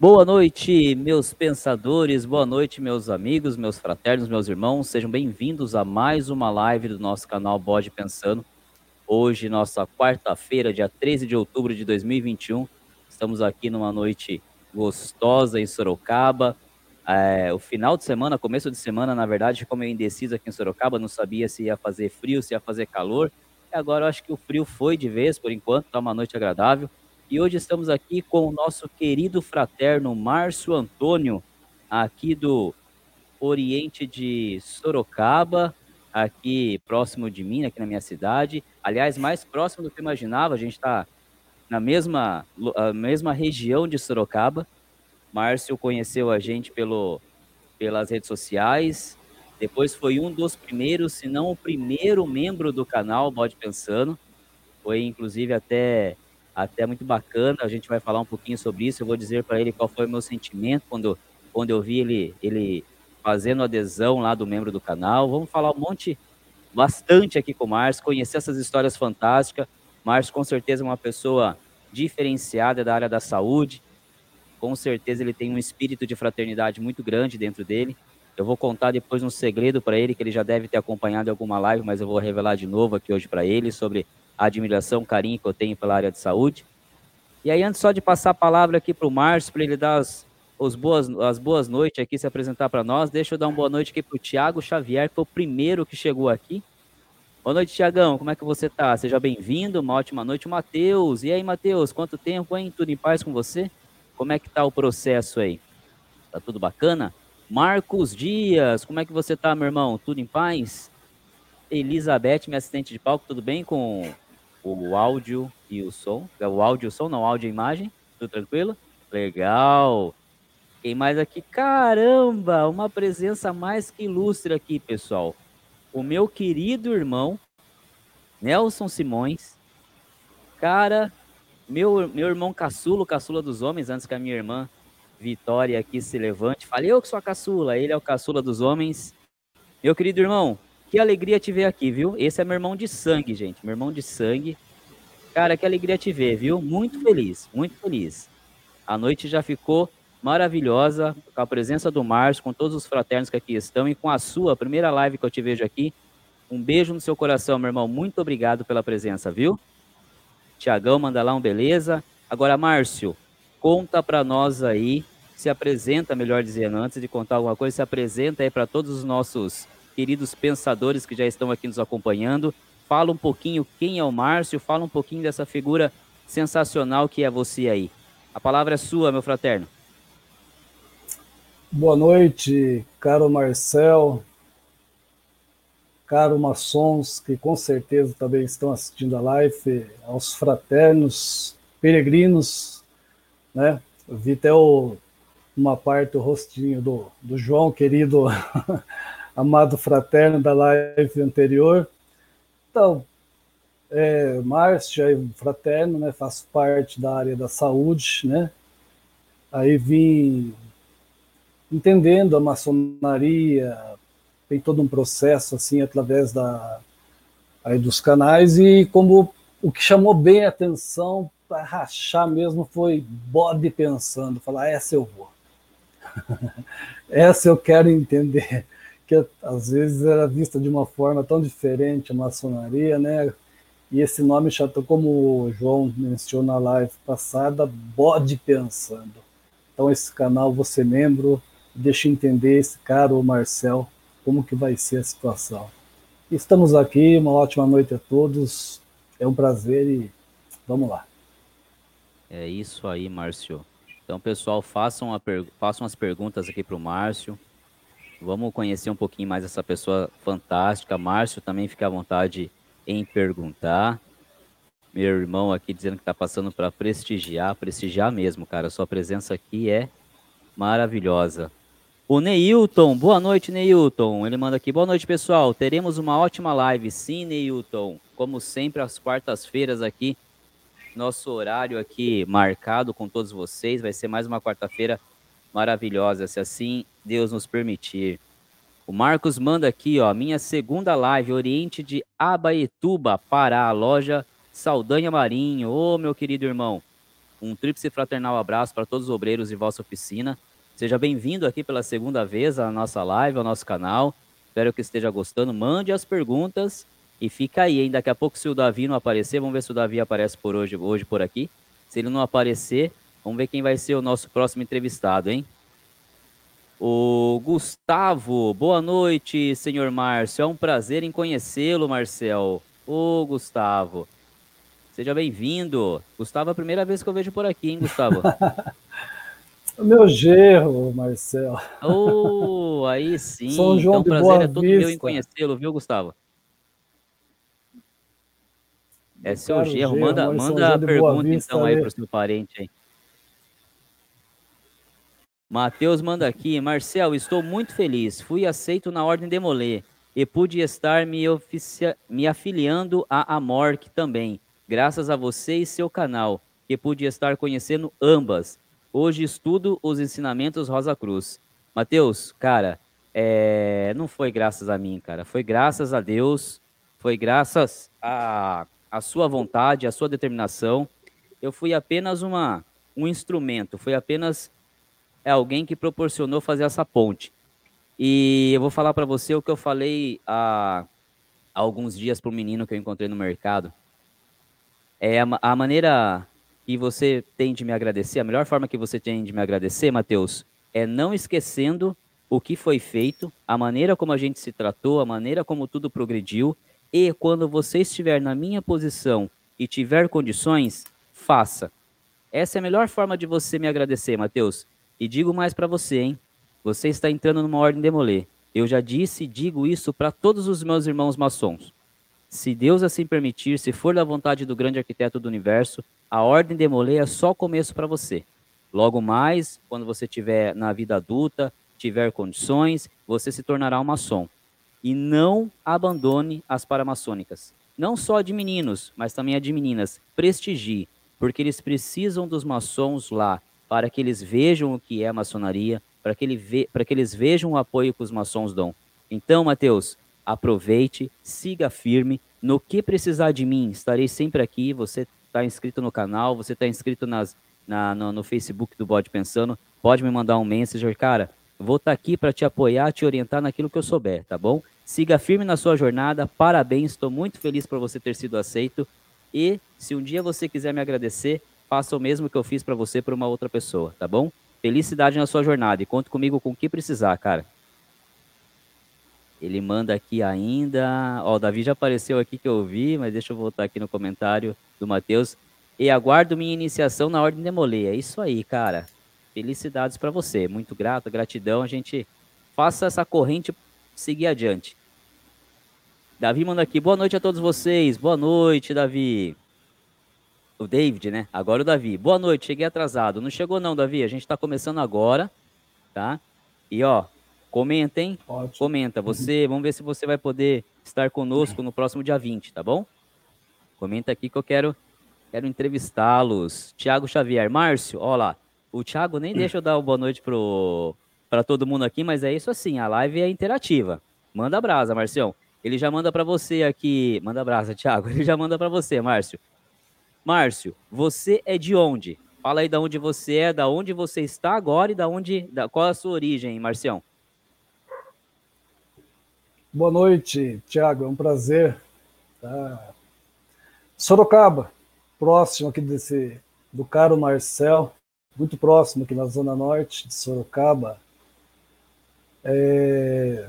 Boa noite, meus pensadores, boa noite, meus amigos, meus fraternos, meus irmãos. Sejam bem-vindos a mais uma live do nosso canal Bode Pensando. Hoje, nossa quarta-feira, dia 13 de outubro de 2021. Estamos aqui numa noite gostosa em Sorocaba. É, o final de semana, começo de semana, na verdade, como eu indeciso aqui em Sorocaba, não sabia se ia fazer frio, se ia fazer calor. E agora eu acho que o frio foi de vez, por enquanto, está uma noite agradável. E hoje estamos aqui com o nosso querido fraterno Márcio Antônio, aqui do Oriente de Sorocaba, aqui próximo de mim, aqui na minha cidade. Aliás, mais próximo do que eu imaginava, a gente está na mesma, mesma região de Sorocaba. Márcio conheceu a gente pelo, pelas redes sociais, depois foi um dos primeiros, se não o primeiro membro do canal Bode Pensando. Foi inclusive até até muito bacana. A gente vai falar um pouquinho sobre isso. Eu vou dizer para ele qual foi o meu sentimento quando, quando eu vi ele, ele fazendo adesão lá do membro do canal. Vamos falar um monte, bastante aqui com o Márcio, conhecer essas histórias fantásticas. Márcio, com certeza, é uma pessoa diferenciada da área da saúde. Com certeza, ele tem um espírito de fraternidade muito grande dentro dele. Eu vou contar depois um segredo para ele que ele já deve ter acompanhado em alguma live, mas eu vou revelar de novo aqui hoje para ele sobre a admiração, carinho que eu tenho pela área de saúde. E aí, antes só de passar a palavra aqui para o Márcio, para ele dar as, boas, as boas noites aqui, se apresentar para nós, deixa eu dar uma boa noite aqui para o Tiago Xavier, que foi o primeiro que chegou aqui. Boa noite, Tiagão, como é que você tá? Seja bem-vindo, uma ótima noite, Matheus. E aí, Matheus, quanto tempo, hein? Tudo em paz com você? Como é que tá o processo aí? Tá tudo bacana? Marcos Dias, como é que você tá, meu irmão? Tudo em paz? Elizabeth, minha assistente de palco, tudo bem com o áudio e o som. É o áudio e o som, não áudio e imagem. Tudo tranquilo? Legal. Quem mais aqui? Caramba, uma presença mais que ilustre aqui, pessoal. O meu querido irmão, Nelson Simões. Cara, meu, meu irmão caçula, caçula dos homens, antes que a minha irmã Vitória aqui se levante. Falei, eu que sou a caçula, ele é o caçula dos homens. Meu querido irmão, que alegria te ver aqui, viu? Esse é meu irmão de sangue, gente. Meu irmão de sangue. Cara, que alegria te ver, viu? Muito feliz, muito feliz. A noite já ficou maravilhosa, com a presença do Márcio, com todos os fraternos que aqui estão e com a sua primeira live que eu te vejo aqui. Um beijo no seu coração, meu irmão. Muito obrigado pela presença, viu? Tiagão, manda lá um beleza. Agora, Márcio, conta para nós aí, se apresenta, melhor dizendo, antes de contar alguma coisa, se apresenta aí para todos os nossos queridos pensadores que já estão aqui nos acompanhando. Fala um pouquinho quem é o Márcio, fala um pouquinho dessa figura sensacional que é você aí. A palavra é sua, meu fraterno. Boa noite, caro Marcel, caro maçons que com certeza também estão assistindo a live, aos fraternos, peregrinos, né? Vi até o, uma parte do rostinho do, do João, querido amado fraterno da live anterior. Então, é, Márcio é fraterno, né, faço parte da área da saúde, né? Aí vim entendendo a maçonaria, tem todo um processo assim através da aí dos canais e como o que chamou bem a atenção para rachar mesmo foi bode pensando, falar essa eu vou. essa eu quero entender que às vezes era vista de uma forma tão diferente a maçonaria, né? E esse nome chato, como o João mencionou na live passada, bode pensando. Então esse canal, você membro, deixa entender esse cara, o Marcel, como que vai ser a situação. Estamos aqui, uma ótima noite a todos. É um prazer e vamos lá. É isso aí, Márcio. Então, pessoal, façam, façam as perguntas aqui para o Márcio. Vamos conhecer um pouquinho mais essa pessoa fantástica. Márcio também fica à vontade em perguntar. Meu irmão aqui dizendo que está passando para prestigiar, prestigiar mesmo, cara. Sua presença aqui é maravilhosa. O Neilton, boa noite, Neilton. Ele manda aqui, boa noite, pessoal. Teremos uma ótima live, sim, Neilton. Como sempre, às quartas-feiras aqui. Nosso horário aqui marcado com todos vocês. Vai ser mais uma quarta-feira maravilhosa, se assim Deus nos permitir. O Marcos manda aqui, ó, minha segunda live, Oriente de Abaetuba, Pará, loja Saldanha Marinho. Ô, meu querido irmão, Um tríplice fraternal abraço para todos os obreiros de vossa oficina. Seja bem-vindo aqui pela segunda vez à nossa live, ao nosso canal. Espero que esteja gostando. Mande as perguntas e fica aí, hein? Daqui a pouco, se o Davi não aparecer, vamos ver se o Davi aparece por hoje, hoje por aqui. Se ele não aparecer, vamos ver quem vai ser o nosso próximo entrevistado, hein? O Gustavo, boa noite, senhor Márcio. É um prazer em conhecê-lo, Marcel. Ô, Gustavo, seja bem-vindo. Gustavo, é a primeira vez que eu vejo por aqui, hein, Gustavo? o meu gerro, Marcel. Oh, aí sim. São João então, prazer é todo Vista. meu em conhecê-lo, viu, Gustavo? É seu gerro. Manda, manda a pergunta, então, aí, para o seu parente aí. Matheus manda aqui. Marcel, estou muito feliz. Fui aceito na Ordem Demolê e pude estar me, oficia... me afiliando à Amorc também, graças a você e seu canal, que pude estar conhecendo ambas. Hoje estudo os ensinamentos Rosa Cruz. Matheus, cara, é... não foi graças a mim, cara. Foi graças a Deus, foi graças a a sua vontade, a sua determinação. Eu fui apenas uma, um instrumento, foi apenas é, alguém que proporcionou fazer essa ponte. E eu vou falar para você o que eu falei há, há alguns dias para menino que eu encontrei no mercado. É a, a maneira que você tem de me agradecer, a melhor forma que você tem de me agradecer, Mateus, é não esquecendo o que foi feito, a maneira como a gente se tratou, a maneira como tudo progrediu e quando você estiver na minha posição e tiver condições, faça. Essa é a melhor forma de você me agradecer, Mateus. E digo mais para você, hein? Você está entrando numa ordem demolê. Eu já disse e digo isso para todos os meus irmãos maçons. Se Deus assim permitir, se for da vontade do grande arquiteto do universo, a ordem demolê é só começo para você. Logo mais, quando você estiver na vida adulta, tiver condições, você se tornará um maçom e não abandone as paramaçônicas. Não só de meninos, mas também a de meninas. Prestigie, porque eles precisam dos maçons lá para que eles vejam o que é maçonaria, para que, ele ve para que eles vejam o apoio que os maçons dão. Então, Mateus, aproveite, siga firme. No que precisar de mim, estarei sempre aqui. Você está inscrito no canal, você está inscrito nas, na, no, no Facebook do Bode Pensando, pode me mandar um messenger, cara Vou estar tá aqui para te apoiar, te orientar naquilo que eu souber, tá bom? Siga firme na sua jornada, parabéns, estou muito feliz por você ter sido aceito. E se um dia você quiser me agradecer, faça o mesmo que eu fiz para você para uma outra pessoa, tá bom? Felicidade na sua jornada e conte comigo com o que precisar, cara. Ele manda aqui ainda. Ó, o Davi já apareceu aqui que eu vi, mas deixa eu voltar aqui no comentário do Matheus. E aguardo minha iniciação na Ordem Demolê. É isso aí, cara. Felicidades para você. Muito grato, gratidão. A gente faça essa corrente seguir adiante. Davi manda aqui. Boa noite a todos vocês. Boa noite, Davi. O David, né? Agora o Davi. Boa noite, cheguei atrasado. Não chegou não, Davi. A gente está começando agora, tá? E ó, comenta, hein? Ótimo. Comenta. Você, vamos ver se você vai poder estar conosco no próximo dia 20, tá bom? Comenta aqui que eu quero quero entrevistá-los. Tiago Xavier, Márcio, ó lá. O Thiago nem deixa eu dar uma boa noite para todo mundo aqui, mas é isso assim, a live é interativa. Manda brasa, Marcião. Ele já manda para você aqui. Manda brasa, Thiago. Ele já manda para você, Márcio. Márcio, você é de onde? Fala aí da onde você é, da onde você está agora e da onde, da, qual é a sua origem, Marcião. Boa noite, Thiago. É um prazer. Tá. Sorocaba, próximo aqui desse do caro Marcel muito próximo aqui na zona norte de Sorocaba. É,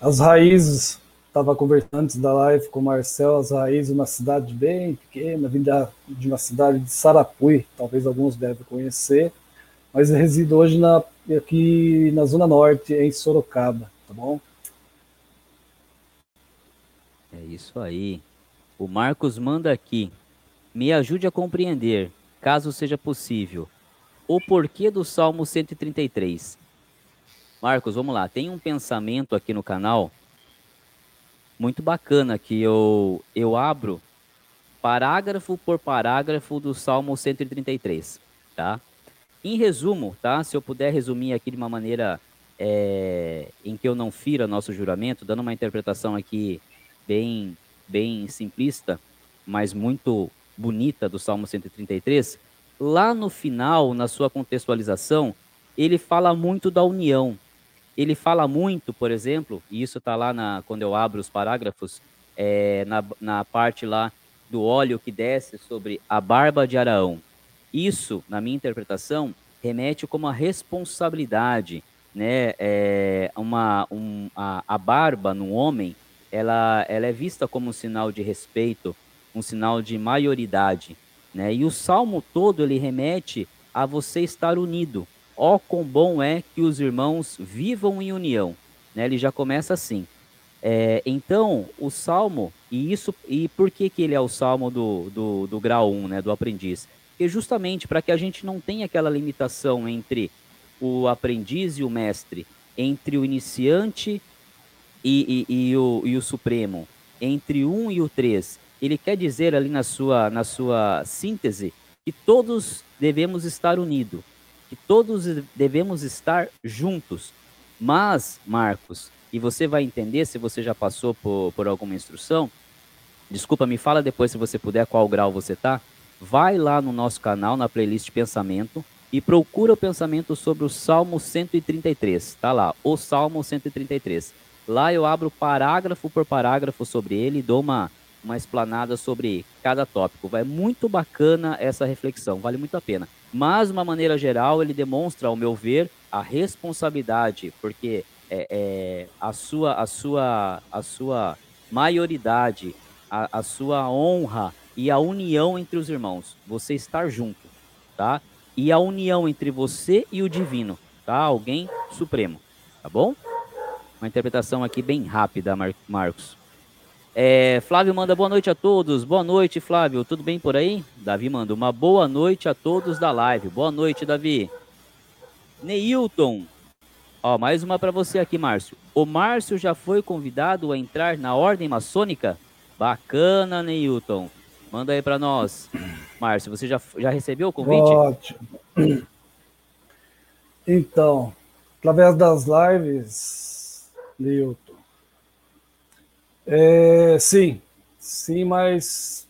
as raízes, estava conversando antes da live com o Marcel, as raízes, uma cidade bem pequena, vinda de uma cidade de Sarapuí, talvez alguns devem conhecer, mas resido hoje na, aqui na zona norte, em Sorocaba, tá bom? É isso aí. O Marcos manda aqui. Me ajude a compreender, caso seja possível, o porquê do Salmo 133. Marcos, vamos lá. Tem um pensamento aqui no canal muito bacana que eu, eu abro parágrafo por parágrafo do Salmo 133, tá? Em resumo, tá? Se eu puder resumir aqui de uma maneira é, em que eu não fira nosso juramento, dando uma interpretação aqui bem, bem simplista, mas muito bonita do Salmo 133, lá no final, na sua contextualização, ele fala muito da união. Ele fala muito, por exemplo, e isso está lá na, quando eu abro os parágrafos, é, na, na parte lá do óleo que desce sobre a barba de Araão. Isso, na minha interpretação, remete como a responsabilidade, né? É uma, um, a, a barba no homem, ela, ela é vista como um sinal de respeito, um sinal de maioridade, né? E o salmo todo ele remete a você estar unido. Ó, quão bom é que os irmãos vivam em união. Né? Ele já começa assim. É, então, o salmo, e isso e por que, que ele é o salmo do, do, do grau 1, né, do aprendiz? Porque justamente para que a gente não tenha aquela limitação entre o aprendiz e o mestre, entre o iniciante e, e, e, o, e o supremo, entre 1 e o 3. Ele quer dizer ali na sua, na sua síntese que todos devemos estar unidos, que todos devemos estar juntos. Mas, Marcos, e você vai entender se você já passou por, por alguma instrução. Desculpa, me fala depois se você puder qual grau você tá. Vai lá no nosso canal, na playlist Pensamento, e procura o pensamento sobre o Salmo 133. Tá lá, o Salmo 133. Lá eu abro parágrafo por parágrafo sobre ele e dou uma, uma explanada sobre cada tópico. Vai muito bacana essa reflexão, vale muito a pena. Mas, de uma maneira geral, ele demonstra, ao meu ver, a responsabilidade, porque é, é, a, sua, a, sua, a sua maioridade, a, a sua honra e a união entre os irmãos, você estar junto, tá? E a união entre você e o divino, tá? Alguém supremo, tá bom? Uma interpretação aqui bem rápida, Mar Marcos. É, Flávio manda boa noite a todos. Boa noite, Flávio. Tudo bem por aí? Davi manda uma boa noite a todos da live. Boa noite, Davi. Neilton, Ó, mais uma para você aqui, Márcio. O Márcio já foi convidado a entrar na ordem maçônica? Bacana, Neilton. Manda aí para nós. Márcio, você já, já recebeu o convite? Ótimo. Então, através das lives, Neilton. É, sim, sim, mas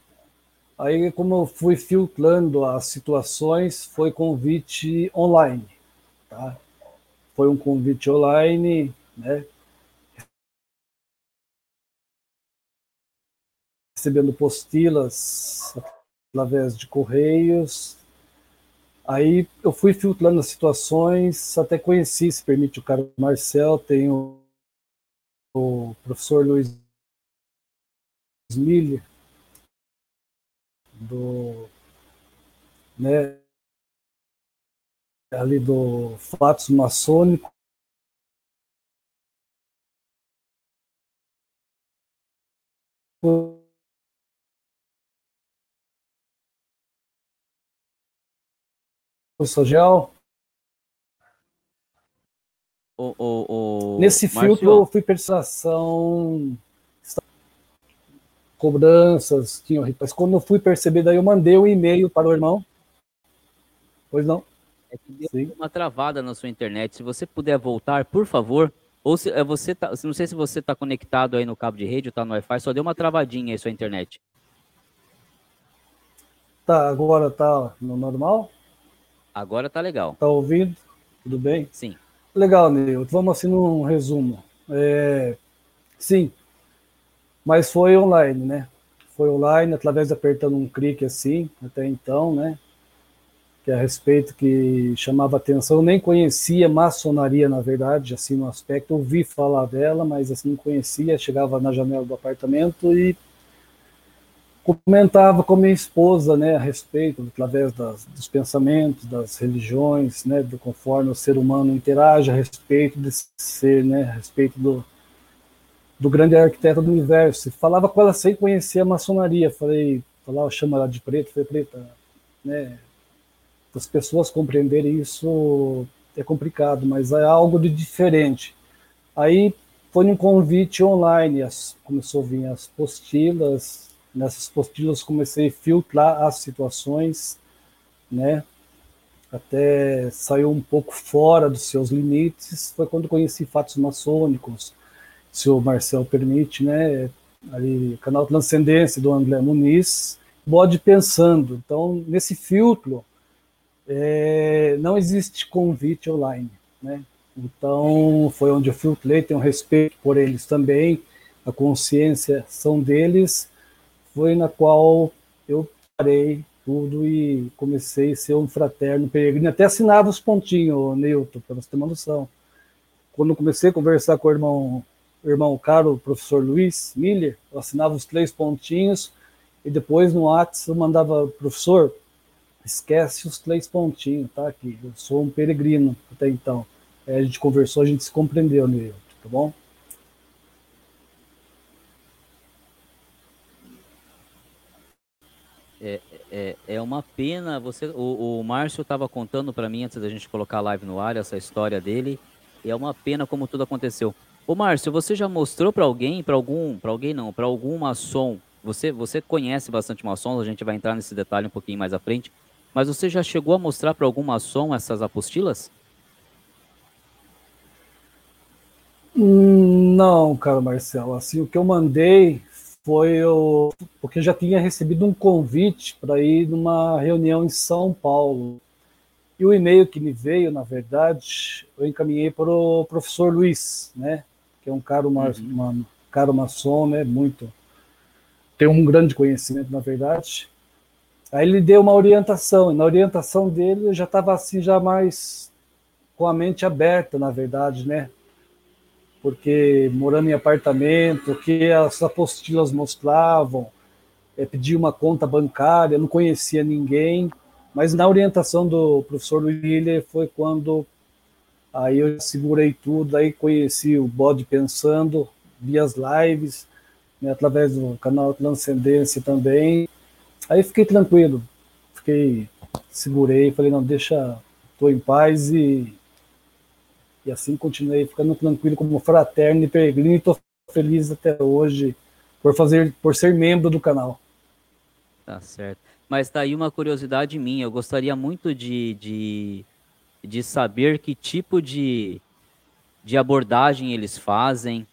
aí como eu fui filtrando as situações, foi convite online, tá? foi um convite online, né? Recebendo postilas através de correios. Aí eu fui filtrando as situações, até conheci, se permite, o cara Marcel, tem o, o professor Luiz Miller, do, né, ali do Fatos Maçônico. Sogel. O, o, o, Nesse filtro eu fui persuasão, cobranças, tinha mas quando eu fui perceber, daí eu mandei um e-mail para o irmão. Pois não? É que deu Sim. uma travada na sua internet. Se você puder voltar, por favor. Ou se é, você tá, não sei se você está conectado aí no cabo de rede ou está no Wi-Fi, só deu uma travadinha aí sua internet. Tá, agora tá no normal? Agora tá legal. Tá ouvindo? Tudo bem? Sim. Legal, Neil. Vamos assim num resumo. É, sim, mas foi online, né? Foi online, através de apertando um clique assim, até então, né? que a respeito que chamava atenção. Eu nem conhecia maçonaria, na verdade, assim, no aspecto. Ouvi falar dela, mas assim, não conhecia. Chegava na janela do apartamento e comentava com minha esposa, né, a respeito, através das, dos pensamentos, das religiões, né, do conforme o ser humano interage a respeito desse ser, né, a respeito do, do grande arquiteto do universo. Falava com ela sem conhecer a maçonaria. Falei, falava, chama ela de preto, falei, preta, né, as pessoas compreenderem isso é complicado, mas é algo de diferente. Aí foi um convite online, as, começou a vir as postilas, nessas postilas comecei a filtrar as situações, né? Até saiu um pouco fora dos seus limites, foi quando conheci fatos maçônicos, se o Marcel permite, né? Ali, canal Transcendência do André Muniz, bode pensando. Então, nesse filtro, é, não existe convite online, né? Então, foi onde eu filtrei, tenho respeito por eles também, a consciência são deles, foi na qual eu parei tudo e comecei a ser um fraterno peregrino. Até assinava os pontinhos, Newton, para você ter uma noção. Quando comecei a conversar com o irmão, irmão caro, o professor Luiz Miller, eu assinava os três pontinhos e depois no WhatsApp eu mandava, professor, esquece os três pontinhos, tá? Que eu sou um peregrino até então. Aí a gente conversou, a gente se compreendeu, Newton, tá bom? É, é, é uma pena. Você, o, o Márcio estava contando para mim antes da gente colocar a live no ar essa história dele. É uma pena como tudo aconteceu. Ô Márcio, você já mostrou para alguém, para algum, para alguém não, para algum maçom? Você, você conhece bastante maçons, a gente vai entrar nesse detalhe um pouquinho mais à frente. Mas você já chegou a mostrar para algum maçom essas apostilas? Não, cara Marcelo. Assim, o que eu mandei foi o porque eu já tinha recebido um convite para ir numa reunião em São Paulo. E o e-mail que me veio, na verdade, eu encaminhei para o professor Luiz, né? Que é um cara, uma, uhum. uma cara maçom, né? Muito tem um grande conhecimento, na verdade. Aí ele deu uma orientação, e na orientação dele eu já estava assim, já mais com a mente aberta, na verdade, né? porque morando em apartamento, o que as apostilas mostravam, é, pedi uma conta bancária, não conhecia ninguém, mas na orientação do professor Willer foi quando aí eu segurei tudo, aí conheci o Bode Pensando, vi as lives, né, através do canal Transcendência também, aí fiquei tranquilo, fiquei, segurei, falei, não, deixa, estou em paz e e assim continuei ficando tranquilo como fraterno e peregrino e estou feliz até hoje por fazer, por ser membro do canal. Tá certo. Mas tá aí uma curiosidade minha. Eu gostaria muito de, de, de saber que tipo de, de abordagem eles fazem,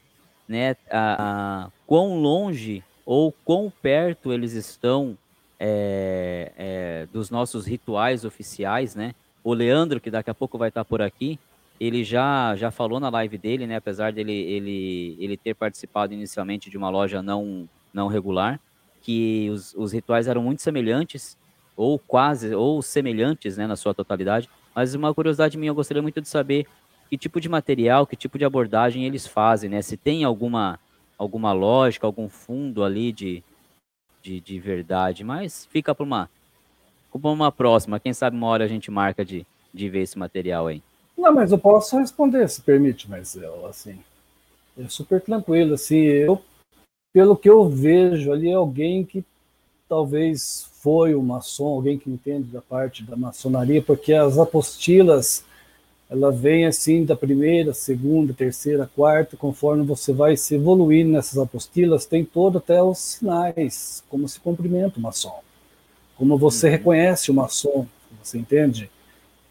né? A, a, quão longe ou quão perto eles estão é, é, dos nossos rituais oficiais, né? O Leandro, que daqui a pouco vai estar por aqui, ele já, já falou na live dele, né, apesar dele ele, ele ter participado inicialmente de uma loja não, não regular, que os, os rituais eram muito semelhantes, ou quase, ou semelhantes, né, na sua totalidade. Mas uma curiosidade minha, eu gostaria muito de saber que tipo de material, que tipo de abordagem eles fazem, né? Se tem alguma, alguma lógica, algum fundo ali de, de, de verdade, mas fica para uma, uma próxima. Quem sabe uma hora a gente marca de, de ver esse material aí. Não, mas eu posso responder, se permite, mas eu, assim, é super tranquilo, assim, eu, pelo que eu vejo ali, é alguém que talvez foi um maçom, alguém que entende da parte da maçonaria, porque as apostilas, ela vem assim da primeira, segunda, terceira, quarta, conforme você vai se evoluindo nessas apostilas, tem todo até os sinais, como se cumprimenta o maçom, como você uhum. reconhece o maçom, você entende?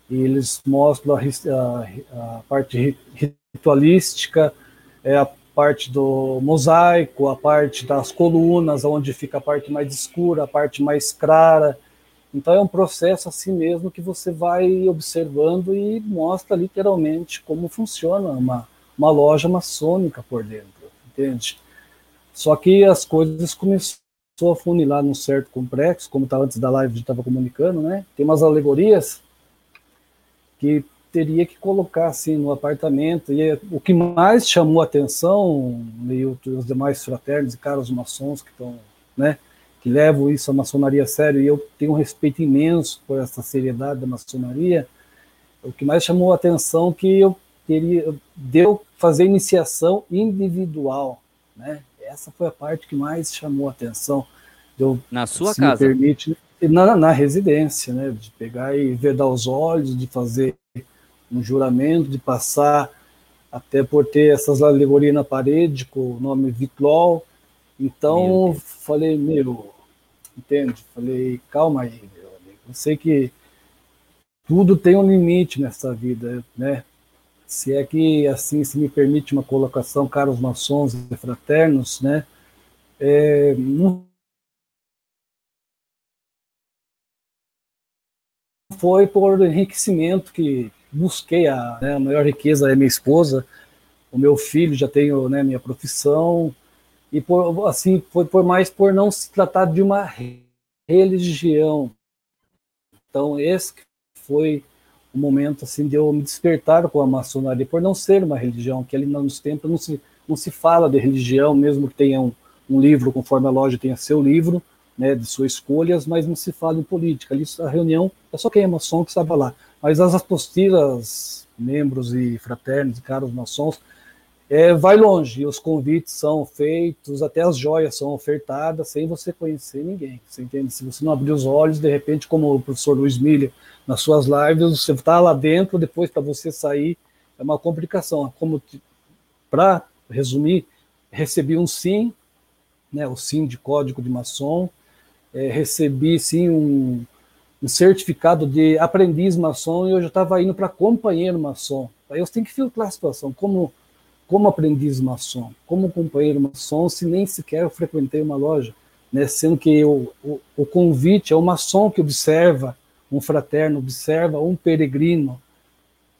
e eles mostram a, a, a parte ritualística, é a parte do mosaico, a parte das colunas, onde fica a parte mais escura, a parte mais clara. Então é um processo assim mesmo que você vai observando e mostra literalmente como funciona uma, uma loja maçônica por dentro, entende? Só que as coisas começaram a funilar num certo complexo, como estava antes da live, a gente estava comunicando, né? Tem umas alegorias que teria que colocar assim no apartamento. E é, o que mais chamou a atenção, e os demais fraternos e caros maçons que estão, né, que levam isso à maçonaria a sério, e eu tenho um respeito imenso por essa seriedade da maçonaria, o que mais chamou a atenção que eu teria deu fazer iniciação individual, né? Essa foi a parte que mais chamou a atenção. Eu, Na sua casa? permite, na, na residência, né? De pegar e vedar os olhos, de fazer um juramento, de passar até por ter essas alegorias na parede com o nome Vitlol. Então, falei, meu, entende? Falei, calma aí, meu amigo. Eu sei que tudo tem um limite nessa vida, né? Se é que assim se me permite uma colocação, caros maçons e fraternos, né? É, não foi por enriquecimento que busquei a, né, a maior riqueza é minha esposa, o meu filho já tenho né, minha profissão e por assim foi por mais por não se tratar de uma religião. Então esse foi o momento assim de eu me despertar com a maçonaria por não ser uma religião que ali nos tempos não se não se fala de religião mesmo que tenha um, um livro conforme a loja tenha seu livro né, de suas escolhas, mas não se fala em política. Ali a reunião é só quem é maçom que sabe lá. Mas as apostilas, membros e fraternos e caros maçons, é, vai longe. Os convites são feitos, até as joias são ofertadas sem você conhecer ninguém. Você entende? Se você não abrir os olhos, de repente, como o professor Luiz Miller, nas suas lives, você está lá dentro, depois para você sair, é uma complicação. Como para resumir, recebi um sim, né, o sim de código de maçom, é, recebi sim um, certificado de aprendiz maçom e eu já estava indo para companheiro maçom. Aí eu tenho que filtrar a situação, como, como aprendiz maçom, como companheiro maçom, se nem sequer eu frequentei uma loja, né, sendo que o, o, o convite é o maçom que observa, um fraterno observa, um peregrino.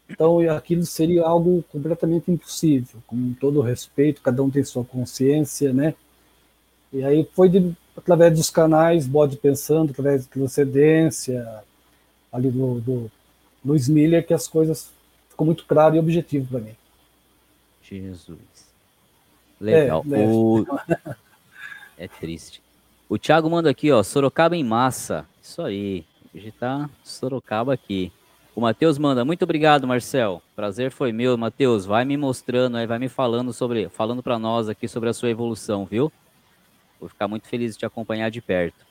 Então aquilo seria algo completamente impossível, com todo respeito, cada um tem sua consciência, né? E aí foi de através dos canais Bode Pensando, através da transcendência, ali do, do Luiz Miller, que as coisas ficou muito claro e objetivo para mim. Jesus. Legal. É, né? o... é triste. O Thiago manda aqui, ó, Sorocaba em massa. Isso aí. Hoje tá Sorocaba aqui. O Matheus manda, muito obrigado, Marcel. Prazer foi meu, Matheus. Vai me mostrando, vai me falando sobre, falando para nós aqui sobre a sua evolução, viu? Vou ficar muito feliz de te acompanhar de perto.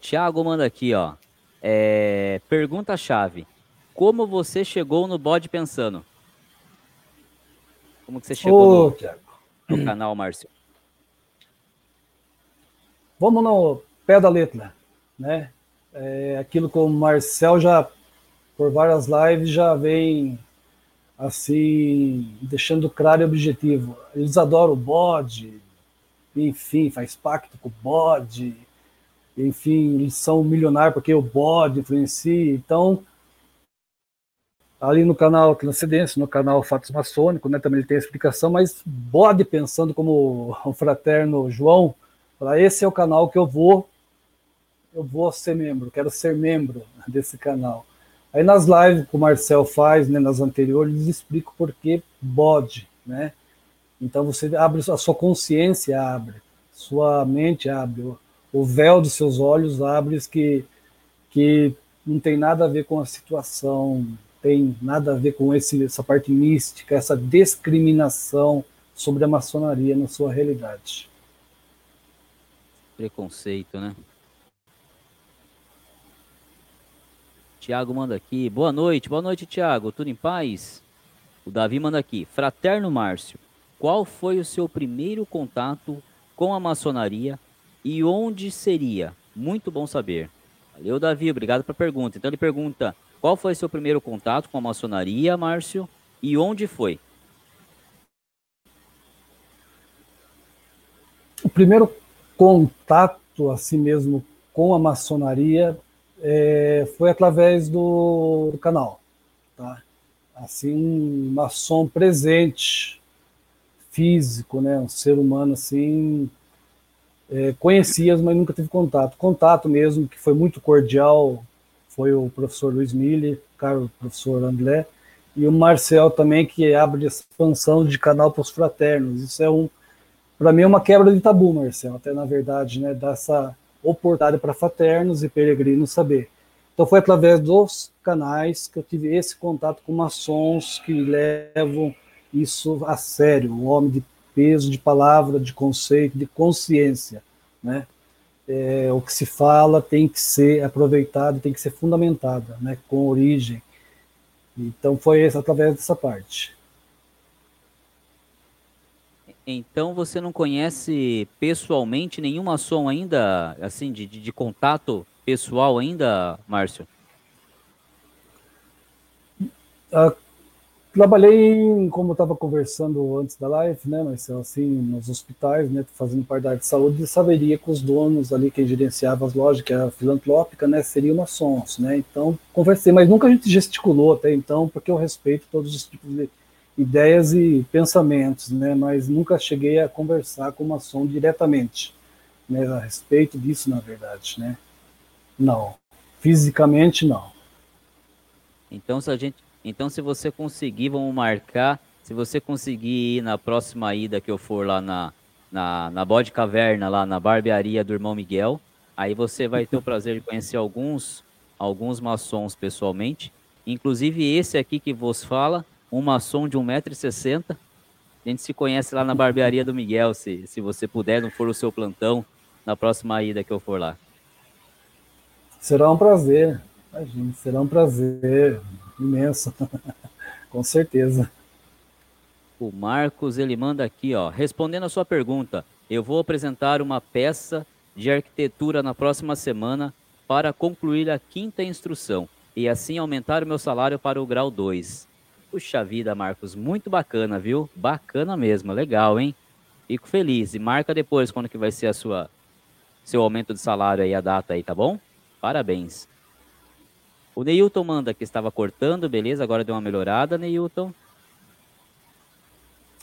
Tiago manda aqui, ó. É, Pergunta-chave. Como você chegou no bode pensando? Como que você chegou Ô, no, no canal, Márcio? Vamos no pé da letra, né? É, aquilo que o Marcel já, por várias lives, já vem assim, deixando claro e objetivo. Eles adoram o bode, enfim, faz pacto com o bode, enfim, eles são milionários porque o bode influencia. Então, ali no canal Transcendência, no canal Fatos Maçônicos, né, também ele tem a explicação, mas bode pensando como o fraterno João, para esse é o canal que eu vou eu vou ser membro, quero ser membro desse canal. Aí nas lives que o Marcel faz, né, nas anteriores, eles explicam por que bode, né? Então você abre a sua consciência abre, sua mente abre, o véu dos seus olhos abre que que não tem nada a ver com a situação, tem nada a ver com esse, essa parte mística, essa discriminação sobre a maçonaria na sua realidade. Preconceito, né? Tiago manda aqui. Boa noite, boa noite, Tiago. Tudo em paz? O Davi manda aqui. Fraterno Márcio. Qual foi o seu primeiro contato com a maçonaria e onde seria? Muito bom saber. Valeu, Davi, obrigado pela pergunta. Então ele pergunta: qual foi o seu primeiro contato com a maçonaria, Márcio, e onde foi? O primeiro contato, assim mesmo, com a maçonaria é, foi através do, do canal. Tá? Assim, um maçom presente físico, né? Um ser humano assim, é, conhecias, mas nunca tive contato. Contato mesmo, que foi muito cordial, foi o professor Luiz Mille, caro professor André, e o Marcel também, que abre expansão de canal para os fraternos. Isso é um, para mim, é uma quebra de tabu, Marcel, até na verdade, né? Dessa oportunidade para fraternos e peregrinos saber. Então foi através dos canais que eu tive esse contato com maçons que levam isso a sério, um homem de peso de palavra, de conceito, de consciência, né? É, o que se fala tem que ser aproveitado, tem que ser fundamentado, né? Com origem. Então foi através dessa parte. Então você não conhece pessoalmente nenhum maçom ainda, assim, de, de, de contato pessoal ainda, Márcio? Trabalhei, em, como eu estava conversando antes da live, né, mas assim, nos hospitais, né, fazendo parte da área de saúde, saberia que os donos ali, quem gerenciava as lojas, que era filantrópica, né, seriam maçons, né, então conversei, mas nunca a gente gesticulou até então, porque eu respeito todos os tipos de ideias e pensamentos, né, mas nunca cheguei a conversar com maçom diretamente, né, a respeito disso, na verdade, né, não, fisicamente não. Então, se a gente então, se você conseguir, vamos marcar. Se você conseguir ir na próxima ida que eu for lá na, na, na Bode Caverna, lá na barbearia do irmão Miguel, aí você vai ter o prazer de conhecer alguns, alguns maçons pessoalmente. Inclusive esse aqui que vos fala, um maçom de 1,60m. A gente se conhece lá na barbearia do Miguel, se, se você puder, não for o seu plantão, na próxima ida que eu for lá. Será um prazer. Imagina, será um prazer imenso, com certeza. O Marcos, ele manda aqui, ó, respondendo a sua pergunta, eu vou apresentar uma peça de arquitetura na próxima semana para concluir a quinta instrução e assim aumentar o meu salário para o grau 2. Puxa vida, Marcos, muito bacana, viu? Bacana mesmo, legal, hein? Fico feliz. E marca depois quando que vai ser a sua seu aumento de salário aí, a data aí, tá bom? Parabéns. O Neilton manda que estava cortando, beleza, agora deu uma melhorada, Neilton.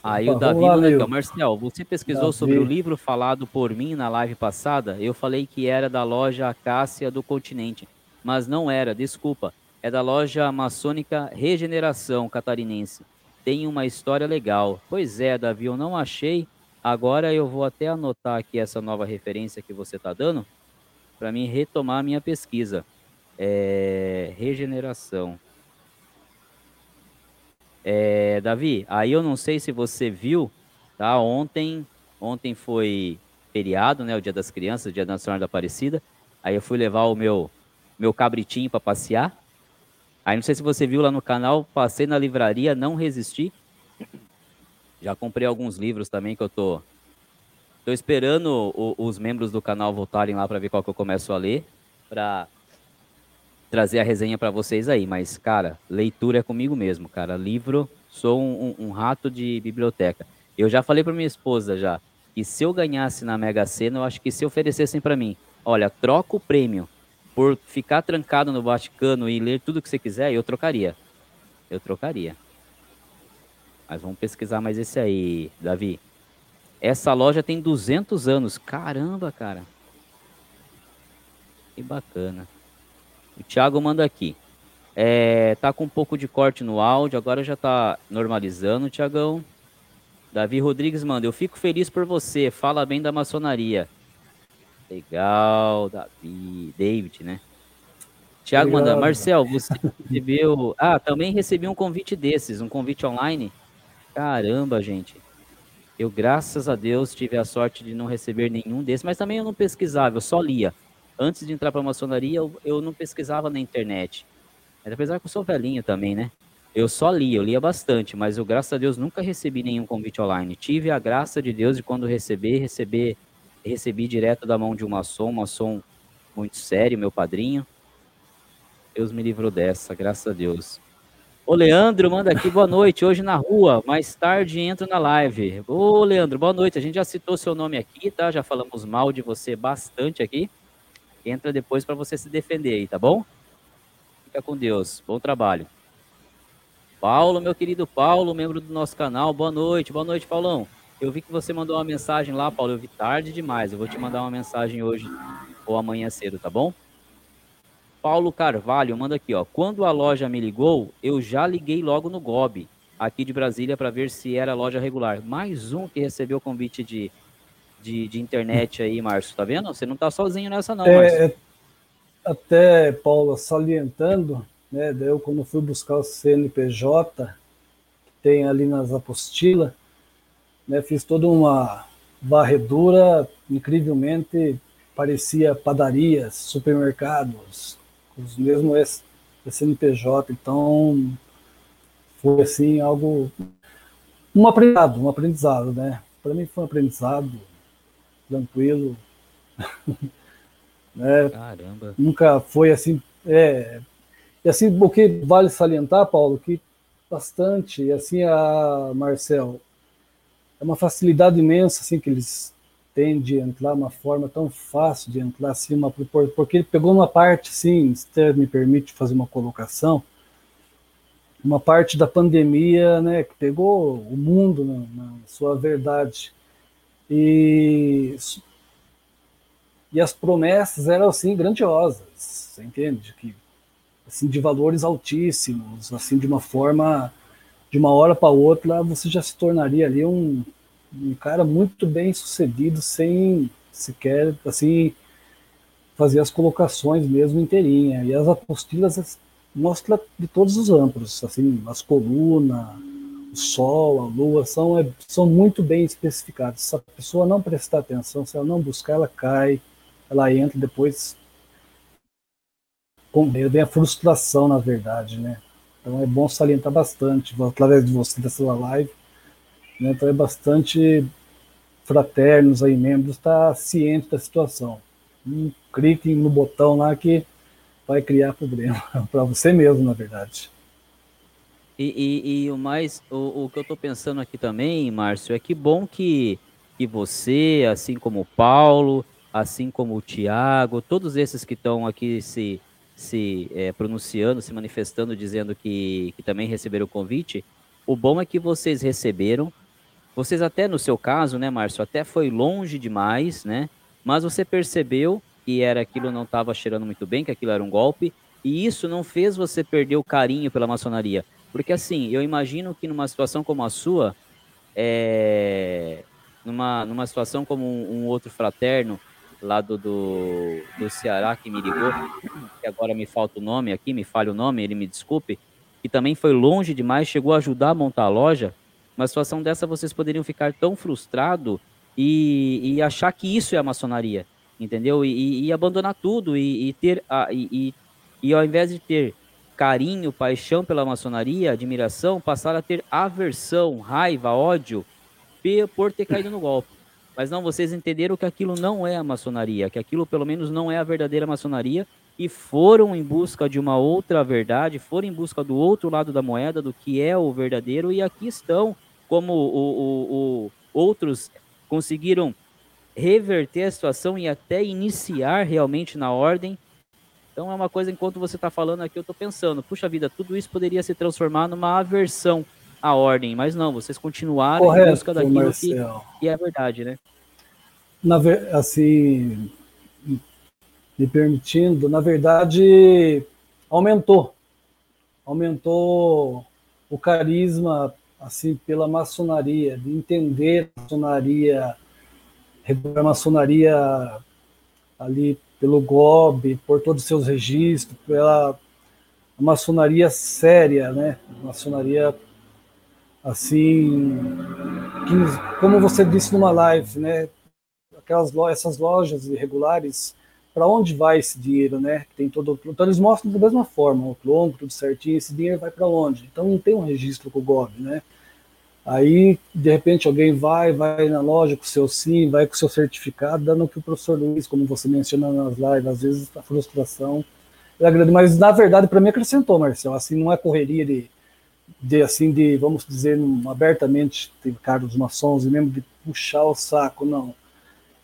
Aí Opa, o Davi manda aqui, Marcel, você pesquisou Davi. sobre o livro falado por mim na live passada? Eu falei que era da loja Acácia do Continente, mas não era, desculpa. É da loja maçônica Regeneração Catarinense. Tem uma história legal. Pois é, Davi, eu não achei. Agora eu vou até anotar aqui essa nova referência que você está dando para mim retomar a minha pesquisa é, regeneração. É, Davi, aí eu não sei se você viu, tá? Ontem, ontem foi feriado, né? O Dia das Crianças, Dia Senhora da Aparecida. Aí eu fui levar o meu meu cabritinho para passear. Aí não sei se você viu lá no canal, passei na livraria, não resisti. Já comprei alguns livros também que eu tô tô esperando o, os membros do canal voltarem lá para ver qual que eu começo a ler, para trazer a resenha para vocês aí, mas, cara, leitura é comigo mesmo, cara. Livro, sou um, um, um rato de biblioteca. Eu já falei para minha esposa já, que se eu ganhasse na Mega Sena, eu acho que se oferecessem para mim, olha, troca o prêmio por ficar trancado no Vaticano e ler tudo que você quiser, eu trocaria. Eu trocaria. Mas vamos pesquisar mais esse aí, Davi. Essa loja tem 200 anos. Caramba, cara. Que bacana. O Thiago manda aqui. É, tá com um pouco de corte no áudio, agora já tá normalizando, Tiagão. Davi Rodrigues manda, eu fico feliz por você, fala bem da maçonaria. Legal, Davi, David, né? Tiago manda, Marcel, você recebeu. Ah, também recebi um convite desses, um convite online. Caramba, gente. Eu, graças a Deus, tive a sorte de não receber nenhum desses, mas também eu não pesquisava, eu só lia antes de entrar para a maçonaria, eu, eu não pesquisava na internet. Apesar que eu sou velhinho também, né? Eu só lia, eu lia bastante, mas eu, graças a Deus, nunca recebi nenhum convite online. Tive a graça de Deus de quando receber, receber, recebi direto da mão de um maçom, um maçom muito sério, meu padrinho. Deus me livrou dessa, graças a Deus. Ô, Leandro, manda aqui, boa noite, hoje na rua, mais tarde entro na live. Ô, Leandro, boa noite, a gente já citou seu nome aqui, tá? Já falamos mal de você bastante aqui entra depois para você se defender aí, tá bom? Fica com Deus. Bom trabalho. Paulo, meu querido Paulo, membro do nosso canal, boa noite. Boa noite, Paulão. Eu vi que você mandou uma mensagem lá, Paulo. Eu vi tarde demais. Eu vou te mandar uma mensagem hoje ou amanhã cedo, tá bom? Paulo Carvalho manda aqui, ó. Quando a loja me ligou, eu já liguei logo no GOB, aqui de Brasília, para ver se era loja regular. Mais um que recebeu o convite de de, de internet aí, Márcio, tá vendo? Você não tá sozinho nessa não, é, é Até, Paula, salientando, né, eu quando fui buscar o CNPJ, que tem ali nas apostilas, né, fiz toda uma varredura, incrivelmente parecia padarias, supermercados, os mesmos CNPJ, então foi assim algo um aprendizado, um aprendizado, né? Para mim foi um aprendizado tranquilo. né? Caramba. Nunca foi assim. É, e assim, o que vale salientar, Paulo, que bastante. E assim, a Marcel, é uma facilidade imensa assim que eles têm de entrar, uma forma tão fácil de entrar assim, uma, porque ele pegou uma parte, sim, se me permite fazer uma colocação, uma parte da pandemia, né, que pegou o mundo na, na sua verdade. E, e as promessas eram assim grandiosas, você entende? Que assim de valores altíssimos, assim de uma forma de uma hora para outra você já se tornaria ali um, um cara muito bem sucedido sem sequer assim fazer as colocações mesmo inteirinha. E as apostilas mostra de todos os âmbitos, assim, as colunas, o sol, a lua, são, é, são muito bem especificados. Se a pessoa não prestar atenção, se ela não buscar, ela cai, ela entra depois com vem a frustração, na verdade, né? Então é bom salientar bastante, através de você dessa live, né? Então é bastante fraternos aí, membros, está ciente da situação. Um clique no botão lá que vai criar problema para você mesmo, na verdade. E, e, e o mais, o, o, que eu estou pensando aqui também, Márcio, é que bom que, que você, assim como o Paulo, assim como o Tiago, todos esses que estão aqui se, se é, pronunciando, se manifestando, dizendo que, que também receberam o convite, o bom é que vocês receberam, vocês até no seu caso, né, Márcio, até foi longe demais, né, mas você percebeu que era aquilo não estava cheirando muito bem, que aquilo era um golpe, e isso não fez você perder o carinho pela maçonaria. Porque assim, eu imagino que numa situação como a sua, é... numa, numa situação como um, um outro fraterno lá do, do, do, Ceará que me ligou, que agora me falta o nome aqui, me falha o nome, ele me desculpe, que também foi longe demais, chegou a ajudar a montar a loja. Uma situação dessa vocês poderiam ficar tão frustrado e, e achar que isso é a maçonaria entendeu? E, e abandonar tudo e, e ter a, e, e, ao invés de ter carinho, paixão pela maçonaria, admiração, passar a ter aversão, raiva, ódio por ter caído no golpe. Mas não, vocês entenderam que aquilo não é a maçonaria, que aquilo pelo menos não é a verdadeira maçonaria e foram em busca de uma outra verdade, foram em busca do outro lado da moeda, do que é o verdadeiro, e aqui estão, como o, o, o outros conseguiram reverter a situação e até iniciar realmente na ordem. Então é uma coisa, enquanto você está falando aqui, eu estou pensando, puxa vida, tudo isso poderia se transformar numa aversão à ordem, mas não, vocês continuaram Correto, em busca daquilo que, que, é verdade, né? Na, assim, me permitindo, na verdade, aumentou. Aumentou o carisma assim pela maçonaria, de entender a maçonaria regular maçonaria ali pelo GOB, por todos os seus registros, pela maçonaria séria, né? Maçonaria assim, que, como você disse numa live, né? Aquelas essas lojas irregulares, para onde vai esse dinheiro, né? Tem todo, então eles mostram da mesma forma, o longo, tudo certinho, esse dinheiro vai para onde? Então não tem um registro com o GOB, né? Aí, de repente, alguém vai, vai na loja com o seu SIM, vai com o seu certificado, dando que o professor Luiz, como você menciona nas lives, às vezes a frustração é grande. Mas, na verdade, para mim acrescentou, Marcelo. Assim, não é correria de, de assim, de, vamos dizer, abertamente, tem Carlos Maçons, e mesmo de puxar o saco, não.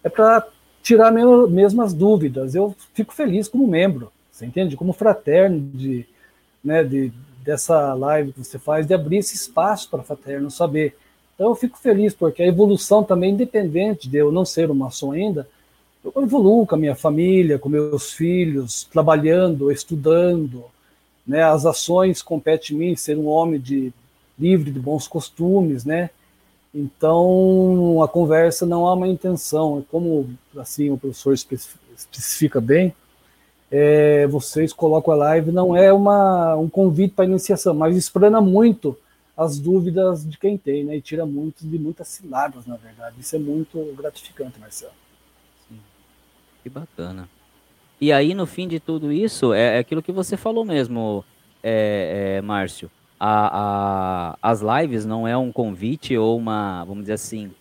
É para tirar mesmo, mesmo as dúvidas. Eu fico feliz como membro, você entende? Como fraterno de, né, de dessa live que você faz, de abrir esse espaço para fraterno saber. Então eu fico feliz, porque a evolução também, independente de eu não ser um maçom ainda, eu evoluo com a minha família, com meus filhos, trabalhando, estudando, né? As ações competem em mim ser um homem de livre de bons costumes, né? Então a conversa não há uma intenção, é como assim o professor especifica bem, é, vocês colocam a live, não é uma, um convite para iniciação, mas explana muito as dúvidas de quem tem, né? E tira muito de muitas ciladas, na verdade. Isso é muito gratificante, Marcelo. Sim. Que bacana. E aí, no fim de tudo isso, é, é aquilo que você falou mesmo, é, é, Márcio. A, a, as lives não é um convite ou uma, vamos dizer assim,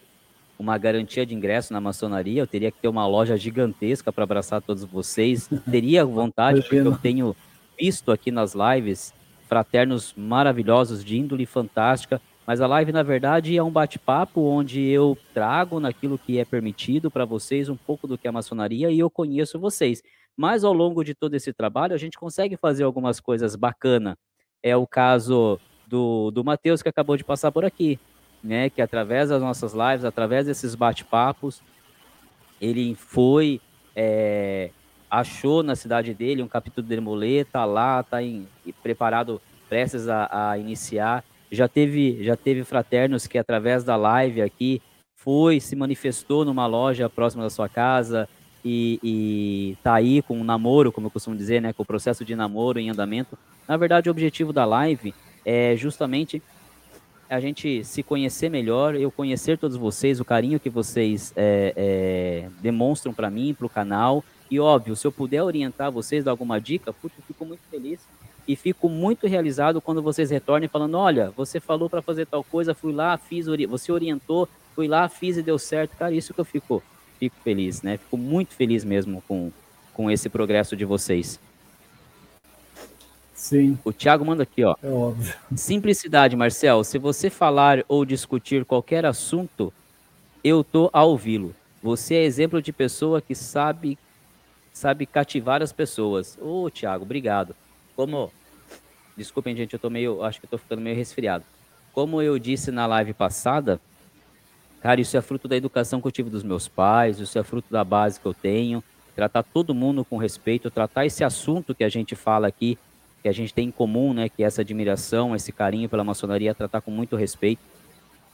uma garantia de ingresso na maçonaria, eu teria que ter uma loja gigantesca para abraçar todos vocês. Teria vontade, porque eu tenho visto aqui nas lives fraternos maravilhosos, de índole fantástica, mas a live, na verdade, é um bate-papo onde eu trago naquilo que é permitido para vocês um pouco do que é a maçonaria e eu conheço vocês. Mas ao longo de todo esse trabalho, a gente consegue fazer algumas coisas bacanas. É o caso do, do Matheus, que acabou de passar por aqui, né? Que através das nossas lives, através desses bate-papos, ele foi, é, achou na cidade dele um capítulo de Demolê, tá lá, tá em, preparado, prestes a, a iniciar. Já teve, já teve fraternos que através da live aqui foi, se manifestou numa loja próxima da sua casa e, e tá aí com um namoro, como eu costumo dizer, né, com o processo de namoro em andamento. Na verdade, o objetivo da live é justamente a gente se conhecer melhor, eu conhecer todos vocês, o carinho que vocês é, é, demonstram para mim, para o canal. E óbvio, se eu puder orientar vocês, dar alguma dica, putz, eu fico muito feliz e fico muito realizado quando vocês retornem falando: olha, você falou para fazer tal coisa, fui lá, fiz, você orientou, fui lá, fiz e deu certo. Cara, isso que eu fico, fico feliz, né? Fico muito feliz mesmo com, com esse progresso de vocês. Sim. O Thiago manda aqui, ó. É óbvio. Simplicidade, Marcel. Se você falar ou discutir qualquer assunto, eu tô a ouvi-lo. Você é exemplo de pessoa que sabe sabe cativar as pessoas. Ô, oh, Thiago, obrigado. Como Desculpem, gente, eu tô meio, acho que eu tô ficando meio resfriado. Como eu disse na live passada, cara, isso é fruto da educação que eu tive dos meus pais, isso é fruto da base que eu tenho, tratar todo mundo com respeito, tratar esse assunto que a gente fala aqui que a gente tem em comum, né, que é essa admiração, esse carinho pela maçonaria, tratar com muito respeito,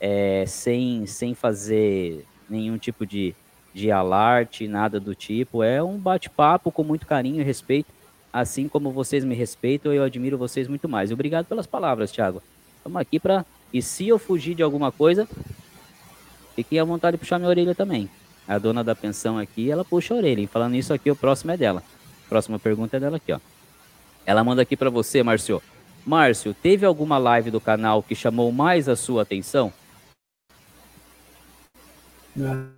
é, sem, sem fazer nenhum tipo de, de alarte, nada do tipo. É um bate-papo com muito carinho e respeito. Assim como vocês me respeitam, eu admiro vocês muito mais. Obrigado pelas palavras, Thiago. Estamos aqui para. E se eu fugir de alguma coisa, fiquem à vontade de puxar minha orelha também. A dona da pensão aqui, ela puxa a orelha. E falando isso aqui, o próximo é dela. A próxima pergunta é dela aqui, ó. Ela manda aqui para você, Márcio. Márcio, teve alguma live do canal que chamou mais a sua atenção?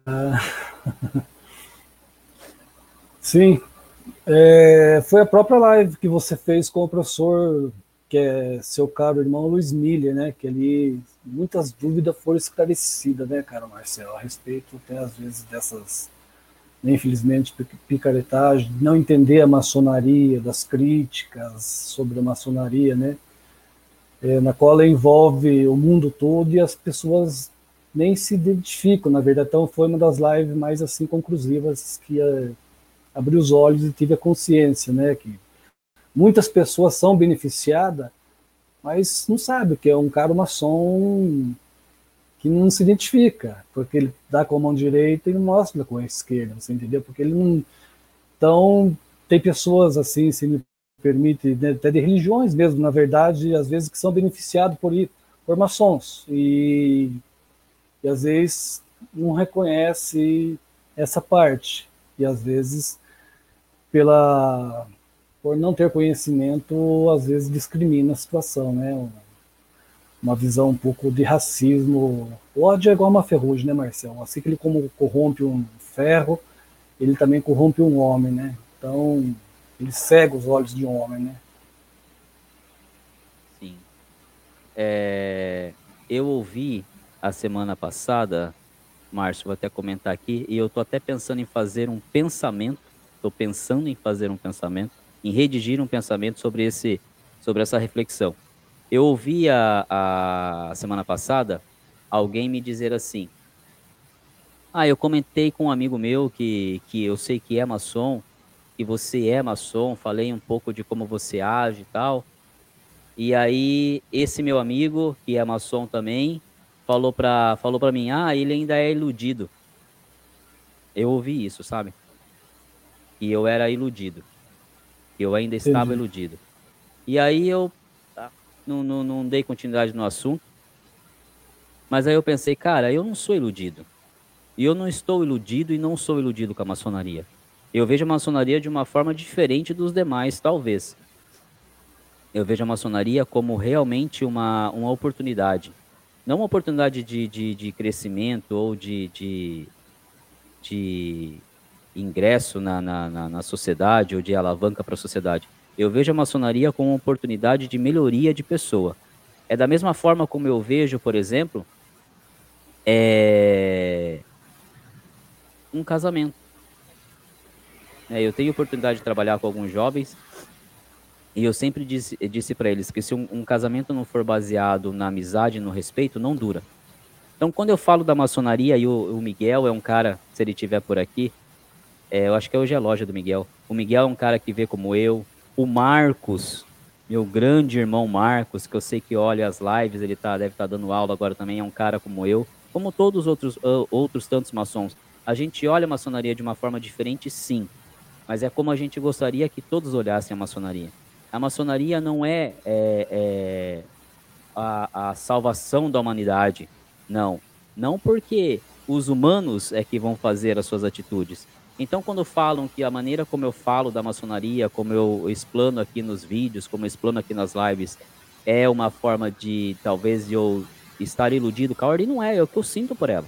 Ah, sim, é, foi a própria live que você fez com o professor, que é seu caro irmão Luiz Miller, né? Que ali muitas dúvidas foram esclarecidas, né, cara, Marcelo, a respeito até às vezes dessas infelizmente, picaretagem, não entender a maçonaria, das críticas sobre a maçonaria, né? É, na qual ela envolve o mundo todo e as pessoas nem se identificam, na verdade. Então, foi uma das lives mais assim conclusivas que é, abriu os olhos e tive a consciência, né? Que muitas pessoas são beneficiadas, mas não sabe que é um cara maçom que não se identifica, porque ele dá com a mão direita e não mostra com a esquerda, você entendeu? Porque ele não. Então, tem pessoas assim, se me permite, né, até de religiões mesmo, na verdade, às vezes que são beneficiados por, por maçons, e, e às vezes não reconhece essa parte, e às vezes, pela por não ter conhecimento, às vezes discrimina a situação, né? Uma visão um pouco de racismo. O ódio é igual uma ferrugem, né, Marcelo? Assim que ele como corrompe um ferro, ele também corrompe um homem, né? Então, ele cega os olhos de um homem, né? Sim. É, eu ouvi a semana passada, Márcio, vou até comentar aqui, e eu estou até pensando em fazer um pensamento, estou pensando em fazer um pensamento, em redigir um pensamento sobre, esse, sobre essa reflexão. Eu ouvi a, a semana passada alguém me dizer assim: Ah, eu comentei com um amigo meu que, que eu sei que é maçom, que você é maçom, falei um pouco de como você age e tal. E aí, esse meu amigo, que é maçom também, falou pra, falou pra mim: Ah, ele ainda é iludido. Eu ouvi isso, sabe? E eu era iludido. Eu ainda estava Entendi. iludido. E aí eu não, não, não dei continuidade no assunto. Mas aí eu pensei, cara, eu não sou iludido. E eu não estou iludido e não sou iludido com a maçonaria. Eu vejo a maçonaria de uma forma diferente dos demais, talvez. Eu vejo a maçonaria como realmente uma, uma oportunidade. Não uma oportunidade de, de, de crescimento ou de, de, de ingresso na, na, na, na sociedade ou de alavanca para a sociedade Eu vejo a maçonaria como uma oportunidade de melhoria de pessoa. É da mesma forma como eu vejo, por exemplo, é... um casamento. É, eu tenho oportunidade de trabalhar com alguns jovens e eu sempre disse, disse para eles que se um, um, casamento não for baseado na amizade, no respeito, não dura. Então, quando eu falo da maçonaria, e o, o Miguel é um cara, se ele estiver por aqui, é, eu acho que hoje é a loja do Miguel. O Miguel é um cara que vê como eu. O Marcos, meu grande irmão Marcos, que eu sei que olha as lives, ele tá, deve estar tá dando aula agora também, é um cara como eu. Como todos os outros, uh, outros tantos maçons. A gente olha a maçonaria de uma forma diferente, sim. Mas é como a gente gostaria que todos olhassem a maçonaria. A maçonaria não é, é, é a, a salvação da humanidade. Não. Não porque os humanos é que vão fazer as suas atitudes. Então, quando falam que a maneira como eu falo da maçonaria, como eu explano aqui nos vídeos, como eu explano aqui nas lives, é uma forma de talvez eu estar iludido com a ordem, não é, é o que eu sinto por ela.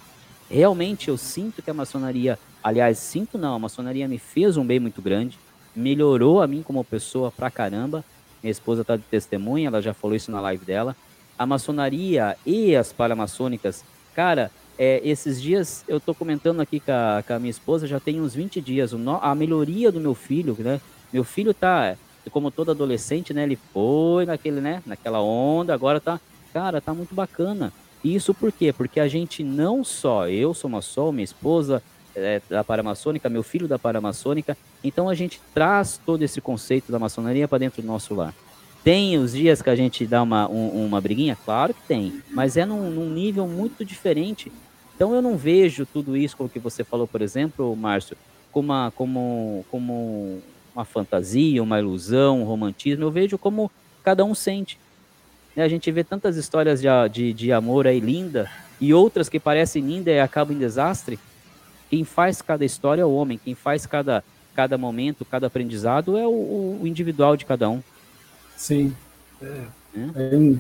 Realmente eu sinto que a maçonaria, aliás, sinto não, a maçonaria me fez um bem muito grande, melhorou a mim como pessoa pra caramba. Minha esposa está de testemunha, ela já falou isso na live dela. A maçonaria e as paramaçônicas, cara, é, esses dias eu tô comentando aqui com a, com a, minha esposa, já tem uns 20 dias, a melhoria do meu filho, né? Meu filho tá, como todo adolescente, né? Ele foi naquele, né? Naquela onda, agora tá, cara, tá muito bacana. Isso por quê? Porque a gente não só, eu sou maçom, minha esposa, é, da paramaçônica, meu filho da paramaçônica. Então a gente traz todo esse conceito da maçonaria para dentro do nosso lar. Tem os dias que a gente dá uma, um, uma briguinha? Claro que tem, mas é num, num, nível muito diferente. Então eu não vejo tudo isso, como que você falou, por exemplo, Márcio, como uma, como, como uma fantasia, uma ilusão, um romantismo. Eu vejo como cada um sente. Né, a gente vê tantas histórias de, de, de amor aí linda e outras que parecem linda e acabam em desastre. Quem faz cada história é o homem, quem faz cada, cada momento, cada aprendizado é o, o individual de cada um. Sim. É, é. É,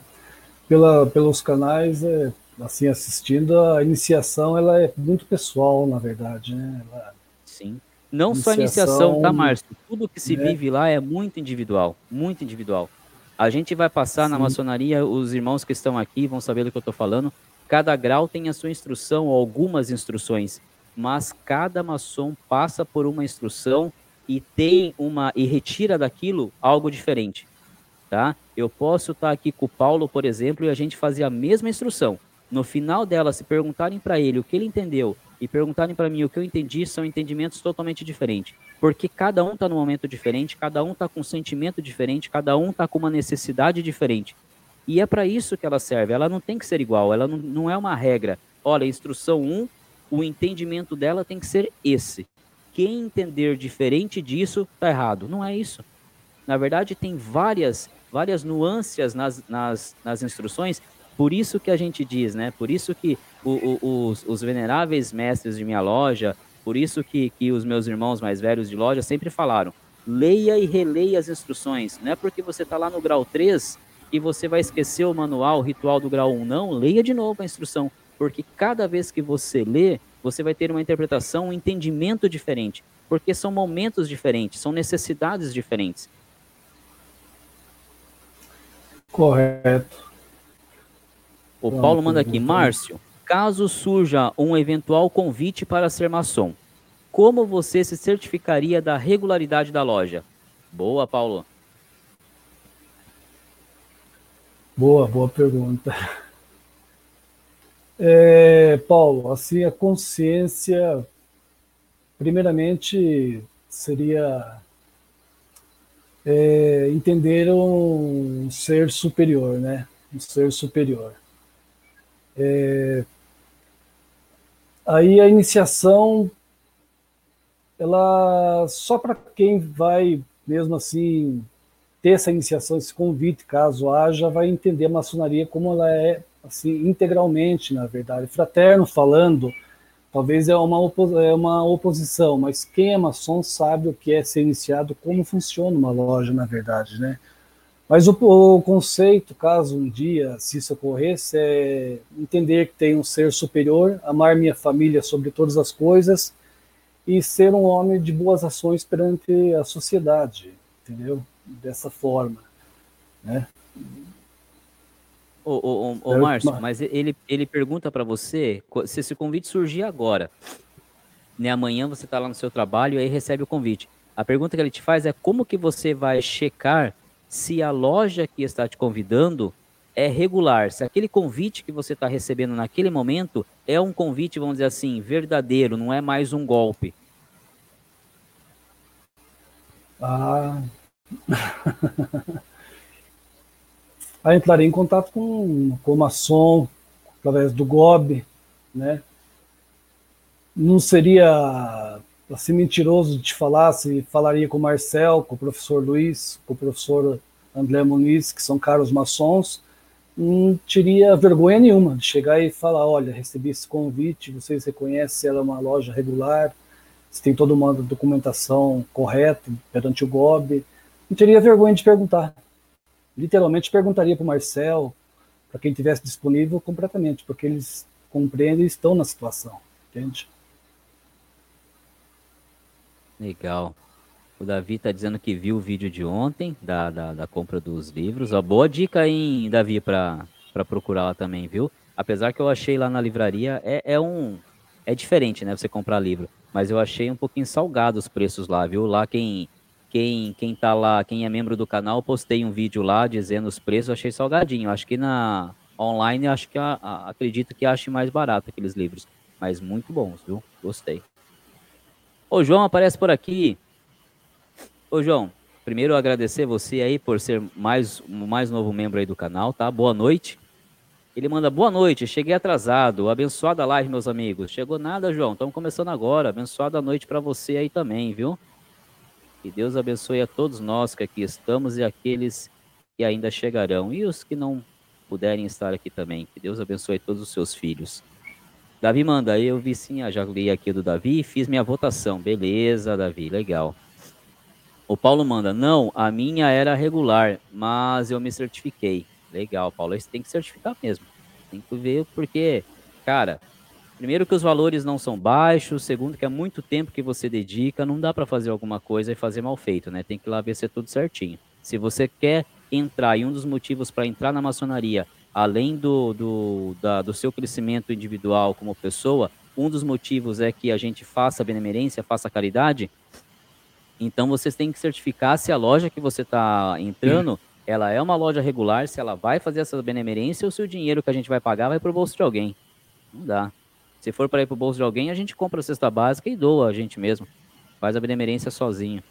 pela, pelos canais, é, assim, assistindo, a iniciação ela é muito pessoal, na verdade. Né? Ela, Sim. Não iniciação, só a iniciação, tá, Márcio? Tudo que se né? vive lá é muito individual, muito individual. A gente vai passar Sim. na maçonaria, os irmãos que estão aqui vão saber do que eu estou falando. Cada grau tem a sua instrução, ou algumas instruções mas cada maçom passa por uma instrução e tem uma e retira daquilo algo diferente, tá? Eu posso estar aqui com o Paulo, por exemplo, e a gente fazer a mesma instrução. No final dela, se perguntarem para ele o que ele entendeu e perguntarem para mim o que eu entendi, são entendimentos totalmente diferentes. Porque cada um está num momento diferente, cada um está com um sentimento diferente, cada um está com uma necessidade diferente. E é para isso que ela serve. Ela não tem que ser igual, ela não, não é uma regra. Olha, instrução 1 o entendimento dela tem que ser esse. Quem entender diferente disso está errado. Não é isso. Na verdade, tem várias, várias nuances nas, nas, nas instruções. Por isso que a gente diz, né? Por isso que o, o, os, os veneráveis mestres de minha loja, por isso que, que os meus irmãos mais velhos de loja sempre falaram: leia e releia as instruções. Não é porque você está lá no grau 3 que você vai esquecer o manual, o ritual do grau 1. Não, leia de novo a instrução porque cada vez que você lê, você vai ter uma interpretação, um entendimento diferente, porque são momentos diferentes, são necessidades diferentes. Correto. O Paulo manda aqui, Márcio, caso surja um eventual convite para ser maçom, como você se certificaria da regularidade da loja? Boa, Paulo. Boa, boa pergunta. É, Paulo, assim, a consciência, primeiramente, seria é, entender um ser superior, né? Um ser superior. É, aí a iniciação, ela só para quem vai mesmo assim ter essa iniciação, esse convite, caso haja, vai entender a maçonaria como ela é assim, integralmente, na verdade. Fraterno falando, talvez é uma, é uma oposição, mas quem é maçom sabe o que é ser iniciado, como funciona uma loja, na verdade, né? Mas o, o, conceito, caso um dia se isso ocorresse, é entender que tem um ser superior, amar minha família sobre todas as coisas e ser um homem de boas ações perante a sociedade, entendeu? dessa forma, né? Ô, ô, ô, Márcio, mas ele, ele pergunta para você se esse convite surgir agora, né? Amanhã você está lá no seu trabalho e aí recebe o convite. A pergunta que ele te faz é como que você vai checar se a loja que está te convidando é regular, se aquele convite que você está recebendo naquele momento é um convite, vamos dizer assim, verdadeiro, não é mais um golpe. Ah. Aí entraria em contato com, com o maçom, através do GOB, né? Não seria assim mentiroso de falar se falaria com o Marcel, com o professor Luiz, com o professor André Muniz, que são caros maçons, não teria vergonha nenhuma de chegar e falar, olha, recebi esse convite, vocês reconhecem ela é uma loja regular, se tem toda uma documentação correta perante o GOB, não teria vergonha de perguntar. Literalmente perguntaria para o Marcel, para quem tivesse disponível completamente, porque eles compreendem e estão na situação, entende? Legal. O Davi está dizendo que viu o vídeo de ontem, da, da, da compra dos livros. Ó, boa dica aí, Davi, para procurar lá também, viu? Apesar que eu achei lá na livraria, é, é um. É diferente, né? Você comprar livro. Mas eu achei um pouquinho salgado os preços lá, viu? Lá quem, quem, quem tá lá, quem é membro do canal, postei um vídeo lá dizendo os preços, achei salgadinho. Acho que na online, acho que a, a, acredito que ache mais barato aqueles livros. Mas muito bons, viu? Gostei. Ô, João aparece por aqui. Ô, João, primeiro agradecer você aí por ser mais mais novo membro aí do canal, tá? Boa noite. Ele manda boa noite, cheguei atrasado. Abençoada live, meus amigos. Chegou nada, João. Estamos começando agora. Abençoada noite para você aí também, viu? Que Deus abençoe a todos nós que aqui estamos e aqueles que ainda chegarão e os que não puderem estar aqui também. Que Deus abençoe todos os seus filhos. Davi manda, eu vi sim, já li aqui do Davi e fiz minha votação. Beleza, Davi, legal. O Paulo manda, não, a minha era regular, mas eu me certifiquei. Legal, Paulo, você tem que certificar mesmo. Tem que ver porque, cara, primeiro que os valores não são baixos, segundo que é muito tempo que você dedica, não dá para fazer alguma coisa e fazer mal feito, né? Tem que ir lá ver se é tudo certinho. Se você quer entrar, e um dos motivos para entrar na maçonaria, além do, do, da, do seu crescimento individual como pessoa, um dos motivos é que a gente faça benemerência, faça caridade, então vocês têm que certificar se a loja que você está entrando, ela é uma loja regular, se ela vai fazer essa benemerência ou se o dinheiro que a gente vai pagar vai para o bolso de alguém. Não dá. Se for para ir para o bolso de alguém, a gente compra a cesta básica e doa a gente mesmo. Faz a benemerência sozinho.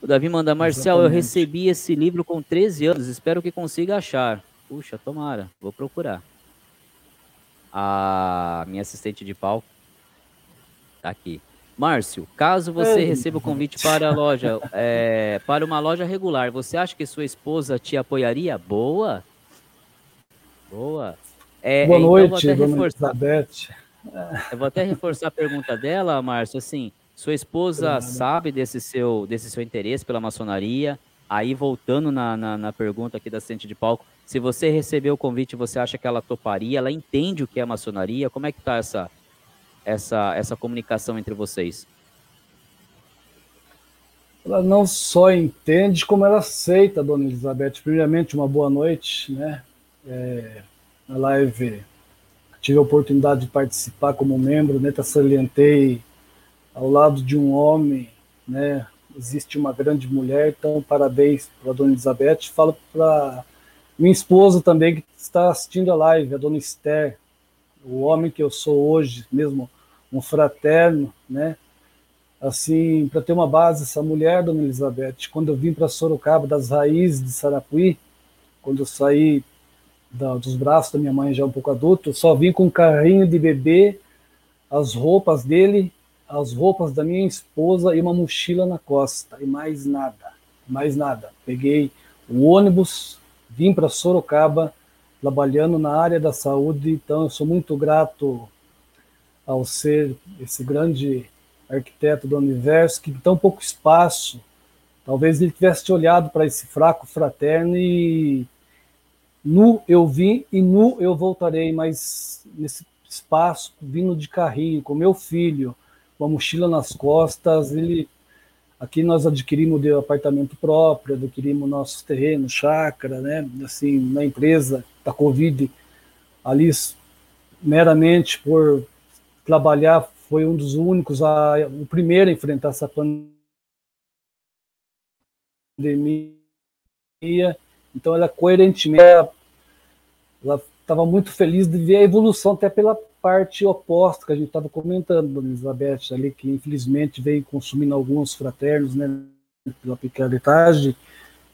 O Davi manda, Marcel, eu recebi esse livro com 13 anos, espero que consiga achar. Puxa, tomara, vou procurar. A minha assistente de palco tá aqui. Márcio, caso você receba o convite para a loja, é, para uma loja regular, você acha que sua esposa te apoiaria? Boa. Boa. É, Boa então noite, dona reforçar, Elizabeth. Eu vou até reforçar a pergunta dela, Márcio. Assim, sua esposa sabe desse seu, desse seu interesse pela maçonaria? Aí, voltando na, na, na pergunta aqui da assistente de palco, se você recebeu o convite, você acha que ela toparia? Ela entende o que é maçonaria? Como é que tá essa, essa, essa comunicação entre vocês? Ela não só entende, como ela aceita, dona Elizabeth. Primeiramente, uma boa noite, né? É, na live tive a oportunidade de participar como membro, né? Tá salientei ao lado de um homem, né? Existe uma grande mulher, então parabéns para a dona Elizabeth. Falo para minha esposa também que está assistindo a live, a dona Esther, o homem que eu sou hoje, mesmo um fraterno, né? Assim, para ter uma base, essa mulher, Dona Elizabeth, quando eu vim para Sorocaba, das raízes de Sarapuí, quando eu saí da, dos braços da minha mãe já um pouco adulto, só vim com um carrinho de bebê, as roupas dele, as roupas da minha esposa e uma mochila na costa, e mais nada, mais nada. Peguei o ônibus, vim para Sorocaba, trabalhando na área da saúde, então eu sou muito grato ao ser esse grande arquiteto do universo, que tão pouco espaço, talvez ele tivesse olhado para esse fraco fraterno e nu eu vim e nu eu voltarei, mas nesse espaço, vindo de carrinho, com meu filho, com a mochila nas costas, ele Aqui nós adquirimos de apartamento próprio, adquirimos nossos terrenos, chácara, né? Assim, na empresa da Covid, ali meramente por trabalhar, foi um dos únicos, a, o primeiro a enfrentar essa pandemia. Então, ela coerentemente, ela estava muito feliz de ver a evolução, até pela parte oposta que a gente estava comentando, Elizabeth, ali, que infelizmente veio consumindo alguns fraternos, né, pela picaretagem,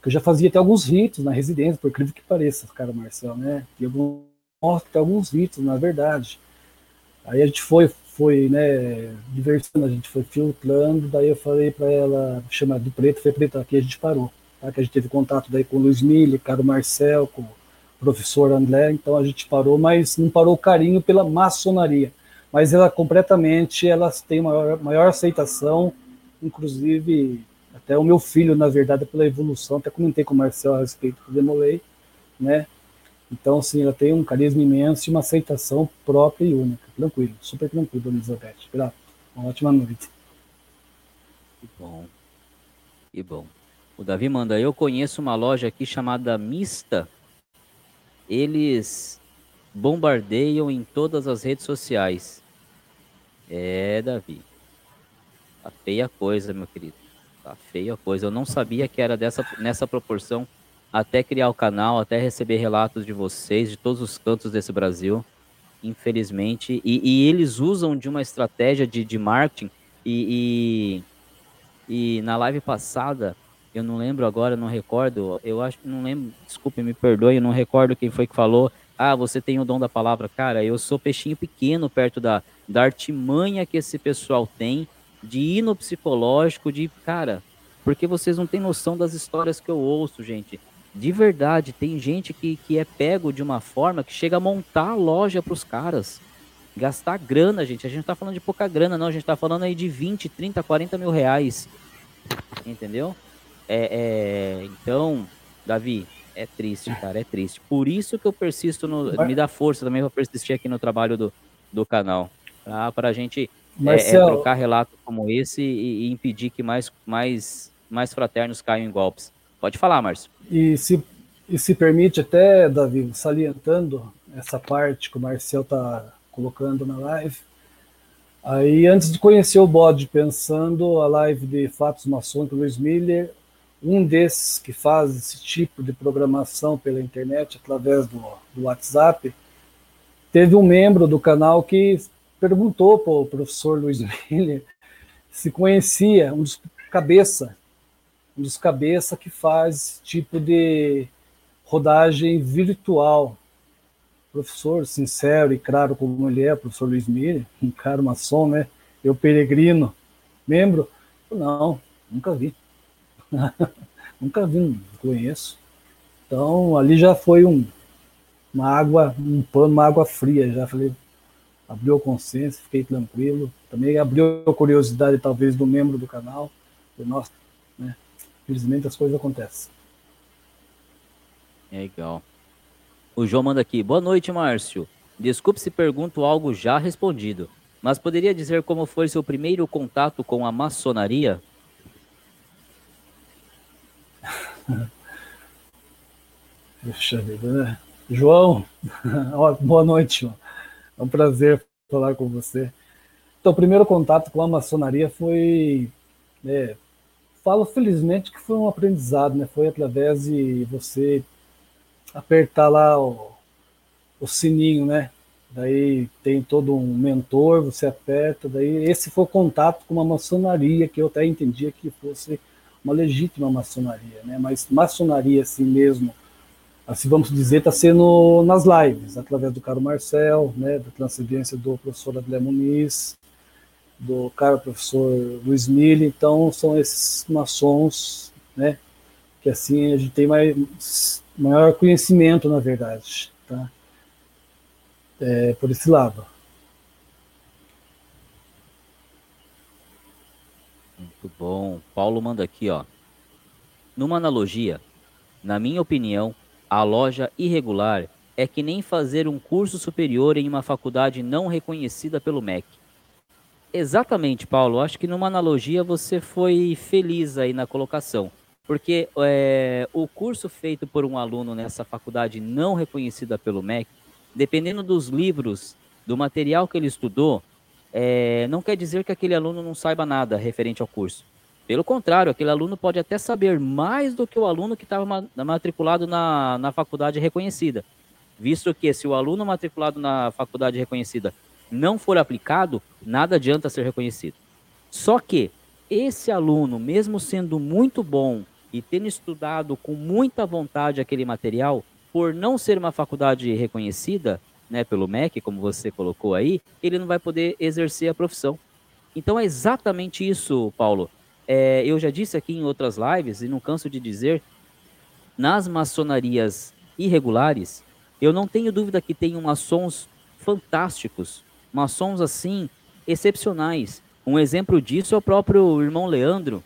que eu já fazia até alguns ritos na residência, por incrível que pareça, cara, Marcel, né? E alguns, até alguns ritos, na verdade. Aí a gente foi, foi, né, diversando, a gente foi filtrando, daí eu falei para ela, chama do preto, foi preto, aqui a gente parou, tá? Que a gente teve contato daí com o Luiz Mille, cara Marcel, com professor André, então a gente parou, mas não parou o carinho pela maçonaria. Mas ela completamente, elas têm maior, maior aceitação, inclusive até o meu filho, na verdade, pela evolução, até comentei com o Marcel a respeito do Demolei, né? Então, sim, ela tem um carisma imenso e uma aceitação própria e única. Tranquilo, super tranquilo, Dona Elizabeth. Grato. Uma ótima noite. Que bom. Que bom. O Davi manda, eu conheço uma loja aqui chamada Mista eles bombardeiam em todas as redes sociais. É, Davi. Tá feia a coisa, meu querido. Tá feia a coisa. Eu não sabia que era dessa, nessa proporção até criar o canal, até receber relatos de vocês, de todos os cantos desse Brasil. Infelizmente. E, e eles usam de uma estratégia de, de marketing. E, e, e na live passada, eu não lembro agora, não recordo, eu acho que não lembro, desculpe, me perdoe, eu não recordo quem foi que falou, ah, você tem o dom da palavra. Cara, eu sou peixinho pequeno perto da, da artimanha que esse pessoal tem de ir no psicológico, de, cara, porque vocês não têm noção das histórias que eu ouço, gente. De verdade, tem gente que, que é pego de uma forma que chega a montar a loja para os caras. Gastar grana, gente. A gente não tá falando de pouca grana, não. A gente tá falando aí de 20, 30, 40 mil reais. Entendeu? É, é, então, Davi, é triste, cara, é triste. Por isso que eu persisto no. Me dá força também para persistir aqui no trabalho do, do canal. Tá? Para a gente Marcel... é, é, trocar relatos como esse e, e, impedir que mais, mais, mais fraternos caiam em golpes. Pode falar, Márcio. E se, e se permite até, Davi, salientando essa parte que o Marcel está colocando na live, Aí, antes de conhecer o bode, pensando a live de Fatos Maçônicos, Luiz Miller, um desses que faz esse tipo de programação pela internet, através do, do WhatsApp, teve um membro do canal que perguntou para o professor Luiz Miller se conhecia um dos cabeça, um dos cabeça que faz esse tipo de rodagem virtual. Professor sincero e claro como ele é, professor Luiz Miller, um cara maçom, né? Eu peregrino, membro? Não, nunca vi. Nunca vi, não conheço. Então ali já foi um, uma água, um pano, uma água fria. Já falei, abriu a consciência, fiquei tranquilo. Também abriu a curiosidade, talvez, do membro do canal. Falei, nossa, né? Felizmente as coisas acontecem. Legal. O João manda aqui. Boa noite, Márcio. Desculpe se pergunto algo já respondido, mas poderia dizer como foi seu primeiro contato com a maçonaria? Puxa vida, né? João, boa noite, João. É um prazer falar com você. Então, o primeiro contato com a maçonaria foi. É, falo felizmente que foi um aprendizado, né? Foi através de você apertar lá o, o sininho, né? Daí tem todo um mentor, você aperta, daí esse foi o contato com uma maçonaria que eu até entendia que fosse uma legítima maçonaria, né? Mas maçonaria assim mesmo, assim vamos dizer, está sendo nas lives, através do caro Marcel, né? Da transcendência do professor Adlé Muniz, do caro professor Luiz Mille, então são esses maçons, né? Que assim a gente tem mais, maior conhecimento, na verdade, tá? É, por esse lado. Muito bom. Paulo manda aqui, ó. Numa analogia, na minha opinião, a loja irregular é que nem fazer um curso superior em uma faculdade não reconhecida pelo MEC. Exatamente, Paulo. Acho que numa analogia você foi feliz aí na colocação. Porque é, o curso feito por um aluno nessa faculdade não reconhecida pelo MEC, dependendo dos livros, do material que ele estudou, é, não quer dizer que aquele aluno não saiba nada referente ao curso. Pelo contrário, aquele aluno pode até saber mais do que o aluno que estava matriculado na, na faculdade reconhecida. Visto que se o aluno matriculado na faculdade reconhecida não for aplicado, nada adianta ser reconhecido. Só que esse aluno, mesmo sendo muito bom e tendo estudado com muita vontade aquele material, por não ser uma faculdade reconhecida, né, pelo MEC, como você colocou aí, ele não vai poder exercer a profissão. Então é exatamente isso, Paulo. É, eu já disse aqui em outras lives e não canso de dizer, nas maçonarias irregulares, eu não tenho dúvida que tem maçons fantásticos, maçons assim excepcionais. Um exemplo disso é o próprio irmão Leandro.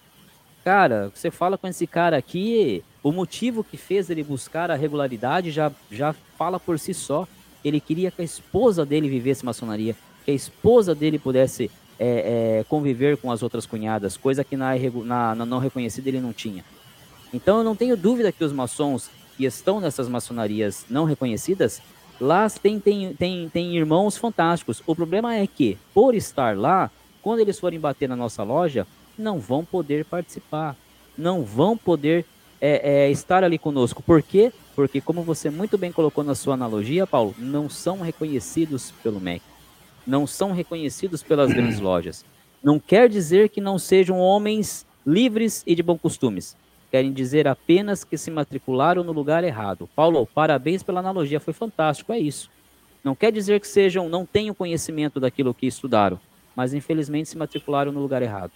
Cara, você fala com esse cara aqui, o motivo que fez ele buscar a regularidade já, já fala por si só. Ele queria que a esposa dele vivesse maçonaria, que a esposa dele pudesse é, é, conviver com as outras cunhadas, coisa que na, na, na não reconhecida ele não tinha. Então eu não tenho dúvida que os maçons que estão nessas maçonarias não reconhecidas Lá tem, tem, tem, tem irmãos fantásticos. O problema é que, por estar lá, quando eles forem bater na nossa loja, não vão poder participar. Não vão poder é, é, estar ali conosco. Por quê? Porque, como você muito bem colocou na sua analogia, Paulo, não são reconhecidos pelo MEC. Não são reconhecidos pelas grandes lojas. Não quer dizer que não sejam homens livres e de bons costumes querem dizer apenas que se matricularam no lugar errado. Paulo, parabéns pela analogia, foi fantástico, é isso. Não quer dizer que sejam, não tenham conhecimento daquilo que estudaram, mas infelizmente se matricularam no lugar errado.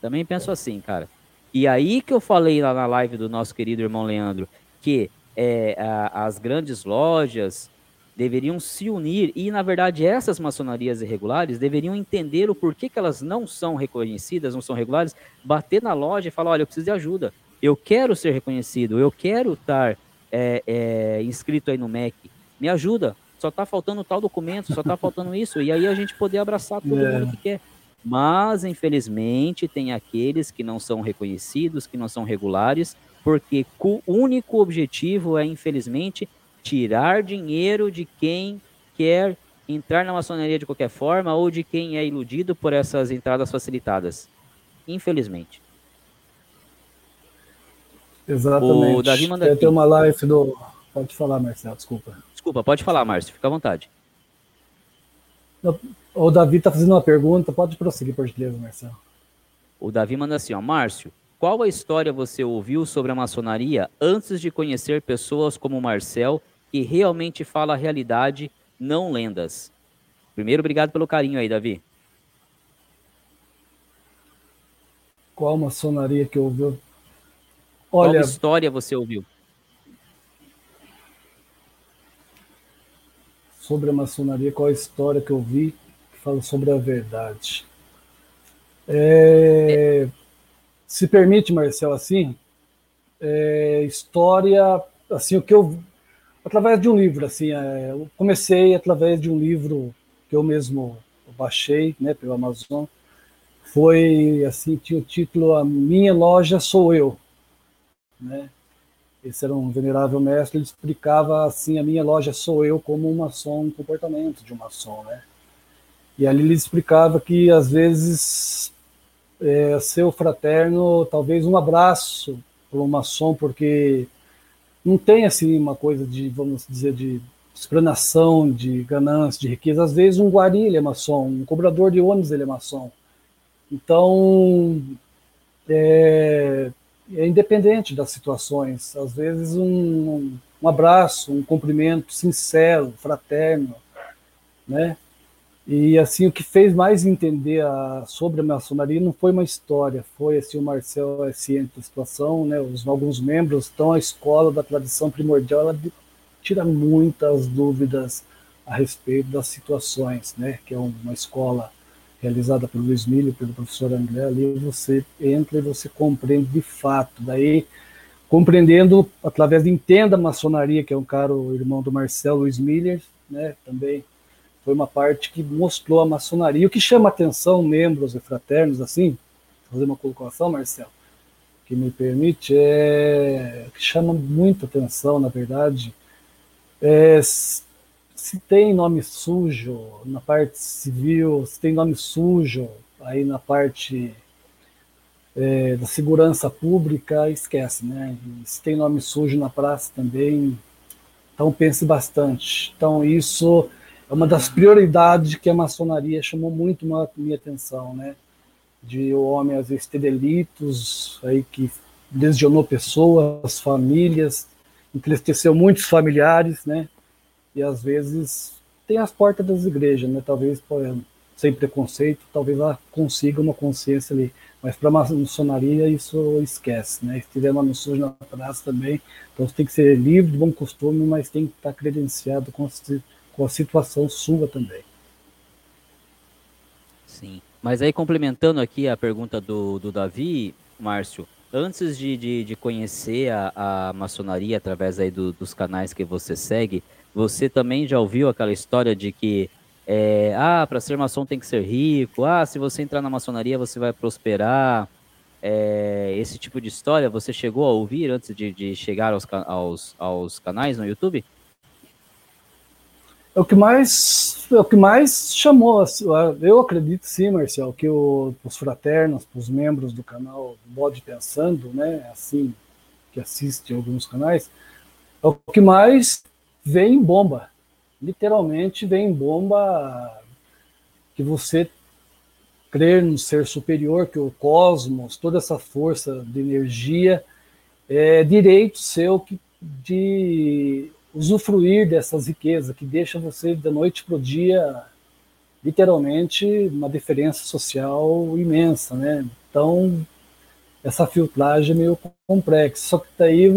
Também penso assim, cara. E aí que eu falei lá na live do nosso querido irmão Leandro, que é, a, as grandes lojas deveriam se unir e, na verdade, essas maçonarias irregulares deveriam entender o porquê que elas não são reconhecidas, não são regulares, bater na loja e falar, olha, eu preciso de ajuda. Eu quero ser reconhecido, eu quero estar é, é, inscrito aí no MEC, me ajuda, só está faltando tal documento, só está faltando isso, e aí a gente poder abraçar todo é. mundo que quer. Mas, infelizmente, tem aqueles que não são reconhecidos, que não são regulares, porque o único objetivo é, infelizmente, tirar dinheiro de quem quer entrar na maçonaria de qualquer forma ou de quem é iludido por essas entradas facilitadas. Infelizmente. Exatamente. O Davi manda Tem uma live do. Pode falar, Marcelo, desculpa. Desculpa, pode falar, Márcio, fica à vontade. O Davi está fazendo uma pergunta, pode prosseguir, por gentileza, Marcelo. O Davi manda assim, ó, Márcio, qual a história você ouviu sobre a maçonaria antes de conhecer pessoas como o Marcel, que realmente fala a realidade, não lendas? Primeiro, obrigado pelo carinho aí, Davi. Qual maçonaria que ouviu? Olha, Qual história você ouviu? Sobre a maçonaria, qual a história que eu vi fala sobre a verdade? É, se permite, Marcelo, assim, é, história, assim, o que eu através de um livro, assim, é, eu comecei através de um livro que eu mesmo baixei, né, pelo Amazon, foi assim, tinha o título A Minha Loja Sou Eu, né? Esse era um venerável mestre, ele explicava assim, a minha loja sou eu como um maçom, um comportamento de um maçom, né? E ali ele explicava que às vezes é, seu fraterno, talvez um abraço para um maçom, porque não tem assim uma coisa de, vamos dizer, de explanação, de ganância, de riqueza. Às vezes um guari ele é maçom, um cobrador de ônibus ele é maçom. Então, é, é independente das situações. Às vezes, um, um abraço, um cumprimento sincero, fraterno, né? E assim, o que fez mais entender a, sobre a maçonaria não foi uma história, foi assim, o Marcel é ciente da situação, né? Os, alguns membros estão à escola da tradição primordial, ela tira muitas dúvidas a respeito das situações, né? Que é uma escola realizada pelo Luiz Milho, pelo professor André, ali você entra e você compreende de fato. Daí, compreendendo através de Entenda a Maçonaria, que é um caro irmão do Marcelo Luiz Miller, né, também foi uma parte que mostrou a maçonaria. O que chama atenção, membros e fraternos, assim, fazer uma colocação, Marcelo, que me permite, é que chama muito atenção, na verdade, é, se tem nome sujo na parte civil, se tem nome sujo aí na parte é, da segurança pública, esquece, né? E se tem nome sujo na praça também, então pense bastante. Então isso é uma das prioridades que a maçonaria chamou muito a minha atenção, né? De o homem às vezes ter delitos aí que lesionou pessoas, famílias, entristeceu muitos familiares, né? E às vezes tem as portas das igrejas, né? Talvez sem preconceito, talvez ela consiga uma consciência ali. Mas para a maçonaria isso esquece, né? Se tiver uma sujo na praça também, então você tem que ser livre de bom costume, mas tem que estar credenciado com a, com a situação sua também. Sim. Mas aí complementando aqui a pergunta do, do Davi, Márcio, antes de, de, de conhecer a, a, maçonaria através aí do, dos canais que você segue, você também já ouviu aquela história de que é, ah, para ser maçom tem que ser rico. Ah, se você entrar na maçonaria você vai prosperar. É, esse tipo de história você chegou a ouvir antes de, de chegar aos, aos, aos canais no YouTube? É o que mais, é o que mais chamou, eu acredito sim, Marcel, que os fraternos, os membros do canal Bode Pensando, né, assim, que assistem alguns canais, é o que mais vem em bomba. Literalmente vem bomba que você crer no ser superior, que o cosmos, toda essa força de energia, é direito seu que, de usufruir dessas riquezas, que deixa você da noite para o dia, literalmente, uma diferença social imensa, né? Então, essa filtragem é meio complexa. Só que daí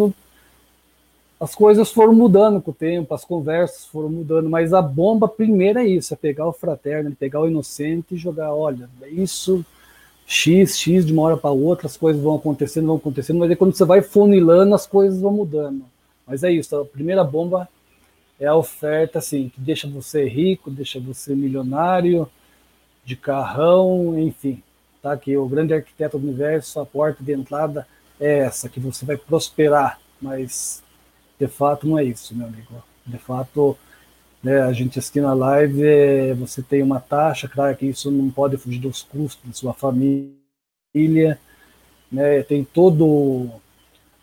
as coisas foram mudando com o tempo, as conversas foram mudando, mas a bomba primeiro é isso, é pegar o fraterno, pegar o inocente e jogar, olha, isso X, X de uma hora para outra, as coisas vão acontecendo, vão acontecendo, mas aí quando você vai funilando, as coisas vão mudando. Mas é isso, a primeira bomba é a oferta, assim, que deixa você rico, deixa você milionário, de carrão, enfim. Tá aqui, o grande arquiteto do universo, a porta de entrada é essa, que você vai prosperar, mas de fato não é isso, meu amigo. De fato, né, a gente assistindo a live, é, você tem uma taxa, claro que isso não pode fugir dos custos da sua família, né, tem todo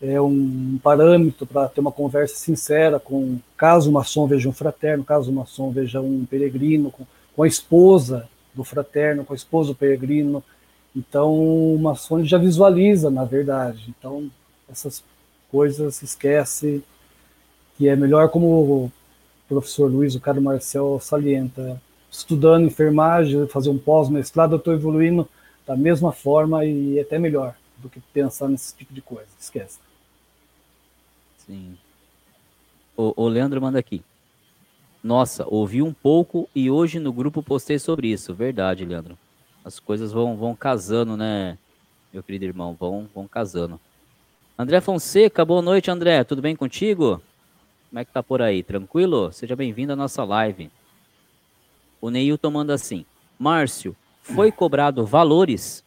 é, um parâmetro para ter uma conversa sincera com, caso o maçom veja um fraterno, caso o maçom veja um peregrino, com, com a esposa do fraterno, com a esposa do peregrino, então o maçom já visualiza, na verdade, então essas coisas esquece que é melhor como o professor Luiz, o cara Marcel salienta, estudando enfermagem, fazer um pós-mestrado, eu estou evoluindo da mesma forma e até melhor do que pensar nesse tipo de coisa. Esquece. Sim. O, o Leandro manda aqui. Nossa, ouvi um pouco e hoje no grupo postei sobre isso. Verdade, Leandro. As coisas vão, vão casando, né, meu querido irmão? Vão, vão casando. André Fonseca, boa noite, André. Tudo bem contigo? Como é que tá por aí? Tranquilo? Seja bem-vindo à nossa live. O Neilton manda assim: Márcio, foi cobrado valores?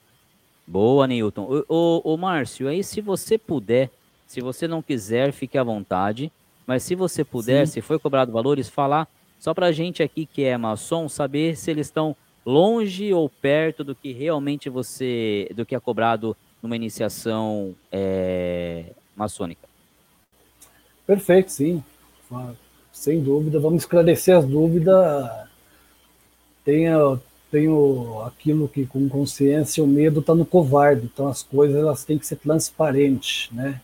Boa, Neilton. Ô, ô, Márcio, aí se você puder, se você não quiser, fique à vontade. Mas se você puder, Sim. se foi cobrado valores, falar só pra gente aqui que é maçom saber se eles estão longe ou perto do que realmente você, do que é cobrado numa iniciação é, maçônica. Perfeito, sim. Sem dúvida, vamos esclarecer as dúvidas. Tenha, tenho aquilo que com consciência o medo está no covarde, então as coisas elas têm que ser transparentes, né?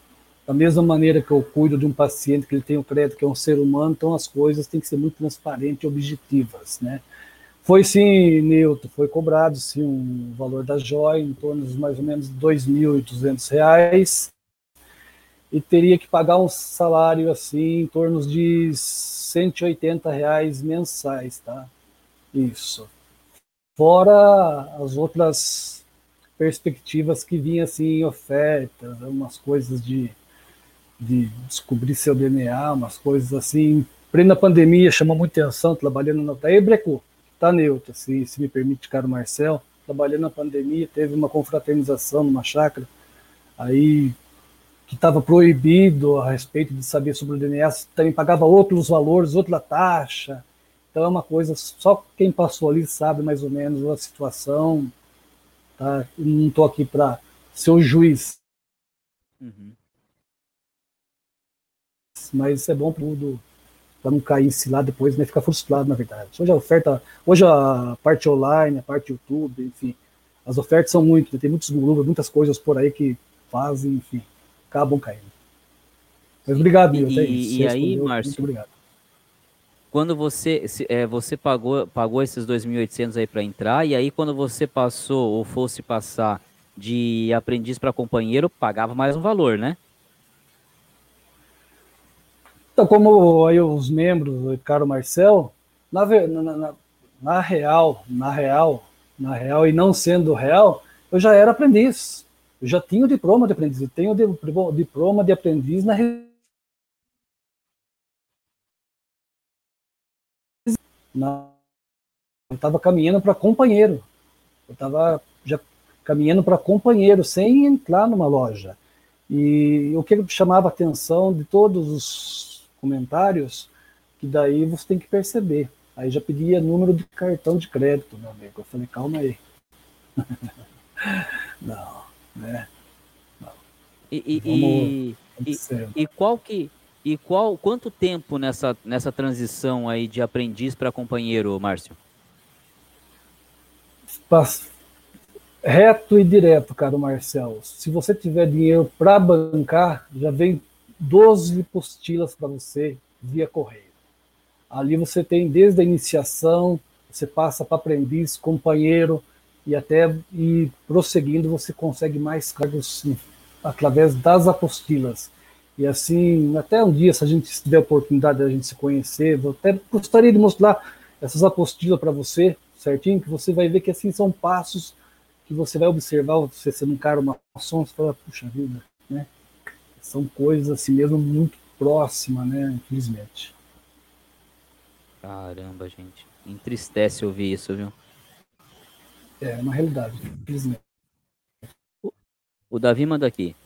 Da mesma maneira que eu cuido de um paciente que ele tem o crédito que é um ser humano, então as coisas têm que ser muito transparentes e objetivas, né? Foi sim, Nilton, foi cobrado sim um valor da joia em torno de mais ou menos R$ 2.200 e teria que pagar um salário assim em torno de 180 reais mensais, tá? Isso. Fora as outras perspectivas que vinham assim em ofertas, umas coisas de, de descobrir seu DNA, umas coisas assim plena pandemia chamou muita atenção, trabalhando na Aí tá neutro, se, se me permite, caro Marcel, trabalhando na pandemia, teve uma confraternização numa chácara, aí que estava proibido a respeito de saber sobre o DNA, também pagava outros valores, outra taxa. Então é uma coisa, só quem passou ali sabe mais ou menos a situação. Tá? Não estou aqui para ser o juiz. Uhum. Mas isso é bom para tudo, para não cair se lá depois, né? Ficar frustrado, na verdade. Hoje a oferta, hoje a parte online, a parte YouTube, enfim, as ofertas são muito, tem muitos gurus, muitas coisas por aí que fazem, enfim acabam caindo. Mas obrigado, Milton. E, e aí, Márcio? Muito obrigado. Quando você, é, você pagou, pagou esses 2.800 aí para entrar, e aí quando você passou ou fosse passar de aprendiz para companheiro, pagava mais um valor, né? Então, como aí os membros, caro Marcel, na, na, na, na real, na real, na real e não sendo real, eu já era aprendiz. Eu já tinha o diploma de aprendiz, eu tenho o diploma de aprendiz na na, eu estava caminhando para companheiro. Eu estava já caminhando para companheiro, sem entrar numa loja. E o que chamava a atenção de todos os comentários, que daí você tem que perceber. Aí já pedia número de cartão de crédito, meu amigo. Eu falei, calma aí. Não. Né? E, e, e, e, qual que e qual quanto tempo nessa nessa transição aí de aprendiz para companheiro, Márcio? Reto e direto, caro Marcel. Se você tiver dinheiro para bancar, já vem 12 postilas para você via correio. Ali você tem desde a iniciação, você passa para aprendiz, companheiro, e até e prosseguindo você consegue mais cargos através das apostilas. E assim, até um dia, se a gente tiver a oportunidade de a gente se conhecer, eu até gostaria de mostrar essas apostilas para você, certinho, que você vai ver que assim são passos que você vai observar, você sendo um cara, uma ação, você fala, puxa vida? São coisas assim mesmo muito próximas, né? Infelizmente. Caramba, gente. Entristece ouvir isso, viu? É uma realidade, infelizmente. O Davi manda aqui.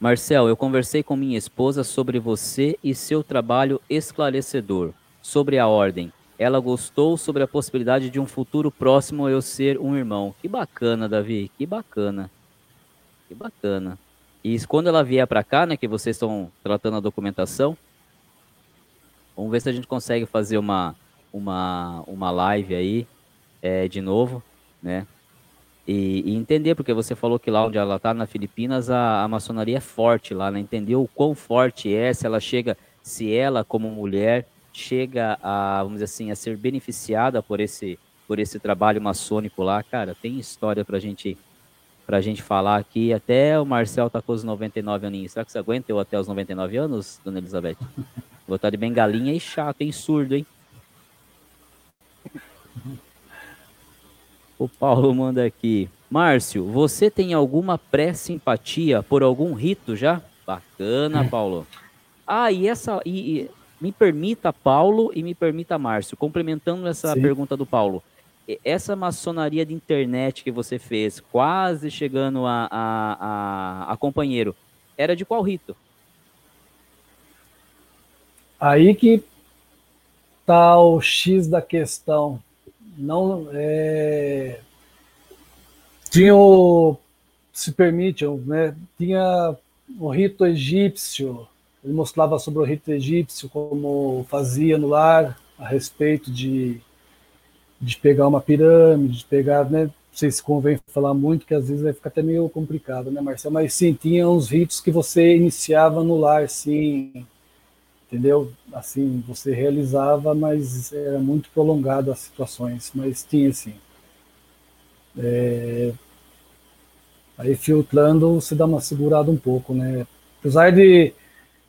Marcel, eu conversei com minha esposa sobre você e seu trabalho esclarecedor sobre a ordem. Ela gostou sobre a possibilidade de um futuro próximo eu ser um irmão. Que bacana, Davi, que bacana. Que bacana. E quando ela vier para cá, né, que vocês estão tratando a documentação, vamos ver se a gente consegue fazer uma uma uma live aí é, de novo né? E, e, entender, porque você falou que lá onde ela está, na Filipinas, a, a maçonaria é forte lá, né? Entender o quão forte é, se ela chega, se ela, como mulher, chega a, vamos dizer assim, a ser beneficiada por esse, por esse trabalho maçônico lá, cara, tem história pra gente pra gente falar aqui. Até o Marcel tá com os 99 aninhos. Será que você aguenta eu até os 99 anos, dona Elizabeth? Vou estar de bengalinha e chato, hein? Surdo, hein? O Paulo manda aqui. Márcio, você tem alguma pré-simpatia por algum rito já? Bacana, Paulo. Ah, e essa. E, e, me permita, Paulo, e me permita, Márcio, complementando essa Sim. pergunta do Paulo. Essa maçonaria de internet que você fez, quase chegando a, a, a, a companheiro, era de qual rito? Aí que tá o X da questão não é, tinha o, se permite, né, tinha o rito egípcio, ele mostrava sobre o rito egípcio, como fazia no lar, a respeito de, de pegar uma pirâmide, de pegar, né, não sei se convém falar muito, que às vezes vai ficar até meio complicado, né, Marcelo? Mas sim, tinha uns ritos que você iniciava no lar, sim, entendeu? Assim, você realizava, mas era muito prolongado as situações, mas tinha assim. É... Aí filtrando, você dá uma segurada um pouco, né? Apesar de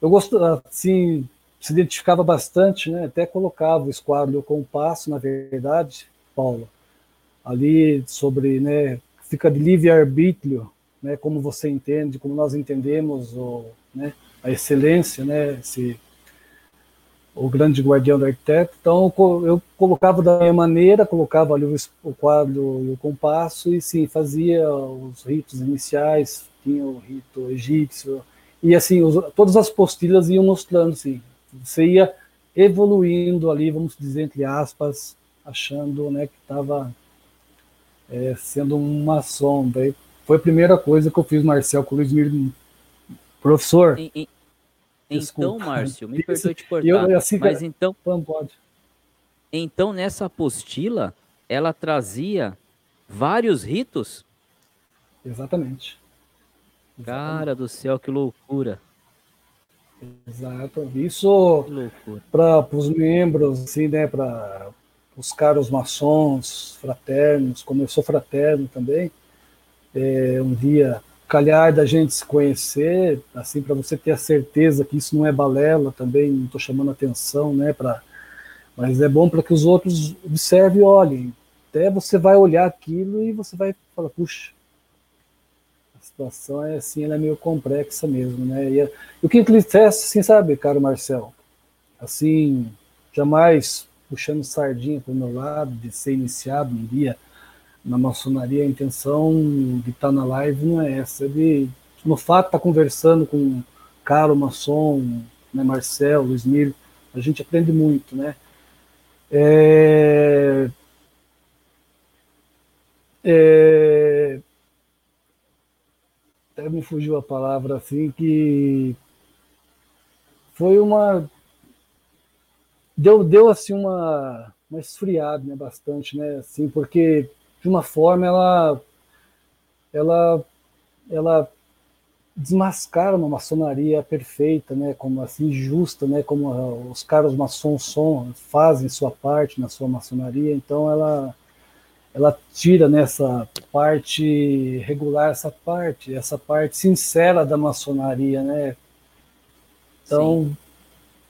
eu gosto, assim, se identificava bastante, né? Até colocava o esquadro com o passo, na verdade, Paulo, ali sobre, né? Fica de livre arbítrio, né? Como você entende, como nós entendemos, o, né? A excelência, né? Esse o grande guardião do arquiteto. Então eu colocava da minha maneira, colocava ali o quadro e o compasso e sim fazia os ritos iniciais, tinha o rito egípcio e assim os, todas as postilhas iam mostrando assim, você ia evoluindo ali, vamos dizer entre aspas, achando né, que estava é, sendo uma sombra. Foi a primeira coisa que eu fiz, Marcel, com o Luiz Mir, professor. E, e, então, Márcio, me perdoe te cortar, eu, assim, mas então... Pode. Então, nessa apostila, ela trazia vários ritos? Exatamente. Cara do céu, que loucura. Exato. Isso para os membros, assim, né, para os caros maçons, fraternos, como eu sou fraterno também, é, um dia calhar da gente se conhecer, assim, para você ter a certeza que isso não é balela também, não estou chamando atenção, né, pra, mas é bom para que os outros observem e olhem. Até você vai olhar aquilo e você vai falar, puxa, situação é assim, ela é meio complexa mesmo, né, e, e o que entristece, assim, sabe, caro Marcel, assim, jamais puxando sardinha para o meu lado, de ser iniciado um dia na maçonaria, a intenção de estar na live não é essa, é de, no fato estar conversando com Carlos maçom, né, Marcel, Luiz Miro, a gente aprende muito, né? É, é, até me fugiu a palavra assim que foi uma deu deu assim uma uma esfriada, né, bastante, né, assim, porque de uma forma ela ela ela desmascara uma maçonaria perfeita, né, como assim justa, né, como os caras maçons fazem sua parte na sua maçonaria, então ela ela tira nessa parte regular essa parte, essa parte sincera da maçonaria, né? Então,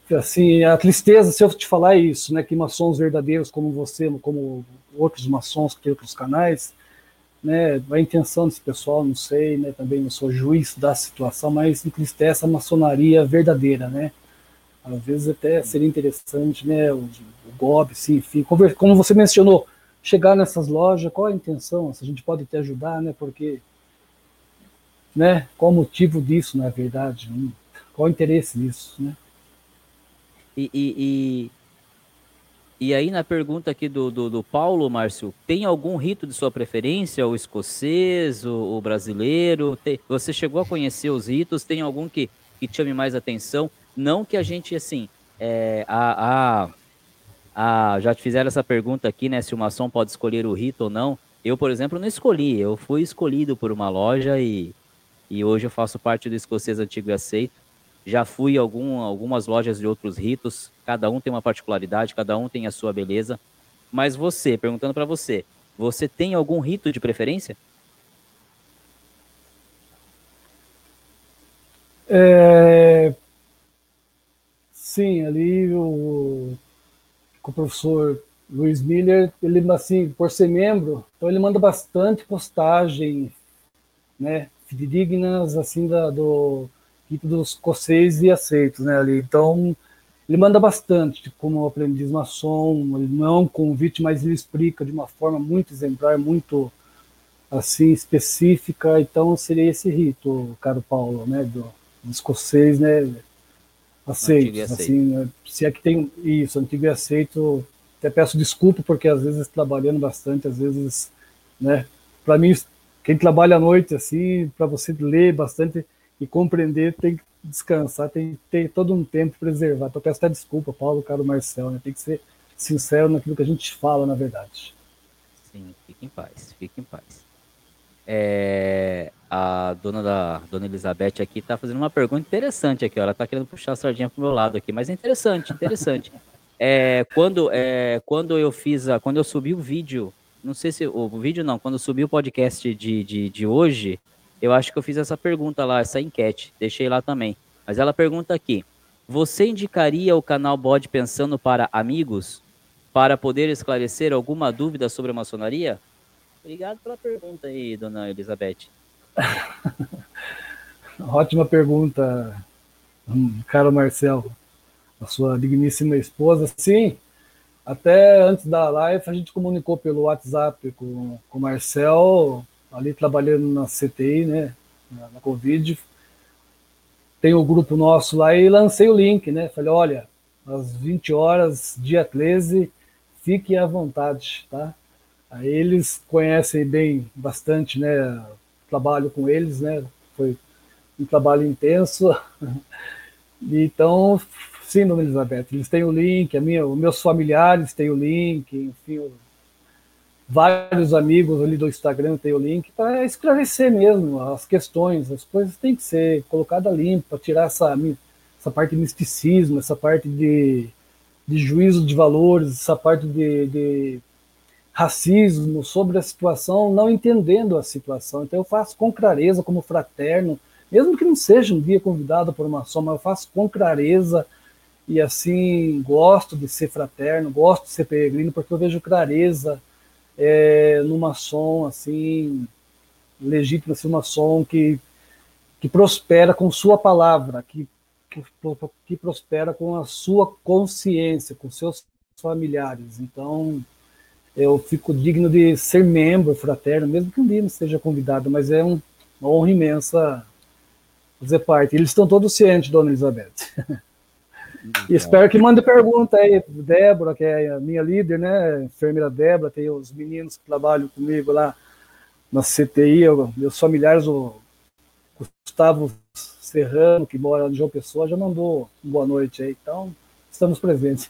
Sim. assim, a tristeza se eu te falar isso, né, que maçons verdadeiros como você, como outros maçons que tem outros canais, né, a intenção desse pessoal, não sei, né, também não sou juiz da situação, mas entristece a maçonaria verdadeira, né, às vezes até seria interessante, né, o, o GOB, sim, enfim, como você mencionou, chegar nessas lojas, qual a intenção, se a gente pode te ajudar, né, porque, né, qual o motivo disso, na verdade, né? qual o interesse disso, né. E, e, e aí, na pergunta aqui do, do, do, Paulo, Márcio, tem algum rito de sua preferência? O escocês, o, o brasileiro? Tem, você chegou a conhecer os ritos? Tem algum que, que chame mais atenção? Não que a gente, assim, é, a, a, a, já te fizeram essa pergunta aqui, né? Se o maçom pode escolher o rito ou não. Eu, por exemplo, não escolhi. Eu fui escolhido por uma loja e, e hoje eu faço parte do escocês antigo e aceito. Já fui algum, algumas lojas de outros ritos, cada um tem uma particularidade, cada um tem a sua beleza. Mas você, perguntando para você, você tem algum rito de preferência? É... Sim, ali o, o professor Luiz Miller, ele assim, por ser membro, então ele manda bastante postagem, né, fidedignas assim da, do equipe dos coceis e aceitos, né, ali. Então, ele manda bastante, como aprendiz maçom, ele não é um convite, mas ele explica de uma forma muito exemplar, muito assim específica. Então, seria esse rito, caro Paulo, né, do, do escocês, né, aceitos, assim, né, se é que tem isso, antigo e aceito. Até peço desculpa porque às vezes trabalhando bastante, às vezes, né, para mim quem trabalha à noite assim, para você ler bastante e compreender, tem que descansar, tem que ter todo um tempo preservado. Então, peço até desculpa, Paulo, caro Marcel, né? tem que ser sincero naquilo que a gente fala, na verdade. Sim, fique em paz, fique em paz. É, a dona da dona Elizabeth aqui está fazendo uma pergunta interessante aqui, ó. ela está querendo puxar a sardinha pro meu lado aqui, mas é interessante, interessante. é, quando, é, quando eu fiz, a, quando eu subi o vídeo, não sei se o vídeo não, quando eu subi o podcast de, de, de hoje, eu acho que eu fiz essa pergunta lá, essa enquete, deixei lá também. Mas ela pergunta aqui: você indicaria o canal Bode Pensando para amigos para poder esclarecer alguma dúvida sobre a maçonaria? Obrigado pela pergunta aí, dona Elizabeth. Ótima pergunta, caro Marcelo. a sua digníssima esposa. Sim, até antes da live a gente comunicou pelo WhatsApp com, com o Marcel, ali trabalhando na CTI, né, na, na Covid. Tem o grupo nosso lá e lancei o link, né? Falei, olha, às 20 horas, dia 13, fiquem à vontade, tá? Aí eles conhecem bem bastante, né? Trabalho com eles, né? Foi um trabalho intenso. Então, sim, dona Elizabeth, eles têm o link, a minha, os meus familiares têm o link, enfim, vários amigos ali do Instagram têm o link para esclarecer mesmo as questões, as coisas têm que ser colocadas limpa, tirar essa, essa parte de misticismo, essa parte de, de juízo de valores, essa parte de, de racismo sobre a situação, não entendendo a situação. Então eu faço com clareza, como fraterno, mesmo que não seja um dia convidado por uma soma, eu faço com clareza e assim gosto de ser fraterno, gosto de ser peregrino, porque eu vejo clareza é, numa som assim legítima, assim, uma som que, que prospera com sua palavra, que, que, que prospera com a sua consciência, com seus familiares. Então, eu fico digno de ser membro fraterno, mesmo que um dia não seja convidado, mas é um, uma honra imensa fazer parte. Eles estão todos cientes, dona Elizabeth. E espero que mande pergunta aí, Débora, que é a minha líder, né? Enfermeira Débora, tem os meninos que trabalham comigo lá na CTI, meus familiares, o Gustavo Serrano, que mora em João Pessoa, já mandou boa noite aí. Então, estamos presentes.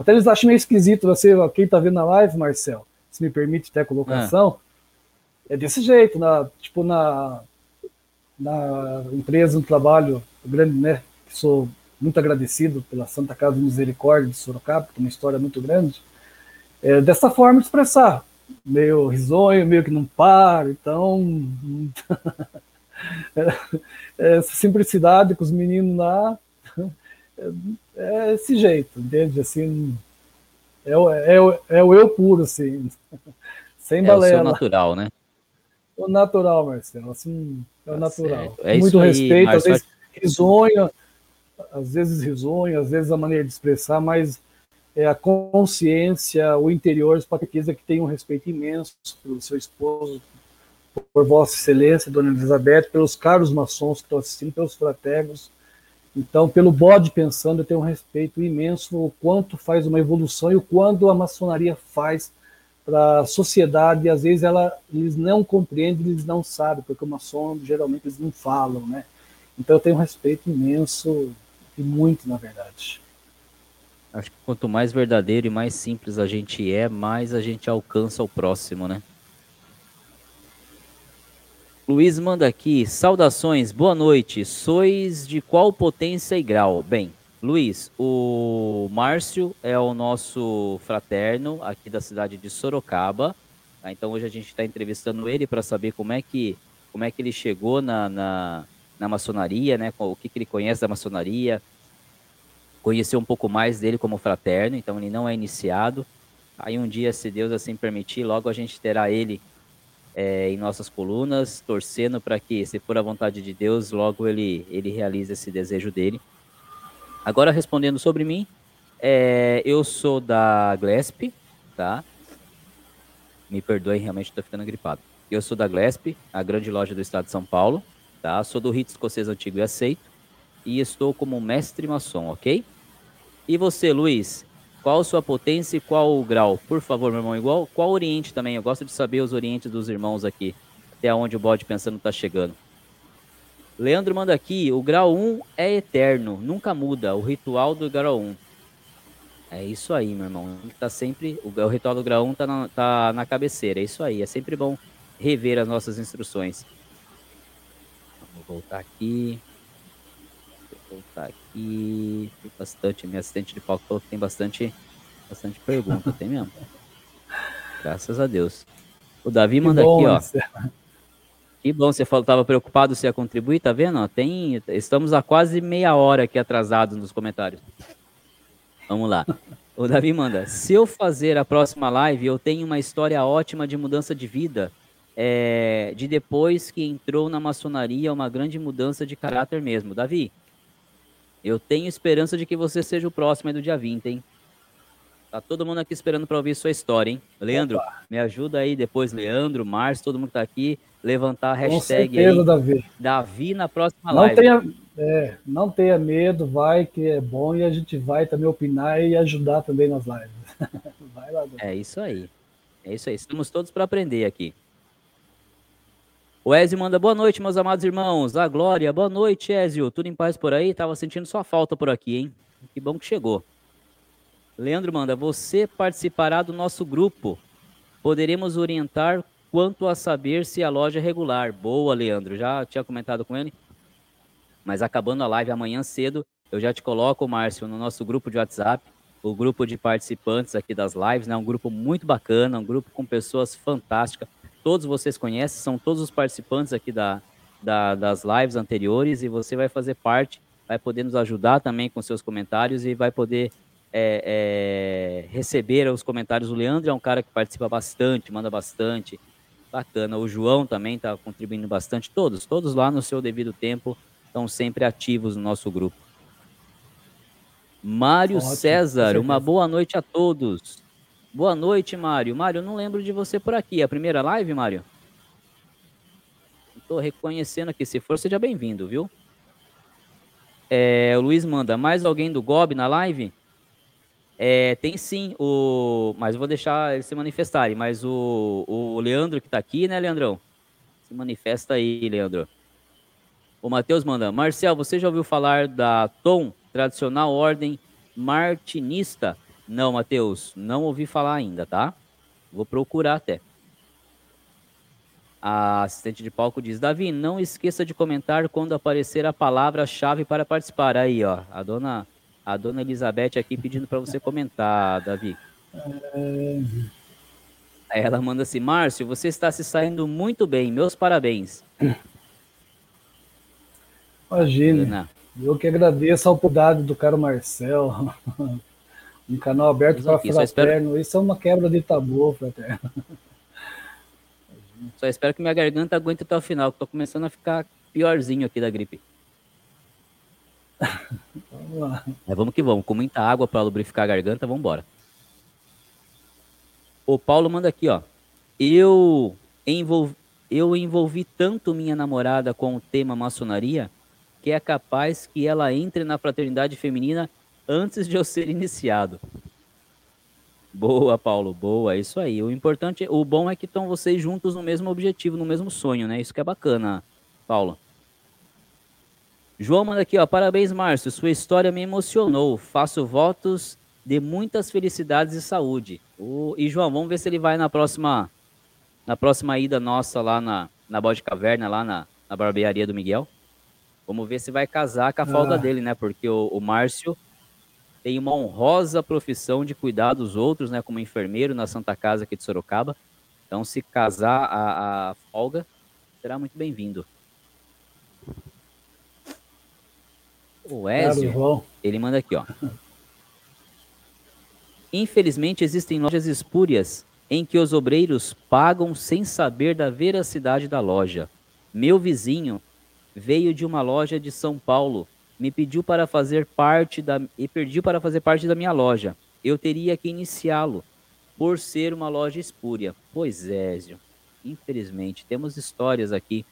Até eles acham meio esquisito você, quem está vendo na live, Marcel, se me permite ter a colocação, é, é desse jeito, na, tipo na na empresa, um trabalho grande, né? Que sou muito agradecido pela Santa Casa de Misericórdia de Sorocaba, que tem uma história muito grande. É, dessa forma de expressar, meio risonho, meio que não para, então é, essa simplicidade com os meninos lá é, é esse jeito, entende? Assim, é, é, é o eu puro, assim, sem balela. É o seu natural, né? O natural, Marcelo, assim, é o tá natural. É Muito respeito, às vezes risonho, às vezes risonho, às vezes a maneira de expressar, mas é a consciência, o interior, a pesquisa que tem um respeito imenso pelo seu esposo, por Vossa Excelência, Dona Elizabeth, pelos caros maçons que estão assistindo, pelos fraternos. Então, pelo bode pensando, eu tenho um respeito imenso o quanto faz uma evolução e o quanto a maçonaria faz para a sociedade, e às vezes ela, eles não compreendem, eles não sabem, porque o maçom geralmente eles não falam, né? Então eu tenho um respeito imenso, e muito, na verdade. Acho que quanto mais verdadeiro e mais simples a gente é, mais a gente alcança o próximo, né? Luiz manda aqui, saudações, boa noite. Sois de qual potência e grau? Bem, Luiz, o Márcio é o nosso fraterno aqui da cidade de Sorocaba. Tá? Então hoje a gente está entrevistando ele para saber como é que como é que ele chegou na, na, na maçonaria, né? O que, que ele conhece da maçonaria, conhecer um pouco mais dele como fraterno. Então ele não é iniciado. Aí um dia, se Deus assim permitir, logo a gente terá ele é, em nossas colunas, torcendo para que, se for a vontade de Deus, logo ele ele realize esse desejo dele. Agora, respondendo sobre mim, é, eu sou da Glesp, tá? Me perdoem, realmente estou ficando gripado. Eu sou da Glesp, a grande loja do estado de São Paulo, tá? Sou do rito escocês antigo e aceito e estou como mestre maçom, ok? E você, Luiz, qual sua potência e qual o grau? Por favor, meu irmão, igual qual oriente também? Eu gosto de saber os orientes dos irmãos aqui, até onde o bode pensando está chegando. Leandro manda aqui, o grau 1 é eterno, nunca muda, o ritual do grau 1. É isso aí, meu irmão. Tá sempre, o, o ritual do grau 1 tá na, tá na cabeceira, é isso aí. É sempre bom rever as nossas instruções. Vou voltar aqui. Vou voltar aqui. Tem bastante, minha assistente de palco falou que tem bastante, bastante pergunta, tem mesmo. Graças a Deus. O Davi manda bom, aqui, ó. Que bom, você falou, estava preocupado se ia contribuir, tá vendo? Tem, estamos a quase meia hora aqui atrasados nos comentários. Vamos lá. O Davi manda, se eu fazer a próxima live, eu tenho uma história ótima de mudança de vida, é, de depois que entrou na maçonaria, uma grande mudança de caráter mesmo. Davi, Eu tenho esperança de que você seja o próximo aí do dia 20, hein? Tá todo mundo aqui esperando para ouvir sua história, hein? Leandro, Opa. me ajuda aí depois, Leandro, Márcio, todo mundo que tá aqui, levantar a hashtag Com certeza, aí. Davi. Davi na próxima não live. Tenha, é, não tenha medo, vai que é bom e a gente vai também opinar e ajudar também nas lives. vai lá. Davi. É isso aí. É isso aí. Estamos todos para aprender aqui. O Ezio manda boa noite, meus amados irmãos. A Glória, boa noite, Ezio. Tudo em paz por aí? Tava sentindo sua falta por aqui, hein? Que bom que chegou. Leandro manda, você participará do nosso grupo. Poderemos orientar quanto a saber se a loja é regular. Boa, Leandro. Já tinha comentado com ele. Mas acabando a live amanhã cedo, eu já te coloco, Márcio, no nosso grupo de WhatsApp, o grupo de participantes aqui das lives, né? Um grupo muito bacana, um grupo com pessoas fantásticas. Todos vocês conhecem, são todos os participantes aqui da, da, das lives anteriores e você vai fazer parte, vai poder nos ajudar também com seus comentários e vai poder é, é, receber os comentários. O Leandro é um cara que participa bastante, manda bastante. Bacana. O João também está contribuindo bastante. Todos, todos lá no seu devido tempo estão sempre ativos no nosso grupo. Mário Ótimo, César, uma boa noite a todos. Boa noite, Mário. Mário, não lembro de você por aqui. É a primeira live, Mário? Estou reconhecendo aqui. Se for, seja bem-vindo, viu? É, o Luiz manda, mais alguém do GOB na live? É, tem sim, o, mas eu vou deixar eles se manifestarem. Mas o, o Leandro que está aqui, né, Leandrão? Se manifesta aí, Leandro. O Matheus manda, Marcel, você já ouviu falar da Tom, tradicional ordem martinista? Não, Matheus, não ouvi falar ainda, tá? Vou procurar até. A assistente de palco diz: Davi, não esqueça de comentar quando aparecer a palavra-chave para participar. Aí, ó, a dona a dona Elizabeth aqui pedindo para você comentar, Davi. Aí ela manda assim: Márcio, você está se saindo muito bem, meus parabéns. Imagina. Eu que agradeço a oportunidade do cara Marcel. um canal aberto para fraterno. Espero... Isso é uma quebra de tabu, fraterno. Só espero que minha garganta aguente até o final, que estou começando a ficar piorzinho aqui da gripe. vamos lá. É, vamos que vamos. Com muita água para lubrificar a garganta, vamos embora. O Paulo manda aqui, ó. Eu envolvi, eu envolvi tanto minha namorada com o tema maçonaria que é capaz que ela entre na fraternidade feminina antes de eu ser iniciado. Boa, Paulo, boa, isso aí. O importante, o bom é que estão vocês juntos no mesmo objetivo, no mesmo sonho, né? Isso que é bacana, Paulo. João manda aqui, ó. Parabéns, Márcio. Sua história me emocionou. Faço votos de muitas felicidades e saúde. O... E João, vamos ver se ele vai na próxima na próxima ida nossa lá na, na Bode Caverna, lá na, na barbearia do Miguel. Vamos ver se vai casar com a falda ah. dele, né? Porque o, o Márcio tem uma honrosa profissão de cuidar dos outros, né? Como enfermeiro na Santa Casa aqui de Sorocaba. Então, se casar a, a folga, será muito bem-vindo. O Ezio, ele manda aqui, ó. Infelizmente, existem lojas espúrias em que os obreiros pagam sem saber da veracidade da loja. Meu vizinho veio de uma loja de São Paulo, me pediu para fazer parte da e pediu para fazer parte da minha loja. Eu teria que iniciá-lo por ser uma loja espúria. Pois é, Ezio. Infelizmente, temos histórias aqui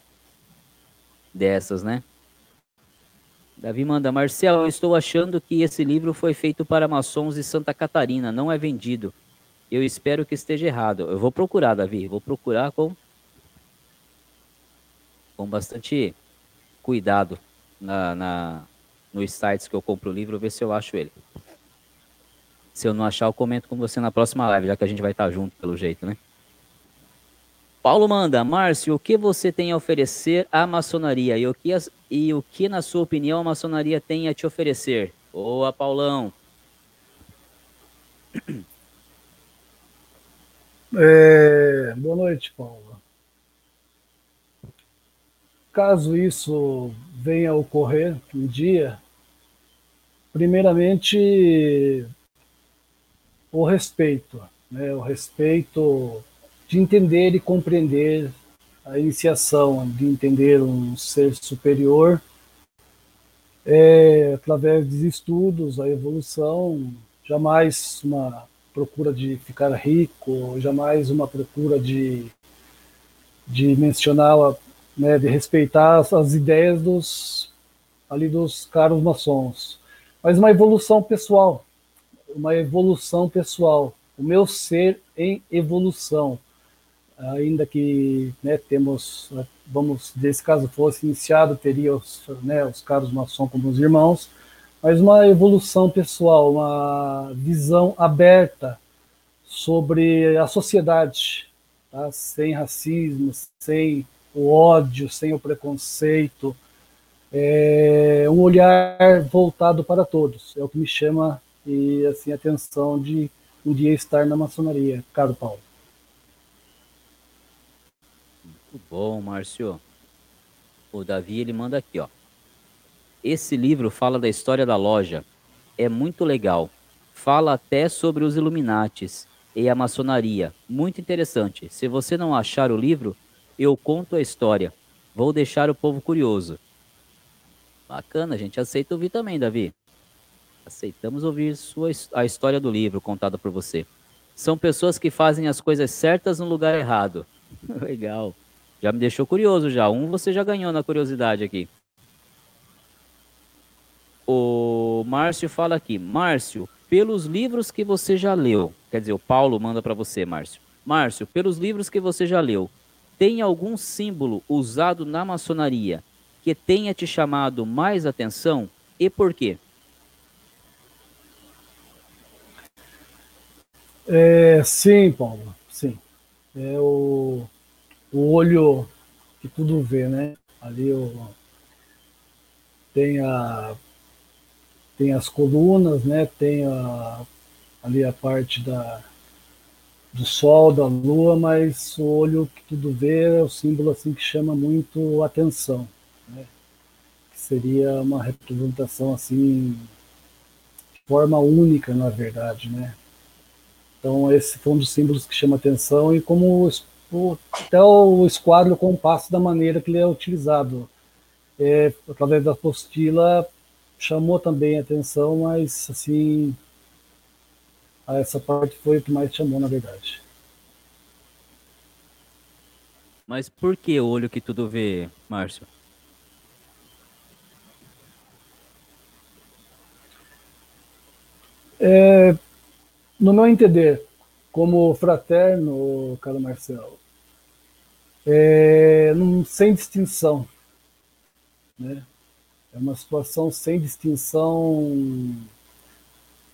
dessas, né? Davi manda, Marcelo, estou achando que esse livro foi feito para maçons de Santa Catarina, não é vendido. Eu espero que esteja errado. Eu vou procurar, Davi, vou procurar com, com bastante cuidado na, na, nos sites que eu compro o livro, ver se eu acho ele. Se eu não achar, eu comento com você na próxima live, já que a gente vai estar junto pelo jeito, né? Paulo manda, Márcio, o que você tem a oferecer à maçonaria e o que, as, e o que na sua opinião, a maçonaria tem a te oferecer? Boa, Paulão. É, boa noite, Paulo. Caso isso venha a ocorrer um dia, primeiramente o respeito, né? o respeito de entender e compreender a iniciação, de entender um ser superior, é, através de estudos, a evolução, jamais uma procura de ficar rico, jamais uma procura de, de mencionar, né, de respeitar as ideias dos ali dos caros maçons, mas uma evolução pessoal, uma evolução pessoal, o meu ser em evolução, ainda que né, temos, vamos, desse caso fosse iniciado, teria os, né, os caros maçons como os irmãos, mas uma evolução pessoal, uma visão aberta sobre a sociedade, tá? sem racismo, sem o ódio, sem o preconceito, é um olhar voltado para todos. É o que me chama e assim a atenção de um dia estar na maçonaria, caro Paulo. Muito bom, Márcio. O Davi ele manda aqui, ó. Esse livro fala da história da loja. É muito legal. Fala até sobre os Illuminates e a maçonaria. Muito interessante. Se você não achar o livro, eu conto a história. Vou deixar o povo curioso. Bacana, a gente aceita ouvir também, Davi. Aceitamos ouvir sua, a história do livro contada por você. São pessoas que fazem as coisas certas no lugar errado. Legal. Já me deixou curioso já. Um você já ganhou na curiosidade aqui. O Márcio fala aqui. Márcio, pelos livros que você já leu, quer dizer, o Paulo manda para você, Márcio. Márcio, pelos livros que você já leu, tem algum símbolo usado na maçonaria que tenha te chamado mais atenção e por quê? É, sim, Paulo, sim. É o, o olho que tudo vê, né? Ali o, tem, a, tem as colunas, né? Tem a, ali a parte da, do sol, da lua, mas o olho que tudo vê é o símbolo assim que chama muito atenção né? que seria uma representação assim de forma única, na verdade, né? Então esse foi um dos símbolos que chama atenção e como o, até o esquadro o passo da maneira que ele é utilizado. É, através da apostila chamou também atenção, mas assim essa parte foi o que mais chamou na verdade. Mas por que o olho que tudo vê, Márcio? É, no meu entender, como fraterno, caro Marcelo, é, num, sem distinção. Né? É uma situação sem distinção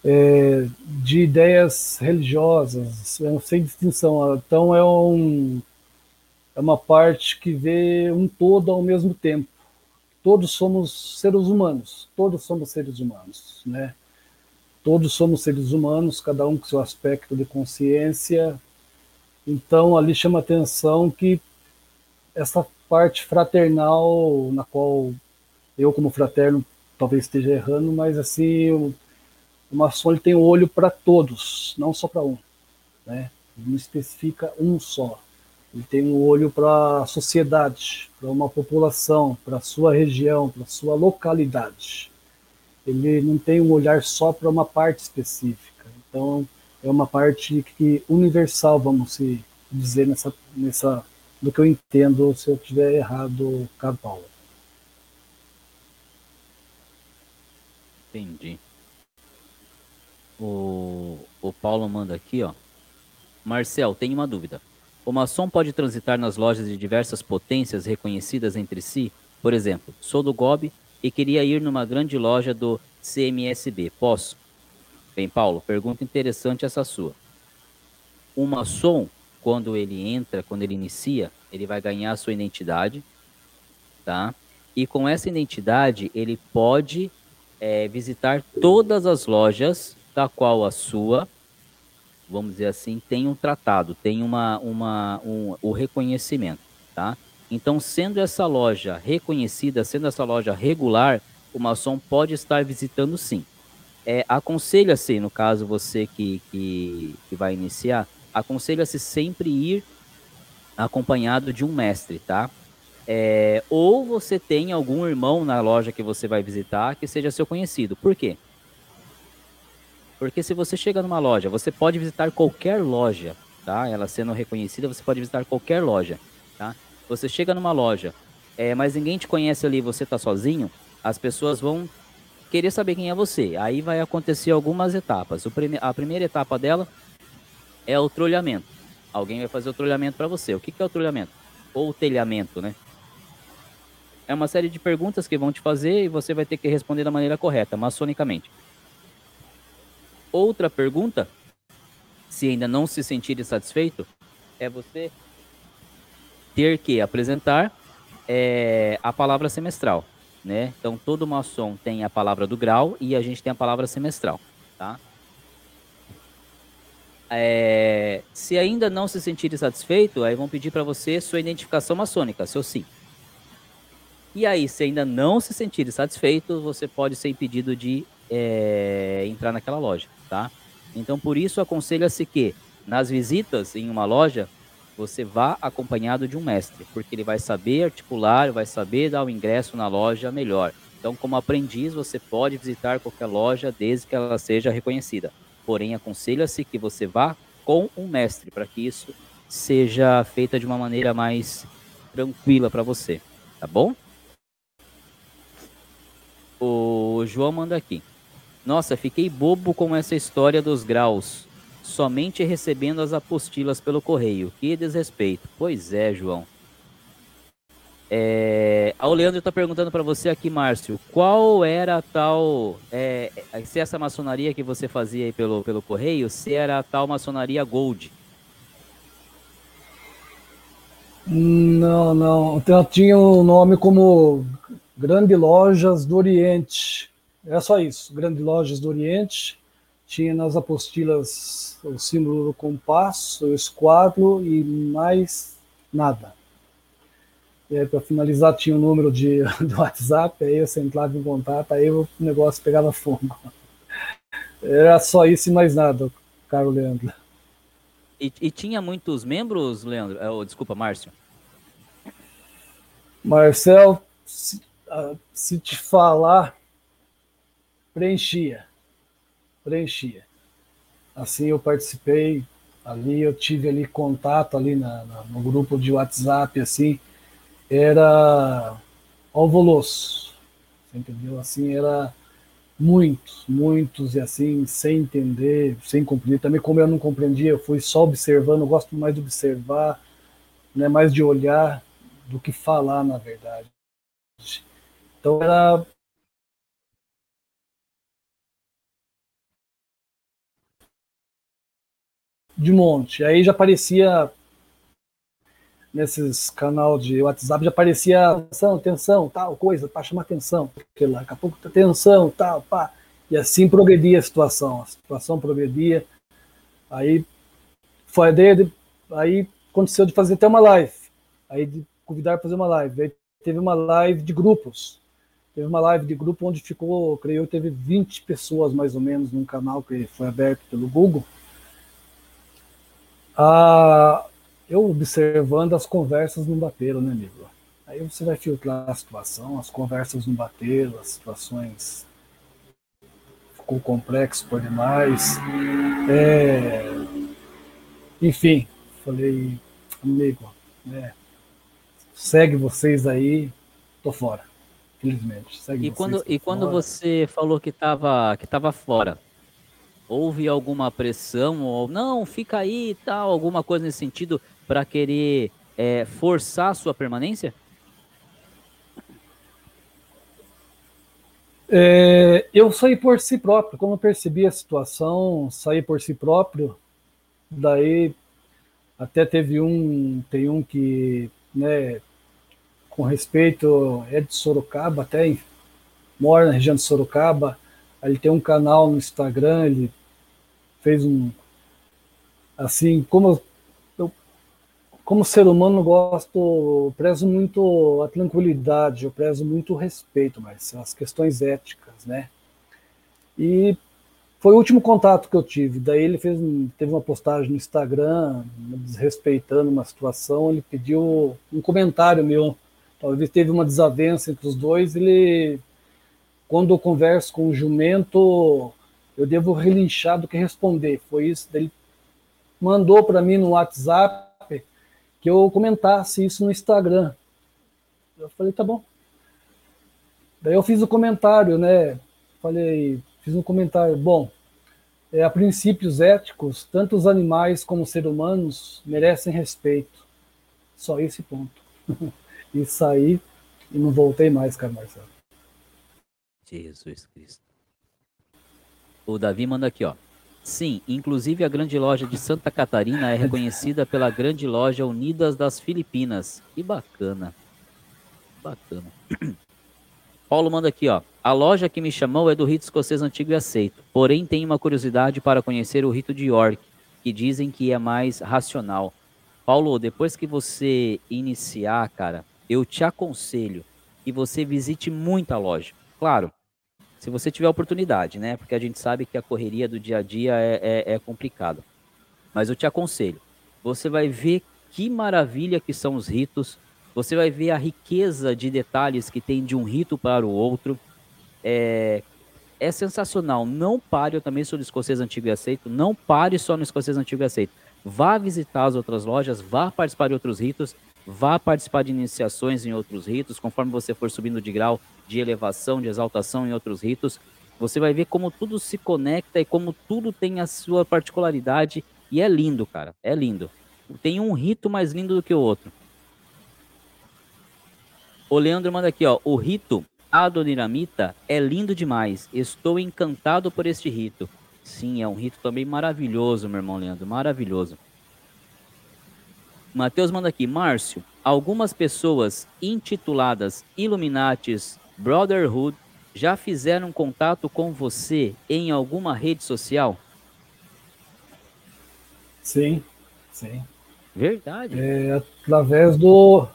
é, de ideias religiosas, é sem distinção. Então é, um, é uma parte que vê um todo ao mesmo tempo. Todos somos seres humanos, todos somos seres humanos, né? Todos somos seres humanos, cada um com seu aspecto de consciência. Então, ali chama atenção que essa parte fraternal, na qual eu, como fraterno, talvez esteja errando, mas assim, o, o maçom tem um olho para todos, não só para um. Né? Ele não especifica um só. Ele tem um olho para a sociedade, para uma população, para a sua região, para a sua localidade ele não tem um olhar só para uma parte específica. Então, é uma parte que universal, vamos dizer nessa, nessa do que eu entendo, se eu estiver errado, caro Paulo. Entendi. O, o Paulo manda aqui, ó. Marcel, tem uma dúvida. O maçom pode transitar nas lojas de diversas potências reconhecidas entre si? Por exemplo, sou do GOB e queria ir numa grande loja do CMSB. Posso? Bem, Paulo, pergunta interessante essa sua. O maçom, quando ele entra, quando ele inicia, ele vai ganhar a sua identidade, tá? E com essa identidade, ele pode é, visitar todas as lojas da qual a sua, vamos dizer assim, tem um tratado, tem uma, uma, um, o reconhecimento, tá? Então, sendo essa loja reconhecida, sendo essa loja regular, o maçom pode estar visitando sim. É, aconselha-se, no caso você que, que, que vai iniciar, aconselha-se sempre ir acompanhado de um mestre, tá? É, ou você tem algum irmão na loja que você vai visitar que seja seu conhecido. Por quê? Porque se você chega numa loja, você pode visitar qualquer loja, tá? Ela sendo reconhecida, você pode visitar qualquer loja, tá? Você chega numa loja, é, mas ninguém te conhece ali, você tá sozinho, as pessoas vão querer saber quem é você. Aí vai acontecer algumas etapas. Prime a primeira etapa dela é o trolhamento. Alguém vai fazer o trolhamento para você. O que, que é o trolhamento? Ou o telhamento, né? É uma série de perguntas que vão te fazer e você vai ter que responder da maneira correta, maçonicamente. Outra pergunta, se ainda não se sentir satisfeito, é você ter que apresentar é, a palavra semestral, né? Então todo maçom tem a palavra do grau e a gente tem a palavra semestral, tá? É, se ainda não se sentir satisfeito, aí vão pedir para você sua identificação maçônica, seu sim. E aí, se ainda não se sentir satisfeito, você pode ser impedido de é, entrar naquela loja, tá? Então, por isso, aconselha-se que nas visitas em uma loja, você vá acompanhado de um mestre, porque ele vai saber articular, vai saber dar o ingresso na loja melhor. Então, como aprendiz, você pode visitar qualquer loja desde que ela seja reconhecida. Porém, aconselha-se que você vá com um mestre, para que isso seja feita de uma maneira mais tranquila para você, tá bom? O João manda aqui. Nossa, fiquei bobo com essa história dos graus. Somente recebendo as apostilas pelo correio. Que desrespeito. Pois é, João. É... Ah, o Leandro está perguntando para você aqui, Márcio, qual era a tal. É... Se essa maçonaria que você fazia aí pelo, pelo correio, se era a tal maçonaria Gold? Não, não. Então, tinha um nome como Grande Lojas do Oriente. É só isso, Grande Lojas do Oriente. Tinha nas apostilas o símbolo do compasso, o esquadro e mais nada. E aí, para finalizar, tinha o número de, do WhatsApp, aí você entrava em contato, aí o negócio pegava fogo. Era só isso e mais nada, caro Leandro. E, e tinha muitos membros, Leandro? Oh, desculpa, Márcio. Marcel, se te falar, preenchia. Preenchia. Assim eu participei, ali eu tive ali contato ali na, na, no grupo de WhatsApp, assim, era alvoroço, entendeu? Assim, era muitos, muitos, e assim, sem entender, sem compreender. Também como eu não compreendia, eu fui só observando, eu gosto mais de observar, né, mais de olhar do que falar, na verdade. Então era de monte. Aí já aparecia nesses canal de WhatsApp já aparecia atenção, atenção, tal coisa, para chamar atenção, porque lá, daqui a pouco atenção, tal, pá. E assim progredia a situação, a situação progredia. Aí foi a ideia de, aí aconteceu de fazer até uma live. Aí de convidar para fazer uma live. Aí teve uma live de grupos. Teve uma live de grupo onde ficou, creio teve 20 pessoas mais ou menos num canal que foi aberto pelo Google. Ah, eu observando as conversas não bateram, né, amigo? Aí você vai filtrar a situação, as conversas não bateram, as situações ficou complexo por demais. É... Enfim, falei, amigo, né, segue vocês aí, tô fora. Infelizmente. Segue e quando, e quando você falou que estava que tava fora, houve alguma pressão ou não, fica aí e tal, alguma coisa nesse sentido para querer é, forçar a sua permanência? É, eu saí por si próprio, como eu percebi a situação, saí por si próprio. Daí até teve um, tem um que, né, com respeito, é de Sorocaba, até mora na região de Sorocaba. Ele tem um canal no Instagram, ele fez um assim, como eu, como ser humano gosto, prezo muito a tranquilidade, eu prezo muito o respeito, mas as questões éticas, né? E foi o último contato que eu tive. Daí ele fez teve uma postagem no Instagram, desrespeitando uma situação, ele pediu um comentário meu talvez teve uma desavença entre os dois, ele, quando eu converso com o jumento, eu devo relinchar do que responder. Foi isso, ele mandou para mim no WhatsApp que eu comentasse isso no Instagram. Eu falei, tá bom. Daí eu fiz o um comentário, né? Falei, fiz um comentário, bom, é, a princípios éticos, tanto os animais como os seres humanos merecem respeito. Só esse ponto. e saí e não voltei mais, cara Marcelo. Jesus Cristo. O Davi manda aqui, ó. Sim, inclusive a grande loja de Santa Catarina é reconhecida pela grande loja Unidas das Filipinas. Que bacana. Bacana. Paulo manda aqui, ó. A loja que me chamou é do rito escocês antigo e aceito. Porém, tenho uma curiosidade para conhecer o rito de York, que dizem que é mais racional. Paulo, depois que você iniciar, cara, eu te aconselho que você visite muita loja. Claro, se você tiver oportunidade, né? Porque a gente sabe que a correria do dia a dia é, é, é complicada. Mas eu te aconselho. Você vai ver que maravilha que são os ritos. Você vai ver a riqueza de detalhes que tem de um rito para o outro. É, é sensacional. Não pare, eu também sou do escocês antigo e aceito. Não pare só no escocês antigo e aceito. Vá visitar as outras lojas, vá participar de outros ritos Vá participar de iniciações em outros ritos, conforme você for subindo de grau de elevação, de exaltação em outros ritos. Você vai ver como tudo se conecta e como tudo tem a sua particularidade. E é lindo, cara. É lindo. Tem um rito mais lindo do que o outro. O Leandro manda aqui, ó. O rito Adoniramita é lindo demais. Estou encantado por este rito. Sim, é um rito também maravilhoso, meu irmão Leandro. Maravilhoso. Mateus manda aqui, Márcio, algumas pessoas intituladas Illuminatis Brotherhood já fizeram contato com você em alguma rede social? Sim, sim. Verdade. É, através do.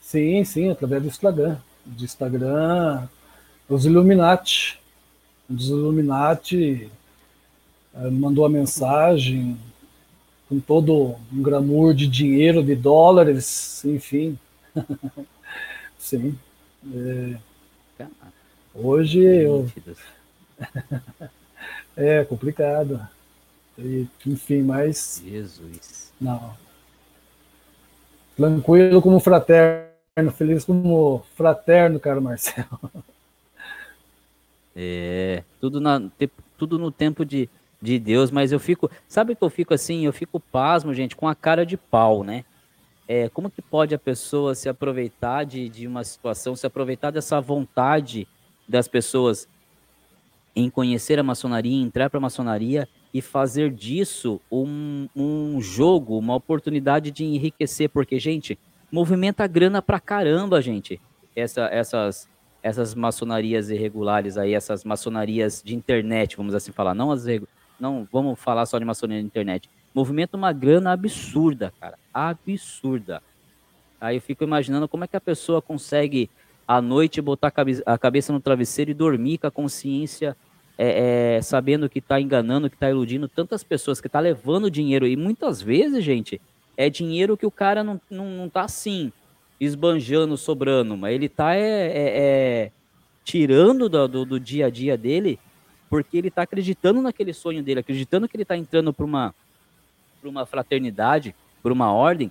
Sim, sim, através do Instagram. Do Instagram, os Illuminati. Os Illuminati é, mandou a mensagem, com todo um glamour de dinheiro, de dólares, enfim. Sim. É, hoje eu... é complicado. E, enfim, mas. Jesus. Não. Tranquilo como fraterno, feliz como fraterno, cara Marcelo. É, tudo, na, tudo no tempo de, de Deus, mas eu fico, sabe que eu fico assim, eu fico pasmo, gente, com a cara de pau, né? É, como que pode a pessoa se aproveitar de, de uma situação, se aproveitar dessa vontade das pessoas em conhecer a maçonaria, entrar para a maçonaria e fazer disso um, um jogo, uma oportunidade de enriquecer, porque, gente, movimenta grana pra caramba, gente, essa, essas, essas maçonarias irregulares aí, essas maçonarias de internet, vamos assim falar, não as não vamos falar só de maçonaria na internet. Movimenta uma grana absurda, cara. Absurda. Aí eu fico imaginando como é que a pessoa consegue à noite botar a cabeça no travesseiro e dormir com a consciência é, é, sabendo que está enganando, que está iludindo tantas pessoas, que está levando dinheiro. E muitas vezes, gente, é dinheiro que o cara não, não, não tá assim, esbanjando, sobrando, mas ele está é, é, é, tirando do, do, do dia a dia dele porque ele está acreditando naquele sonho dele, acreditando que ele está entrando para uma, uma fraternidade, para uma ordem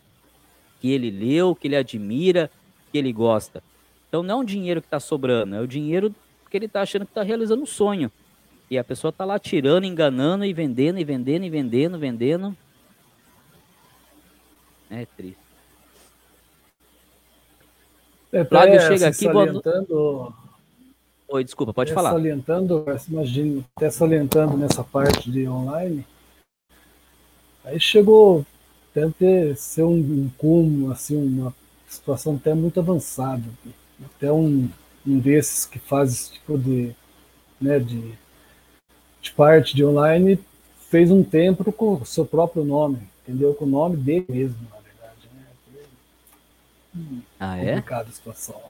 que ele leu, que ele admira, que ele gosta. Então não é o dinheiro que está sobrando, é o dinheiro que ele está achando que está realizando um sonho. E a pessoa está lá tirando, enganando e vendendo, e vendendo, e vendendo, vendendo. É triste. É, Flávio chega aqui. Salientando... Oi, desculpa, pode até falar. Salientando, imagino, até salientando nessa parte de online, aí chegou, deve ter ser um, um cúmulo, assim, uma situação até muito avançada. Até um, um desses que faz esse tipo de, né, de, de parte de online fez um tempo com o seu próprio nome, entendeu? Com o nome dele mesmo, na verdade. Né? Hum, ah, é? Complicada a situação.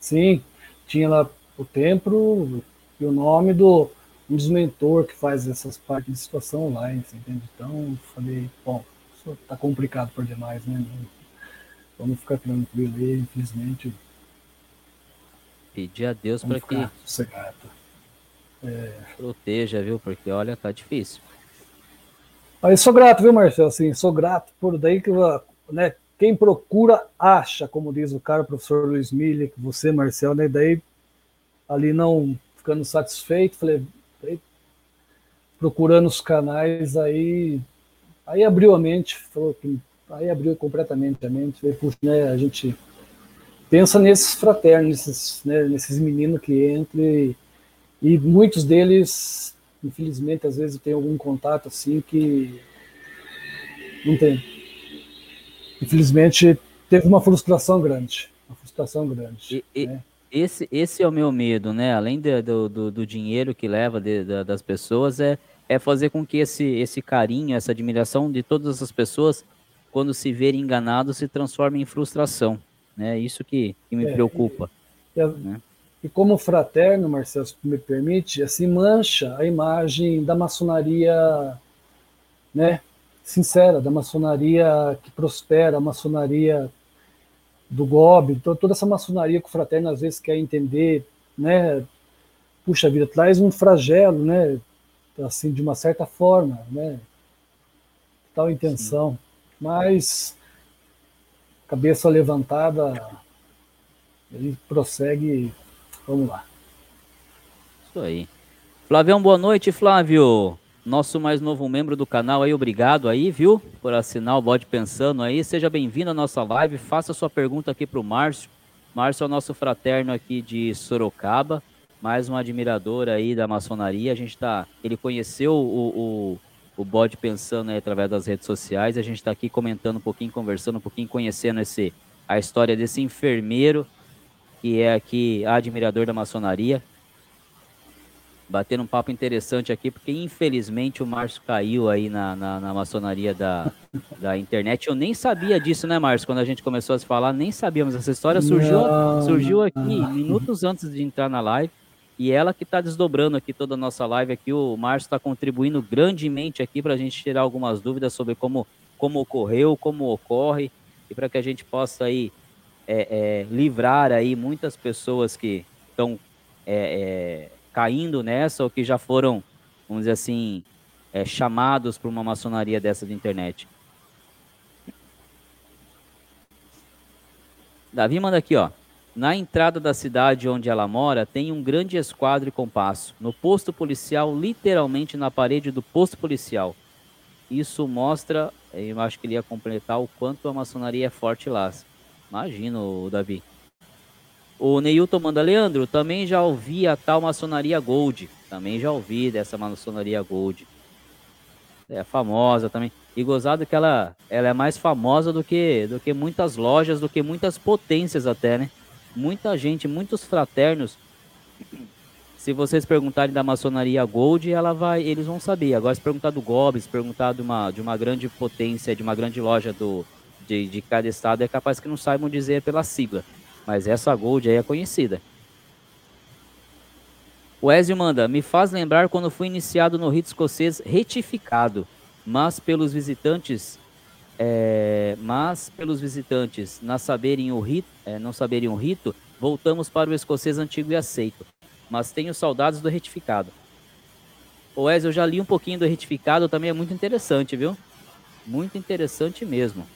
Sim, tinha lá o templo e o nome do um dos mentores que faz essas partes de situação online, entende? Então, falei, bom, isso tá complicado por demais, né? Vamos ficar tranquilo aí, infelizmente. Pedir a Deus para que sossegado. É... proteja, viu? Porque olha, tá difícil. Mas sou grato, viu, Marcelo? Assim, sou grato por daí que né, quem procura acha, como diz o cara, o professor Luiz Miller, você, Marcelo, né? Daí ali não ficando satisfeito, falei, procurando os canais aí, aí abriu a mente, falou que aí abriu completamente a mente, falei, puxa, né, a gente pensa nesses fraternos, nesses, né, nesses meninos que entram e, e muitos deles, infelizmente, às vezes tem algum contato assim que não tem. Infelizmente, teve uma frustração grande, uma frustração grande. E, né? Esse, esse é o meu medo, né? Além de, do, do, do, dinheiro que leva de, de, das pessoas, é, é fazer com que esse, esse carinho, essa admiração de todas as pessoas, quando se verem enganados, se transforme em frustração. Né? Isso que, que me é, preocupa. E, e, né? e, como fraterno, Marcelo, se me permite, assim mancha a imagem da maçonaria né, sincera, da maçonaria que prospera, a maçonaria do GOB, então, toda essa maçonaria que o fraterno às vezes quer entender, né? Puxa vida, traz um flagelo, né? Assim, de uma certa forma, né? Tal intenção. Sim. Mas, cabeça levantada, ele prossegue. Vamos lá. Isso aí. Flávio, boa noite, Flávio nosso mais novo membro do canal aí, obrigado aí, viu, por assinar o Bode Pensando aí. Seja bem-vindo à nossa live, faça sua pergunta aqui para o Márcio. Márcio é o nosso fraterno aqui de Sorocaba, mais um admirador aí da maçonaria. A gente tá, ele conheceu o, o, o Bode Pensando aí através das redes sociais. A gente está aqui comentando um pouquinho, conversando um pouquinho, conhecendo esse, a história desse enfermeiro que é aqui admirador da maçonaria batendo um papo interessante aqui, porque infelizmente o Márcio caiu aí na, na, na, maçonaria da, da internet. Eu nem sabia disso, né, Márcio? Quando a gente começou a se falar, nem sabíamos. Essa história surgiu, surgiu aqui minutos antes de entrar na live. E ela que está desdobrando aqui toda a nossa live aqui. O Márcio está contribuindo grandemente aqui para a gente tirar algumas dúvidas sobre como, como ocorreu, como ocorre, e para que a gente possa aí é, é, livrar aí muitas pessoas que estão é, é caindo nessa ou que já foram, vamos dizer assim, é, chamados para uma maçonaria dessa de internet. Davi manda aqui, ó. Na entrada da cidade onde ela mora, tem um grande esquadro e compasso. No posto policial, literalmente na parede do posto policial. Isso mostra, eu acho que ele ia completar o quanto a maçonaria é forte lá. Imagino, Davi. O Neilton manda, Leandro, também já ouvi a tal maçonaria Gold. Também já ouvi dessa maçonaria Gold. É famosa também. E gozado que ela, ela é mais famosa do que, do que muitas lojas, do que muitas potências até, né? Muita gente, muitos fraternos. Se vocês perguntarem da maçonaria Gold, ela vai, eles vão saber. Agora, se perguntar do Gob, se perguntar de uma, de uma grande potência, de uma grande loja do, de, de cada estado, é capaz que não saibam dizer pela sigla. Mas essa Gold aí é conhecida. O Ezio manda, me faz lembrar quando fui iniciado no rito escocês retificado, mas pelos visitantes, é, mas pelos visitantes não saberem o rito, é, não saberem o rito, voltamos para o escocês antigo e aceito. Mas tenho saudades do retificado. O Ezio, eu já li um pouquinho do retificado, também é muito interessante, viu? Muito interessante mesmo.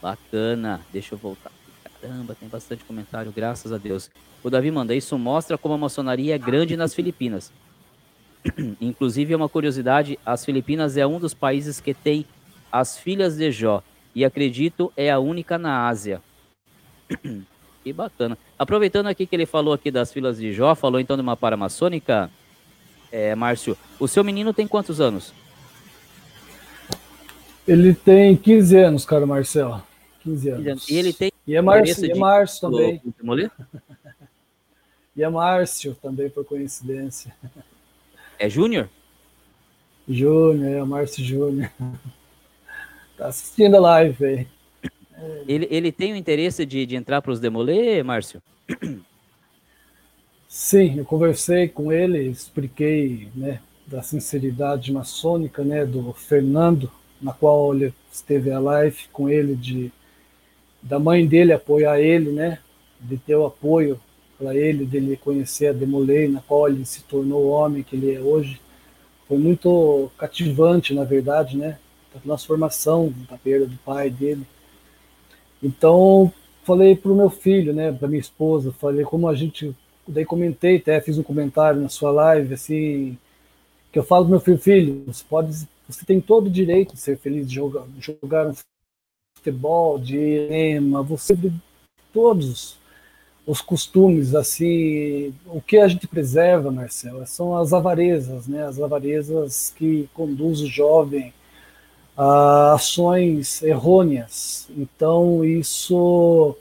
Bacana. Deixa eu voltar. Caramba, tem bastante comentário, graças a Deus. O Davi manda, isso mostra como a maçonaria é grande nas Filipinas. Inclusive, é uma curiosidade, as Filipinas é um dos países que tem as filhas de Jó. E acredito, é a única na Ásia. que bacana. Aproveitando aqui que ele falou aqui das filhas de Jó, falou então de uma paramaçônica, é, Márcio, o seu menino tem quantos anos? Ele tem 15 anos, cara Marcelo. 15 anos. E ele tem. E é Márcio, e é Márcio também. e é Márcio também, por coincidência. É Júnior? Júnior, é o Márcio Júnior. Tá assistindo a live aí. Ele, ele tem o interesse de, de entrar para os Demolê, Márcio? Sim, eu conversei com ele, expliquei né, da sinceridade maçônica né, do Fernando na qual ele esteve a live com ele de da mãe dele apoiar ele, né? De ter o apoio para ele, dele conhecer a Demolei, na qual ele se tornou o homem que ele é hoje. Foi muito cativante, na verdade, né? A transformação da perda do pai dele. Então, falei para o meu filho, né, para minha esposa, falei como a gente, daí comentei, até fiz um comentário na sua live, assim, que eu falo pro meu filho, filho, você pode, você tem todo o direito de ser feliz, de jogar, jogar um futebol, de cinema, você todos os costumes, assim, o que a gente preserva, Marcelo, são as avarezas, né? As avarezas que conduzem o jovem a ações errôneas. Então, isso,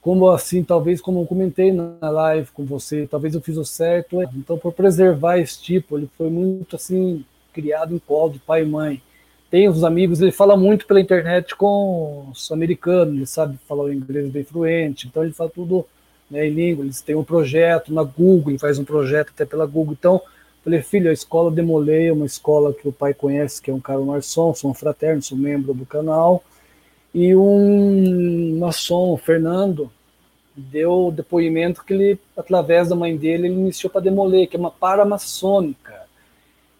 como assim, talvez como eu comentei na live com você, talvez eu fiz o certo. Então, por preservar esse tipo, ele foi muito assim criado em colo de pai e mãe. Tem os amigos, ele fala muito pela internet com os americanos, ele sabe falar o inglês bem fluente, então ele fala tudo né, em língua, eles têm um projeto na Google, ele faz um projeto até pela Google, então falei, filho, a escola Demolei é uma escola que o pai conhece, que é um cara maçom, sou um fraterno, sou membro do canal, e um maçom, o Fernando, deu depoimento que ele, através da mãe dele, ele iniciou para Demolei, que é uma paramaçônica,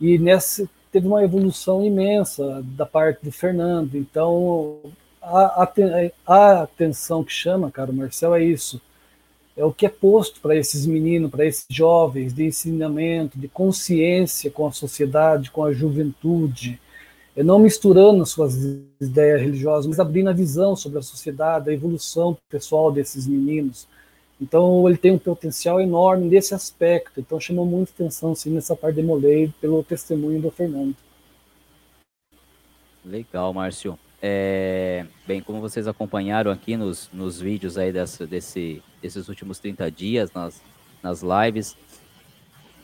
e nesse teve uma evolução imensa da parte do Fernando. Então, a, a, a atenção que chama, cara, Marcel, é isso. É o que é posto para esses meninos, para esses jovens, de ensinamento, de consciência com a sociedade, com a juventude. É não misturando as suas ideias religiosas, mas abrindo a visão sobre a sociedade, a evolução pessoal desses meninos. Então ele tem um potencial enorme nesse aspecto. Então chamou muita atenção sim, nessa parte de Molei pelo testemunho do Fernando. Legal, Márcio. É, bem, como vocês acompanharam aqui nos, nos vídeos aí desse, desses últimos 30 dias, nas, nas lives,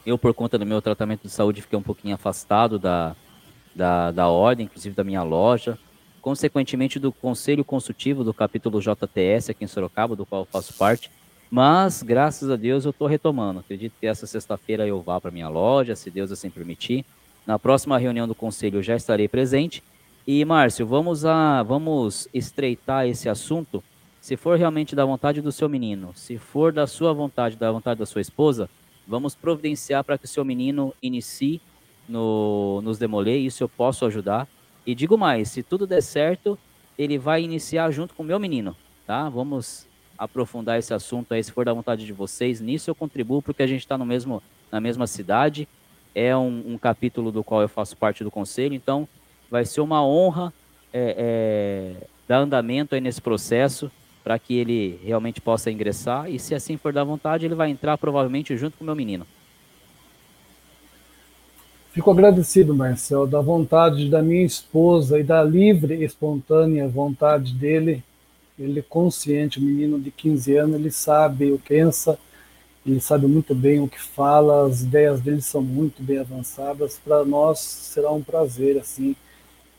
eu, por conta do meu tratamento de saúde, fiquei um pouquinho afastado da, da, da ordem, inclusive da minha loja, consequentemente do conselho consultivo do capítulo JTS aqui em Sorocaba, do qual eu faço parte. Mas, graças a Deus, eu estou retomando. Acredito que essa sexta-feira eu vá para minha loja, se Deus assim permitir. Na próxima reunião do conselho eu já estarei presente. E, Márcio, vamos, a, vamos estreitar esse assunto. Se for realmente da vontade do seu menino, se for da sua vontade, da vontade da sua esposa, vamos providenciar para que o seu menino inicie no, nos Demolê. Isso eu posso ajudar. E digo mais, se tudo der certo, ele vai iniciar junto com o meu menino, tá? Vamos aprofundar esse assunto aí, se for da vontade de vocês. Nisso eu contribuo porque a gente está mesmo, na mesma cidade. É um, um, capítulo do qual eu faço parte do conselho, então vai ser uma honra é, é, dar andamento aí nesse processo para que ele realmente possa ingressar. E se assim for da vontade, ele vai entrar provavelmente junto com o meu menino. Fico agradecido, Marcel, da vontade da minha esposa e da livre e espontânea vontade dele ele é consciente, o menino de 15 anos, ele sabe o que pensa, ele sabe muito bem o que fala, as ideias dele são muito bem avançadas. Para nós será um prazer assim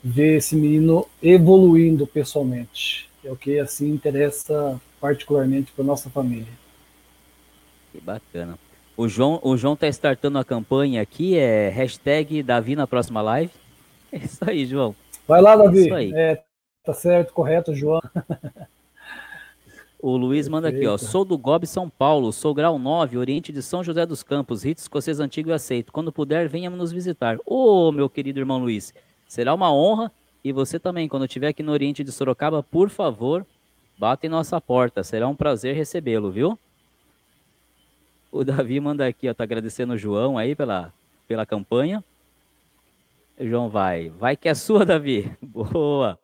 ver esse menino evoluindo pessoalmente. É o que assim interessa particularmente para nossa família. Que bacana. O João, o João tá startando a campanha aqui, é hashtag Davi na próxima live. É isso aí, João. Vai lá, Davi. É isso aí. É, Tá certo, correto, João. O Luiz manda aqui, ó. Sou do GOB São Paulo, sou grau 9, Oriente de São José dos Campos, rito escocês antigo e aceito. Quando puder, venha nos visitar. Ô, oh, meu querido irmão Luiz, será uma honra. E você também, quando estiver aqui no Oriente de Sorocaba, por favor, bata em nossa porta. Será um prazer recebê-lo, viu? O Davi manda aqui, ó, tá agradecendo o João aí pela, pela campanha. O João vai. Vai que é sua, Davi. Boa.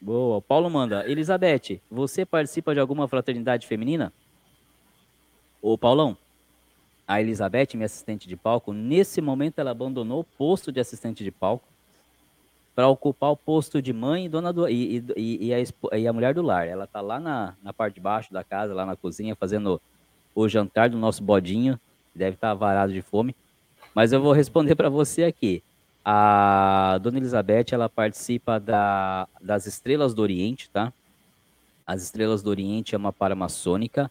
Boa. Paulo manda. Elizabeth, você participa de alguma fraternidade feminina? Ô, Paulão, a Elizabeth, minha assistente de palco, nesse momento ela abandonou o posto de assistente de palco para ocupar o posto de mãe e dona do e, e, e, a, e a mulher do lar. Ela tá lá na, na parte de baixo da casa, lá na cozinha, fazendo o jantar do nosso bodinho. Deve estar tá varado de fome. Mas eu vou responder para você aqui. A Dona Elizabeth, ela participa da, das Estrelas do Oriente, tá? As Estrelas do Oriente é uma paramaçônica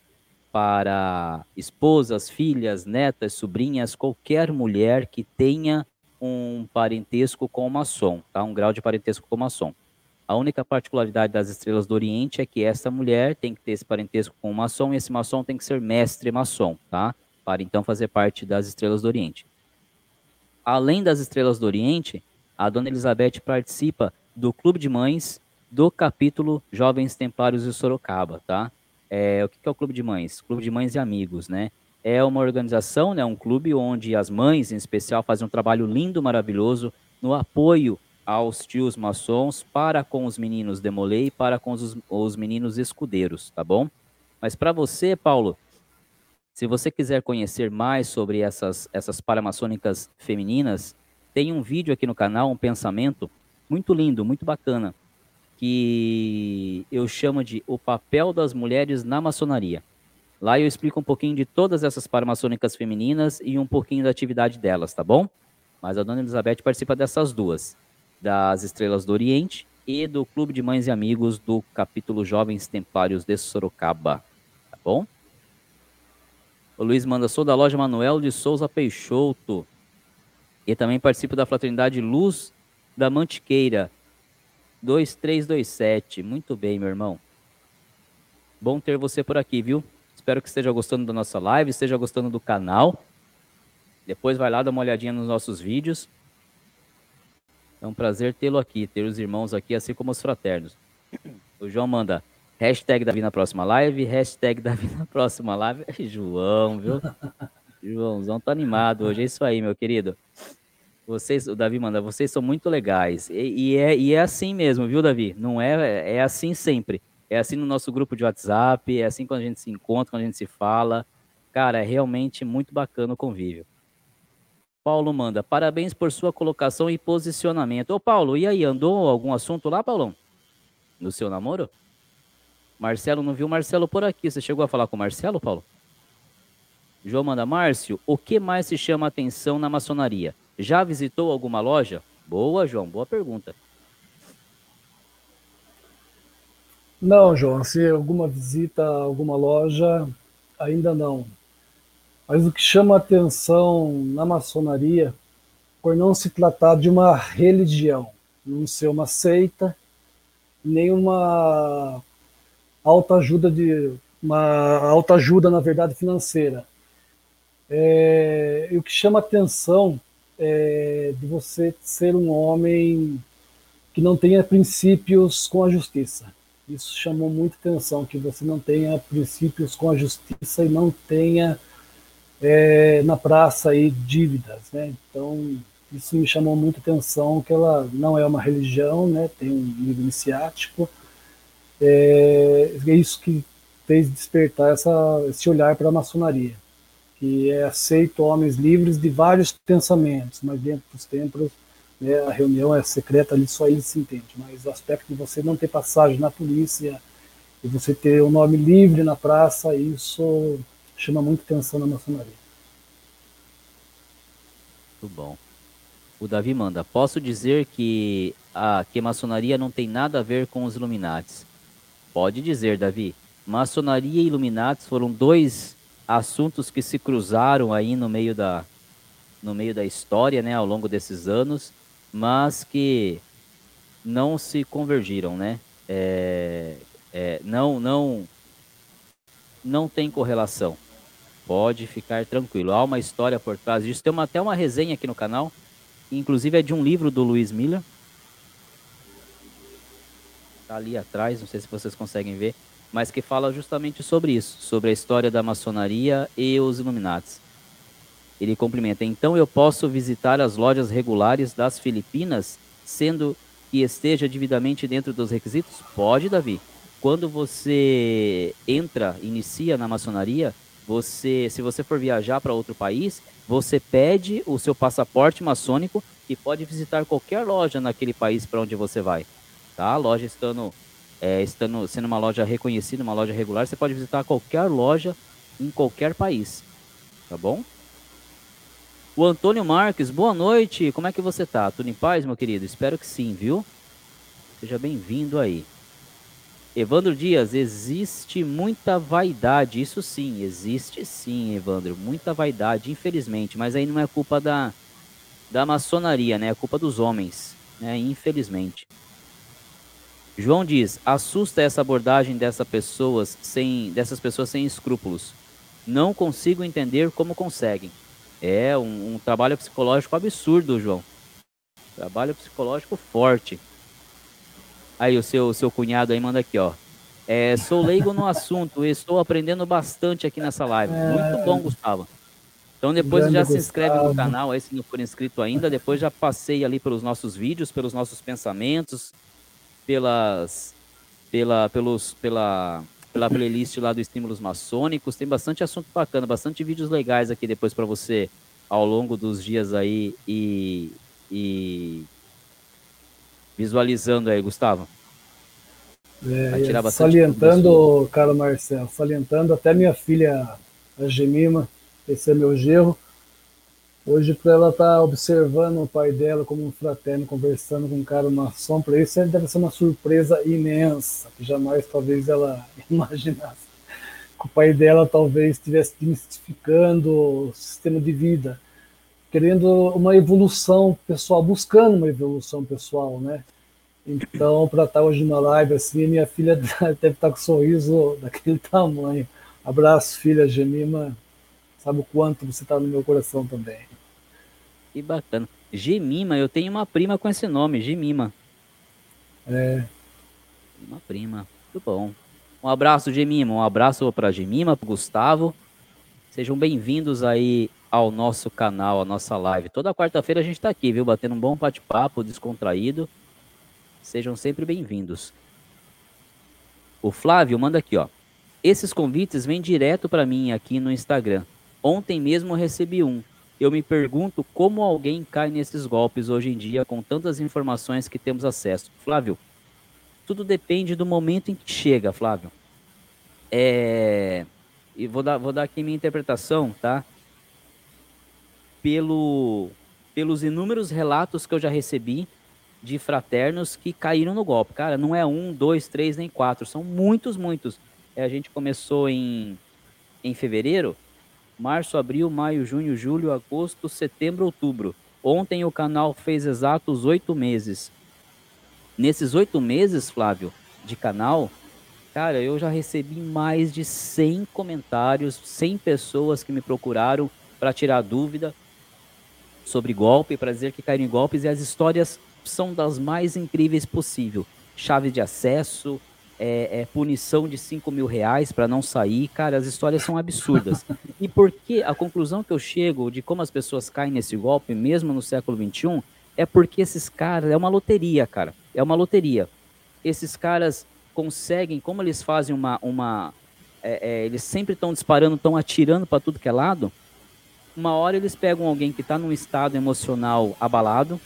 para esposas, filhas, netas, sobrinhas, qualquer mulher que tenha um parentesco com o maçom, tá? Um grau de parentesco com o maçom. A única particularidade das estrelas do Oriente é que essa mulher tem que ter esse parentesco com o maçom e esse maçom tem que ser mestre maçom, tá? Para então fazer parte das estrelas do Oriente. Além das estrelas do Oriente, a Dona Elizabeth participa do Clube de Mães do capítulo Jovens Templários de Sorocaba, tá? É, o que é o Clube de Mães? Clube de Mães e Amigos, né? É uma organização, né, um clube onde as mães, em especial, fazem um trabalho lindo, maravilhoso no apoio aos tios maçons para com os meninos Demolei e para com os, os meninos escudeiros, tá bom? Mas para você, Paulo, se você quiser conhecer mais sobre essas, essas paramaçônicas femininas, tem um vídeo aqui no canal, um pensamento muito lindo, muito bacana, que eu chamo de O Papel das Mulheres na Maçonaria. Lá eu explico um pouquinho de todas essas paramaçônicas femininas e um pouquinho da atividade delas, tá bom? Mas a Dona Elizabeth participa dessas duas, das Estrelas do Oriente e do Clube de Mães e Amigos do capítulo Jovens Templários de Sorocaba, tá bom? O Luiz manda, sou da loja Manuel de Souza Peixoto e também participo da Fraternidade Luz da Mantiqueira, 2327. Muito bem, meu irmão. Bom ter você por aqui, viu? Espero que esteja gostando da nossa live, esteja gostando do canal. Depois vai lá dar uma olhadinha nos nossos vídeos. É um prazer tê-lo aqui, ter os irmãos aqui, assim como os fraternos. O João manda hashtag Davi na próxima live, hashtag Davi na próxima live. João, viu? Joãozão tá animado hoje, é isso aí, meu querido. Vocês, o Davi manda, vocês são muito legais. E, e, é, e é assim mesmo, viu, Davi? Não é, é assim sempre. É assim no nosso grupo de WhatsApp, é assim quando a gente se encontra, quando a gente se fala. Cara, é realmente muito bacana o convívio. Paulo manda, parabéns por sua colocação e posicionamento. Ô, Paulo, e aí, andou algum assunto lá, Paulão? No seu namoro? Marcelo, não viu Marcelo por aqui. Você chegou a falar com o Marcelo, Paulo? João manda, Márcio, o que mais se chama atenção na maçonaria? Já visitou alguma loja? Boa, João, boa pergunta. Não, João, se alguma visita a alguma loja, ainda não. Mas o que chama atenção na maçonaria, por não se tratar de uma religião, não ser uma seita, nem uma autoajuda de uma autoajuda, na verdade, financeira. É, e o que chama atenção é, de você ser um homem que não tenha princípios com a justiça. Isso chamou muita atenção, que você não tenha princípios com a justiça e não tenha é, na praça aí dívidas, né? Então isso me chamou muita atenção, que ela não é uma religião, né? Tem um nível iniciático. É, é isso que fez despertar essa, esse olhar para a maçonaria que é aceito homens livres de vários pensamentos, mas dentro dos templos né, a reunião é secreta, ali só ele se entende. Mas o aspecto de você não ter passagem na polícia e você ter o um nome livre na praça, isso chama muito atenção na maçonaria. Muito bom. O Davi manda, posso dizer que a, que a maçonaria não tem nada a ver com os Illuminates? Pode dizer, Davi. Maçonaria e Illuminates foram dois assuntos que se cruzaram aí no meio da, no meio da história, né, ao longo desses anos, mas que não se convergiram, né? É, é, não, não, não tem correlação. Pode ficar tranquilo. Há uma história por trás disso. Tem uma, até uma resenha aqui no canal, inclusive é de um livro do Luiz Miller. Tá ali atrás, não sei se vocês conseguem ver mas que fala justamente sobre isso, sobre a história da maçonaria e os Illuminates. Ele complementa: então eu posso visitar as lojas regulares das Filipinas, sendo que esteja devidamente dentro dos requisitos? Pode, Davi. Quando você entra, inicia na maçonaria, você, se você for viajar para outro país, você pede o seu passaporte maçônico e pode visitar qualquer loja naquele país para onde você vai. Tá? A loja estando é, estando, sendo uma loja reconhecida, uma loja regular, você pode visitar qualquer loja em qualquer país. Tá bom? O Antônio Marques, boa noite. Como é que você tá? Tudo em paz, meu querido? Espero que sim, viu? Seja bem-vindo aí. Evandro Dias, existe muita vaidade. Isso sim, existe sim, Evandro. Muita vaidade, infelizmente. Mas aí não é culpa da, da maçonaria, né? É culpa dos homens, né? Infelizmente. João diz: assusta essa abordagem dessa pessoas sem, dessas pessoas sem escrúpulos. Não consigo entender como conseguem. É um, um trabalho psicológico absurdo, João. Trabalho psicológico forte. Aí o seu, seu cunhado aí manda aqui, ó. É, sou leigo no assunto e estou aprendendo bastante aqui nessa live. Muito bom, Gustavo. Então depois Grande já se inscreve Gustavo. no canal aí se não for inscrito ainda. Depois já passei ali pelos nossos vídeos, pelos nossos pensamentos, pelas, pela, pelos, pela, pela playlist lá do Estímulos Maçônicos. Tem bastante assunto bacana, bastante vídeos legais aqui depois para você ao longo dos dias aí e, e visualizando aí, Gustavo. É, salientando, cara Marcelo, salientando até minha filha, a Gemima, esse é meu gerro, Hoje, para ela estar tá observando o pai dela como um fraterno, conversando com um cara maçom, para isso deve ser uma surpresa imensa, que jamais talvez ela imaginasse. Que o pai dela talvez estivesse demistificando o sistema de vida, querendo uma evolução pessoal, buscando uma evolução pessoal, né? Então, para estar tá hoje na live assim, minha filha deve estar tá com um sorriso daquele tamanho. Abraço, filha Gemima. Sabe o quanto você está no meu coração também. Que bacana. Gemima, eu tenho uma prima com esse nome, Gemima. É. Uma prima. Muito bom. Um abraço, Gemima. Um abraço para Gemima, para Gustavo. Sejam bem-vindos aí ao nosso canal, à nossa live. Toda quarta-feira a gente está aqui, viu? Batendo um bom bate-papo, descontraído. Sejam sempre bem-vindos. O Flávio manda aqui, ó. Esses convites vêm direto para mim aqui no Instagram. Ontem mesmo recebi um. Eu me pergunto como alguém cai nesses golpes hoje em dia com tantas informações que temos acesso. Flávio, tudo depende do momento em que chega, Flávio. É... E vou dar, vou dar aqui minha interpretação, tá? Pelo, pelos inúmeros relatos que eu já recebi de fraternos que caíram no golpe. Cara, não é um, dois, três, nem quatro. São muitos, muitos. É, a gente começou em, em fevereiro março, abril, maio, junho, julho, agosto, setembro, outubro. Ontem o canal fez exatos oito meses. Nesses oito meses, Flávio, de canal, cara, eu já recebi mais de 100 comentários, 100 pessoas que me procuraram para tirar dúvida sobre golpe, para dizer que caíram em golpes, e as histórias são das mais incríveis possível. Chave de acesso, é, é, punição de 5 mil reais para não sair. Cara, as histórias são absurdas. E por que a conclusão que eu chego de como as pessoas caem nesse golpe, mesmo no século XXI, é porque esses caras, é uma loteria, cara. É uma loteria. Esses caras conseguem, como eles fazem uma. uma é, é, eles sempre estão disparando, estão atirando para tudo que é lado. Uma hora eles pegam alguém que está num estado emocional abalado,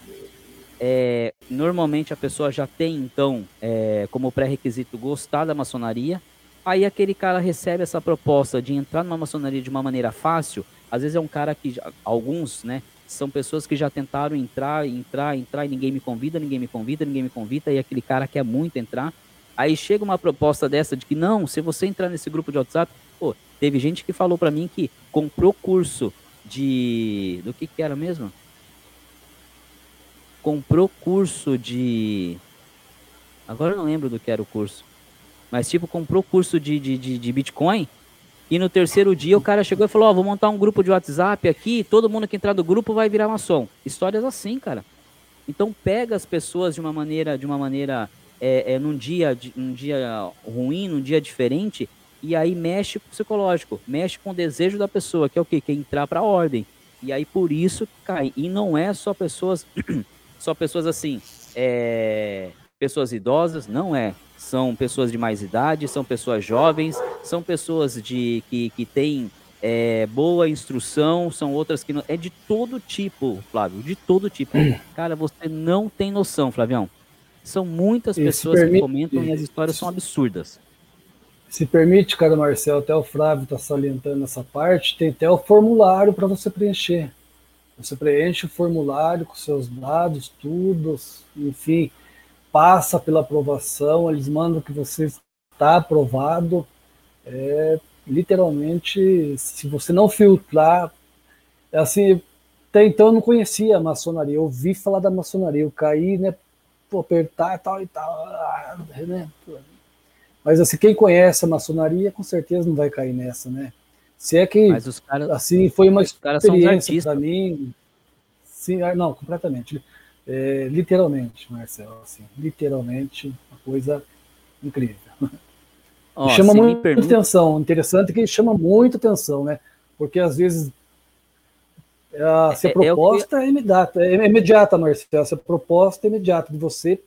é, normalmente a pessoa já tem, então, é, como pré-requisito gostar da maçonaria. Aí aquele cara recebe essa proposta de entrar numa maçonaria de uma maneira fácil. Às vezes é um cara que, alguns, né, são pessoas que já tentaram entrar, entrar, entrar e ninguém me convida, ninguém me convida, ninguém me convida, e aquele cara quer muito entrar. Aí chega uma proposta dessa de que não, se você entrar nesse grupo de WhatsApp, pô, teve gente que falou para mim que comprou curso de do que que era mesmo? Comprou curso de. Agora eu não lembro do que era o curso. Mas, tipo, comprou curso de, de, de, de Bitcoin. E no terceiro dia o cara chegou e falou: Ó, oh, vou montar um grupo de WhatsApp aqui. Todo mundo que entrar do grupo vai virar maçom. Histórias assim, cara. Então pega as pessoas de uma maneira, de uma maneira, é, é, num dia, num dia ruim, num dia diferente, e aí mexe com o psicológico, mexe com o desejo da pessoa, que é o quê? Que é entrar para a ordem. E aí por isso cai. E não é só pessoas só pessoas assim, é, pessoas idosas, não é. São pessoas de mais idade, são pessoas jovens, são pessoas de que, que têm é, boa instrução, são outras que não. É de todo tipo, Flávio, de todo tipo. Cara, você não tem noção, Flavião. São muitas pessoas permite, que comentam e as histórias são absurdas. Se permite, cara Marcel, até o Flávio está salientando essa parte, tem até o formulário para você preencher. Você preenche o formulário com seus dados, tudo, enfim, passa pela aprovação, eles mandam que você está aprovado. É, literalmente, se você não filtrar, é assim, até então eu não conhecia a maçonaria, eu ouvi falar da maçonaria, eu caí, né, apertar e tal e tal, ah, né? Mas assim, quem conhece a maçonaria com certeza não vai cair nessa, né? Se é que cara, assim foi uma experiência para mim. Sim, ah, não, completamente. É, literalmente, Marcelo, assim, literalmente uma coisa incrível. Oh, chama muito permite... atenção, interessante que chama muito atenção, né? Porque às vezes a, se a proposta é, é, é, imediata, é imediata, Marcelo, se a proposta é imediata de você,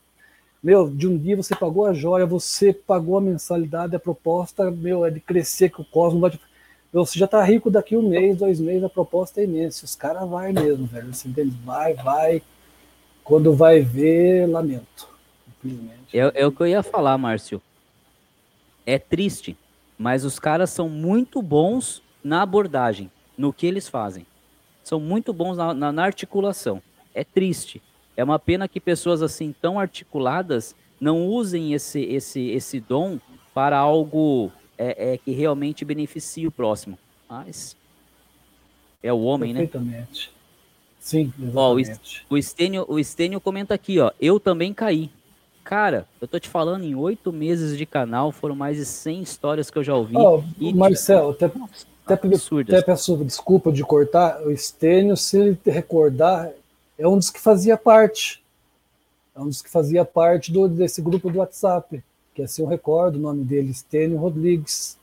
meu, de um dia você pagou a joia, você pagou a mensalidade, a proposta, meu, é de crescer que o cosmos vai te... Você já tá rico daqui um mês, dois meses, a proposta é imensa. Os caras vai mesmo, velho. Assim, vai, vai. Quando vai ver, lamento. É, é o que eu ia falar, Márcio. É triste, mas os caras são muito bons na abordagem, no que eles fazem são muito bons na, na, na articulação. É triste. É uma pena que pessoas assim tão articuladas não usem esse, esse, esse dom para algo é, é, que realmente beneficie o próximo. Mas é o homem, né? Sim. Ó, o, Estênio, o Estênio comenta aqui, ó. Eu também caí. Cara, eu tô te falando, em oito meses de canal, foram mais de 100 histórias que eu já ouvi. Oh, e, Marcelo, até, até, até peço desculpa de cortar, o Estênio, se ele recordar, é um dos que fazia parte. É um dos que fazia parte do, desse grupo do WhatsApp, que assim eu recordo o nome dele, Estênio Rodrigues.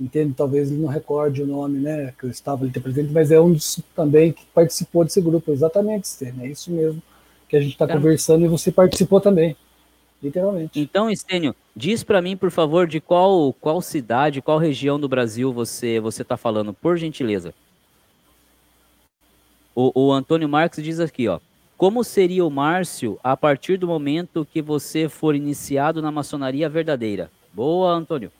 Entende? Talvez ele não recorde o nome, né, que eu estava ali presente, mas é um dos também que participou desse grupo, exatamente, Estênio, é isso mesmo que a gente está conversando e você participou também literalmente. Então, Estênio, diz para mim, por favor, de qual, qual cidade, qual região do Brasil você você está falando, por gentileza. O, o Antônio Marques diz aqui, ó. Como seria o Márcio a partir do momento que você for iniciado na maçonaria verdadeira? Boa, Antônio.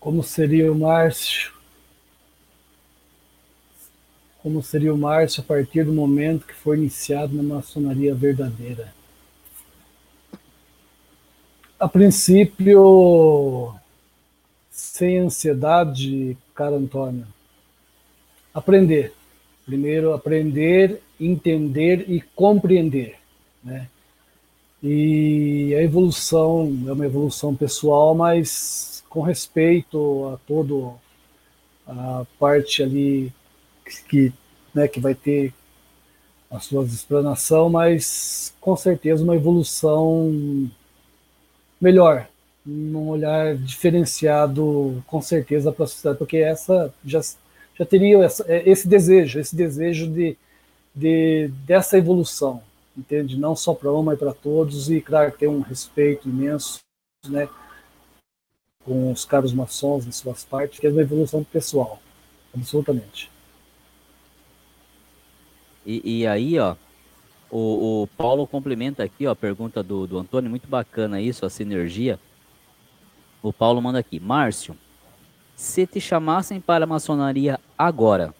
Como seria o Márcio como seria o Márcio a partir do momento que for iniciado na maçonaria verdadeira. A princípio, sem ansiedade, cara Antônio. Aprender. Primeiro, aprender, entender e compreender. Né? E a evolução é uma evolução pessoal, mas com respeito a todo a parte ali que, né, que vai ter as suas explanação, mas com certeza uma evolução melhor, um olhar diferenciado, com certeza, para a sociedade, porque essa já, já teria essa, é, esse desejo, esse desejo de, de dessa evolução, entende? Não só para uma, mas para todos, e claro, ter um respeito imenso, né, com os caros maçons em suas partes, que é uma evolução pessoal, absolutamente. E, e aí, ó, o, o, Paulo complementa aqui, ó, a pergunta do, do Antônio, muito bacana isso, a sinergia. O Paulo manda aqui, Márcio, se te chamassem para a maçonaria agora,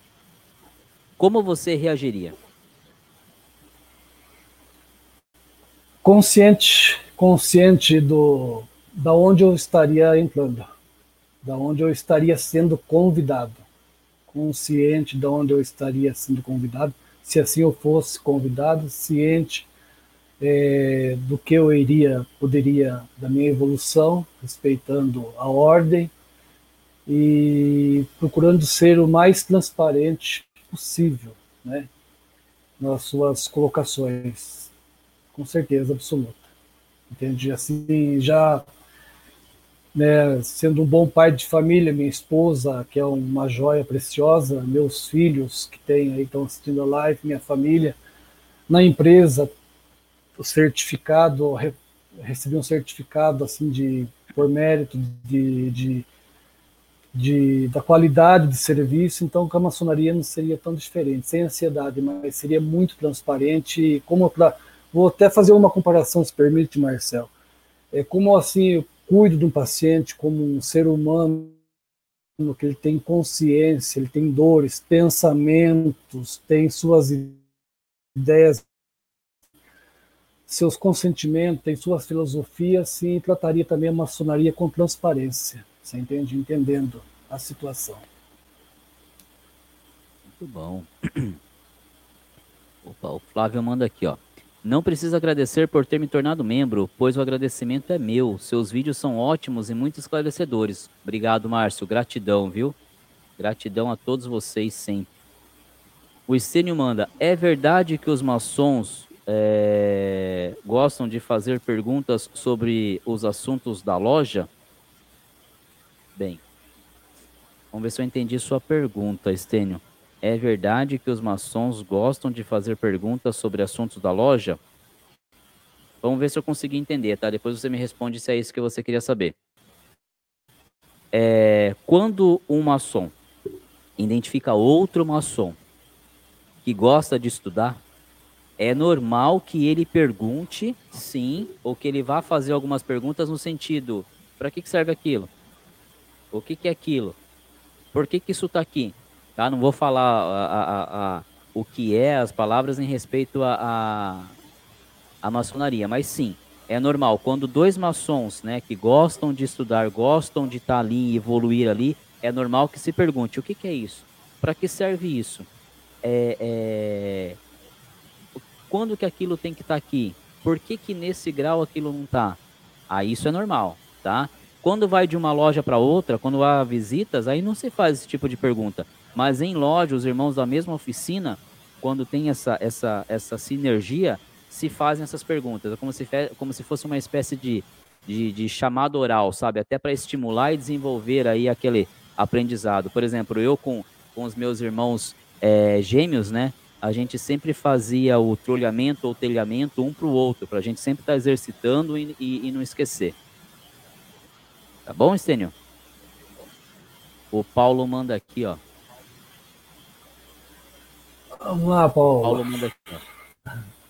como você reagiria? Consciente, consciente do da onde eu estaria entrando, da onde eu estaria sendo convidado, consciente de onde eu estaria sendo convidado se assim eu fosse convidado, ciente é, do que eu iria, poderia, da minha evolução, respeitando a ordem e procurando ser o mais transparente possível, né, nas suas colocações, com certeza absoluta. Entende? Assim, já né, sendo um bom pai de família, minha esposa, que é uma joia preciosa, meus filhos que têm aí estão assistindo a live, minha família, na empresa, o certificado, recebi um certificado assim de por mérito de, de, de, da qualidade de serviço, então com a maçonaria não seria tão diferente, sem ansiedade, mas seria muito transparente, como pra, vou até fazer uma comparação, se permite, Marcel, é como assim cuido de um paciente como um ser humano que ele tem consciência, ele tem dores, pensamentos, tem suas ideias, seus consentimentos, tem suas filosofias, sim, trataria também a maçonaria com transparência. Você entende? Entendendo a situação. Muito bom. Opa, o Flávio manda aqui, ó. Não precisa agradecer por ter me tornado membro, pois o agradecimento é meu. Seus vídeos são ótimos e muito esclarecedores. Obrigado, Márcio. Gratidão, viu? Gratidão a todos vocês sempre. O Estênio manda: É verdade que os maçons é, gostam de fazer perguntas sobre os assuntos da loja? Bem, vamos ver se eu entendi sua pergunta, Estênio. É verdade que os maçons gostam de fazer perguntas sobre assuntos da loja? Vamos ver se eu consegui entender, tá? Depois você me responde se é isso que você queria saber. É, quando um maçom identifica outro maçom que gosta de estudar, é normal que ele pergunte, sim, ou que ele vá fazer algumas perguntas no sentido: para que, que serve aquilo? O que, que é aquilo? Por que, que isso está aqui? Tá? Não vou falar a, a, a, o que é as palavras em respeito à a, maçonaria, mas sim, é normal. Quando dois maçons né, que gostam de estudar, gostam de estar tá ali e evoluir ali, é normal que se pergunte: o que, que é isso? Para que serve isso? É, é... Quando que aquilo tem que estar tá aqui? Por que, que nesse grau aquilo não está? Aí isso é normal, tá? Quando vai de uma loja para outra, quando há visitas, aí não se faz esse tipo de pergunta. Mas em loja, os irmãos da mesma oficina, quando tem essa, essa, essa sinergia, se fazem essas perguntas. É como se, como se fosse uma espécie de, de, de chamado oral, sabe? Até para estimular e desenvolver aí aquele aprendizado. Por exemplo, eu com, com os meus irmãos é, gêmeos, né? A gente sempre fazia o trolhamento ou telhamento um para o outro, para a gente sempre estar tá exercitando e, e, e, não esquecer. Tá bom, Estênio? O Paulo manda aqui, ó. Vamos lá, Paulo. Paulo manda aqui.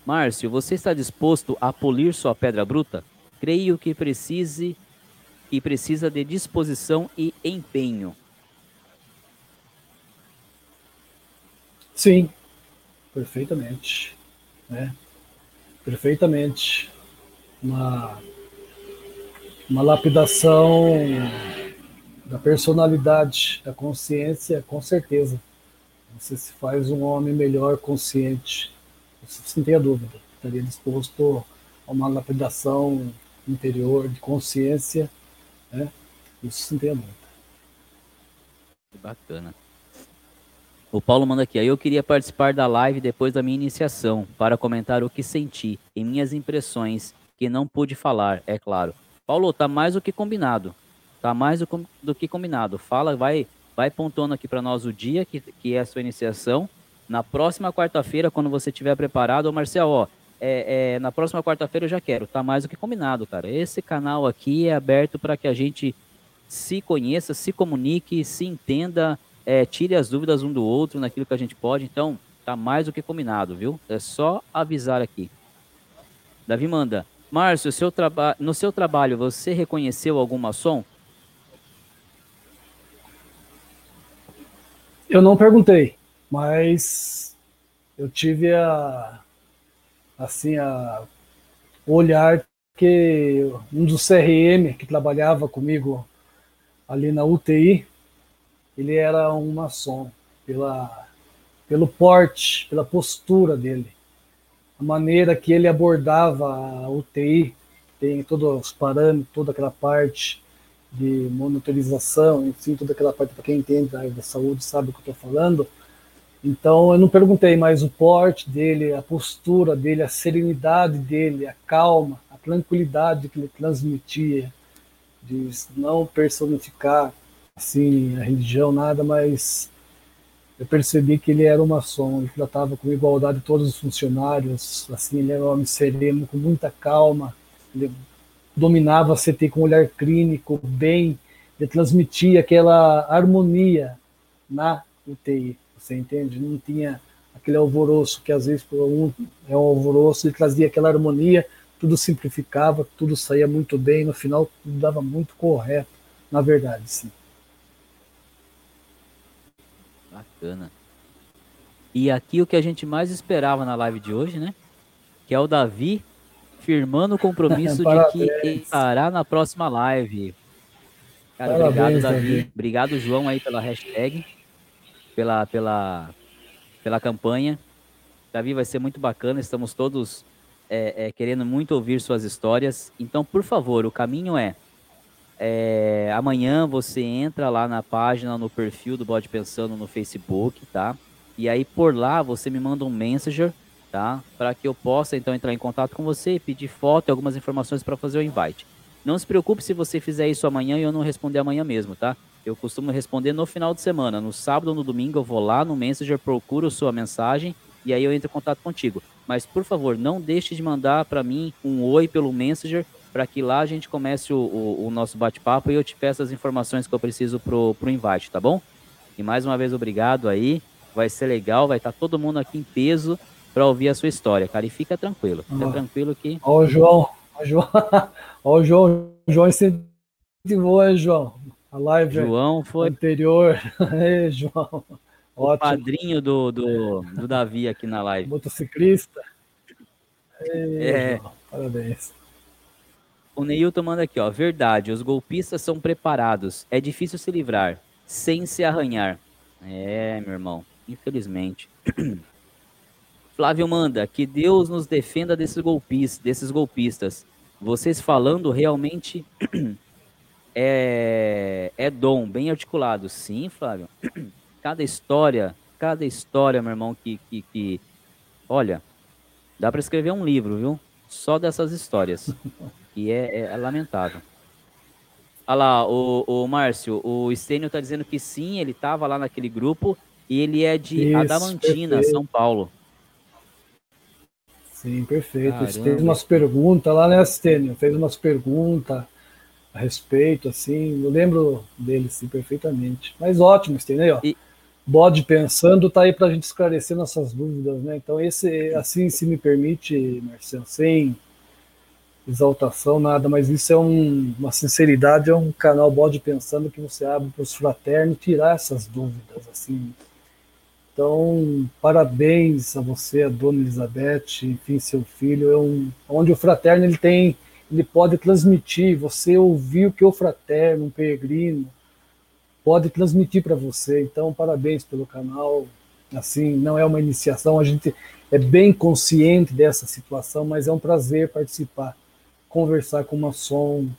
Márcio, você está disposto a polir sua pedra bruta? Creio que precise que precisa de disposição e empenho. Sim, perfeitamente. Né? Perfeitamente. Uma, uma lapidação da personalidade, da consciência, com certeza. Você se faz um homem melhor, consciente. Sem ter dúvida. Estaria disposto a uma lapidação interior de consciência. Né? Isso sem ter dúvida. Bacana. O Paulo manda aqui. Aí eu queria participar da live depois da minha iniciação para comentar o que senti e minhas impressões que não pude falar, é claro. Paulo, tá mais do que combinado. Tá mais do, que combinado. Fala, vai vai pontuando aqui para nós o dia que, que é a sua iniciação. Na próxima quarta-feira, quando você estiver preparado, ô Marcel, ó, é, é, na próxima quarta-feira eu já quero, tá mais do que combinado, cara. Esse canal aqui é aberto para que a gente se conheça, se comunique, se entenda, é, tire as dúvidas um do outro naquilo que a gente pode. Então, tá mais do que combinado, viu? É só avisar aqui. Davi manda. Márcio, seu no seu trabalho você reconheceu algum maçom? Eu não perguntei, mas eu tive a assim a olhar que um dos CRM que trabalhava comigo ali na UTI, ele era um maçom pela pelo porte, pela postura dele, a maneira que ele abordava a UTI, tem todos os parâmetros, toda aquela parte de monitorização, enfim, toda aquela parte para quem entende da área da saúde sabe o que eu estou falando. Então eu não perguntei, mas o porte dele, a postura dele, a serenidade dele, a calma, a tranquilidade que ele transmitia, de não personificar assim a religião nada, mas eu percebi que ele era uma maçom, ele tratava com igualdade todos os funcionários, assim, ele era um homem sereno, com muita calma, ele dominava a CT com um olhar clínico, bem, de transmitia aquela harmonia na UTI, você entende? Não tinha aquele alvoroço que às vezes um é um alvoroço, ele trazia aquela harmonia, tudo simplificava, tudo saía muito bem, no final tudo dava muito correto, na verdade, sim. Bacana. E aqui o que a gente mais esperava na live de hoje, né? Que é o Davi firmando o compromisso de que estará na próxima live. Cara, Parabéns, obrigado, Davi. Davi. Obrigado, João, aí pela hashtag, pela, pela, pela campanha. Davi, vai ser muito bacana. Estamos todos é, é, querendo muito ouvir suas histórias. Então, por favor, o caminho é, é, amanhã você entra lá na página, no perfil do Bode Pensando no Facebook, tá? E aí por lá você me manda um messenger, tá? Para que eu possa então entrar em contato com você, pedir foto e algumas informações para fazer o invite. Não se preocupe se você fizer isso amanhã e eu não responder amanhã mesmo, tá? Eu costumo responder no final de semana. No sábado ou no domingo eu vou lá no Messenger, procuro sua mensagem e aí eu entro em contato contigo. Mas, por favor, não deixe de mandar para mim um oi pelo Messenger para que lá a gente comece o, o, o nosso bate-papo e eu te peço as informações que eu preciso pro, pro invite, tá bom? E mais uma vez, obrigado aí. Vai ser legal, vai estar tá todo mundo aqui em peso para ouvir a sua história, cara. E fica tranquilo, fica tranquilo que. Ó, o João, ó, João, ó, o João, João incentivou, hein, João? A live João foi anterior. Ei, João. O Ótimo. padrinho do, do, do Davi aqui na live. Motociclista. Ei, é. João, parabéns. O Neilton manda aqui, ó. Verdade, os golpistas são preparados. É difícil se livrar, sem se arranhar. É, meu irmão, infelizmente. Flávio manda que Deus nos defenda desses golpistas, desses golpistas. Vocês falando realmente é, é dom, bem articulado. Sim, Flávio. Cada história, cada história, meu irmão, que, que, que... olha, dá para escrever um livro, viu? Só dessas histórias. E é, é, é lamentável. Olha lá, o, o Márcio, o Stênio tá dizendo que sim, ele tava lá naquele grupo e ele é de Isso, Adamantina, perfeito. São Paulo. Sim, perfeito. Caramba. Fez umas perguntas lá, né, Stênio? Fez umas perguntas a respeito, assim. Eu lembro dele, sim, perfeitamente. Mas ótimo, Stênio. Aí, ó. E... Bode pensando tá aí para a gente esclarecer nossas dúvidas, né? Então, esse, assim, se me permite, Marcelo, sem exaltação, nada, mas isso é um, uma sinceridade, é um canal bode pensando que você abre para os fraternos tirar essas dúvidas, assim. Então, parabéns a você, a dona Elizabeth, enfim, seu filho, é um, onde o fraterno ele tem, ele pode transmitir, você ouvir o que o fraterno, um peregrino, pode transmitir para você. Então, parabéns pelo canal. Assim, não é uma iniciação, a gente é bem consciente dessa situação, mas é um prazer participar conversar com uma maçom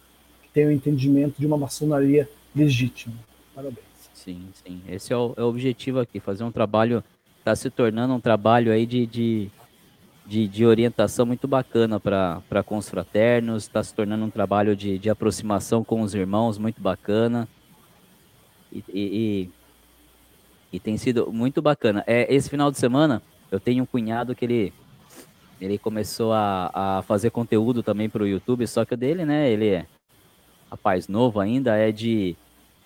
que tem o entendimento de uma maçonaria legítima. Parabéns. Sim, sim. Esse é o, é o objetivo aqui, fazer um trabalho, está se tornando um trabalho aí de, de, de, de orientação muito bacana para com os fraternos, está se tornando um trabalho de, de aproximação com os irmãos muito bacana. E, e, e, tem sido muito bacana. É, esse final de semana, eu tenho um cunhado que ele ele começou a, a fazer conteúdo também para o YouTube, só que o dele, né, ele é rapaz novo ainda, é de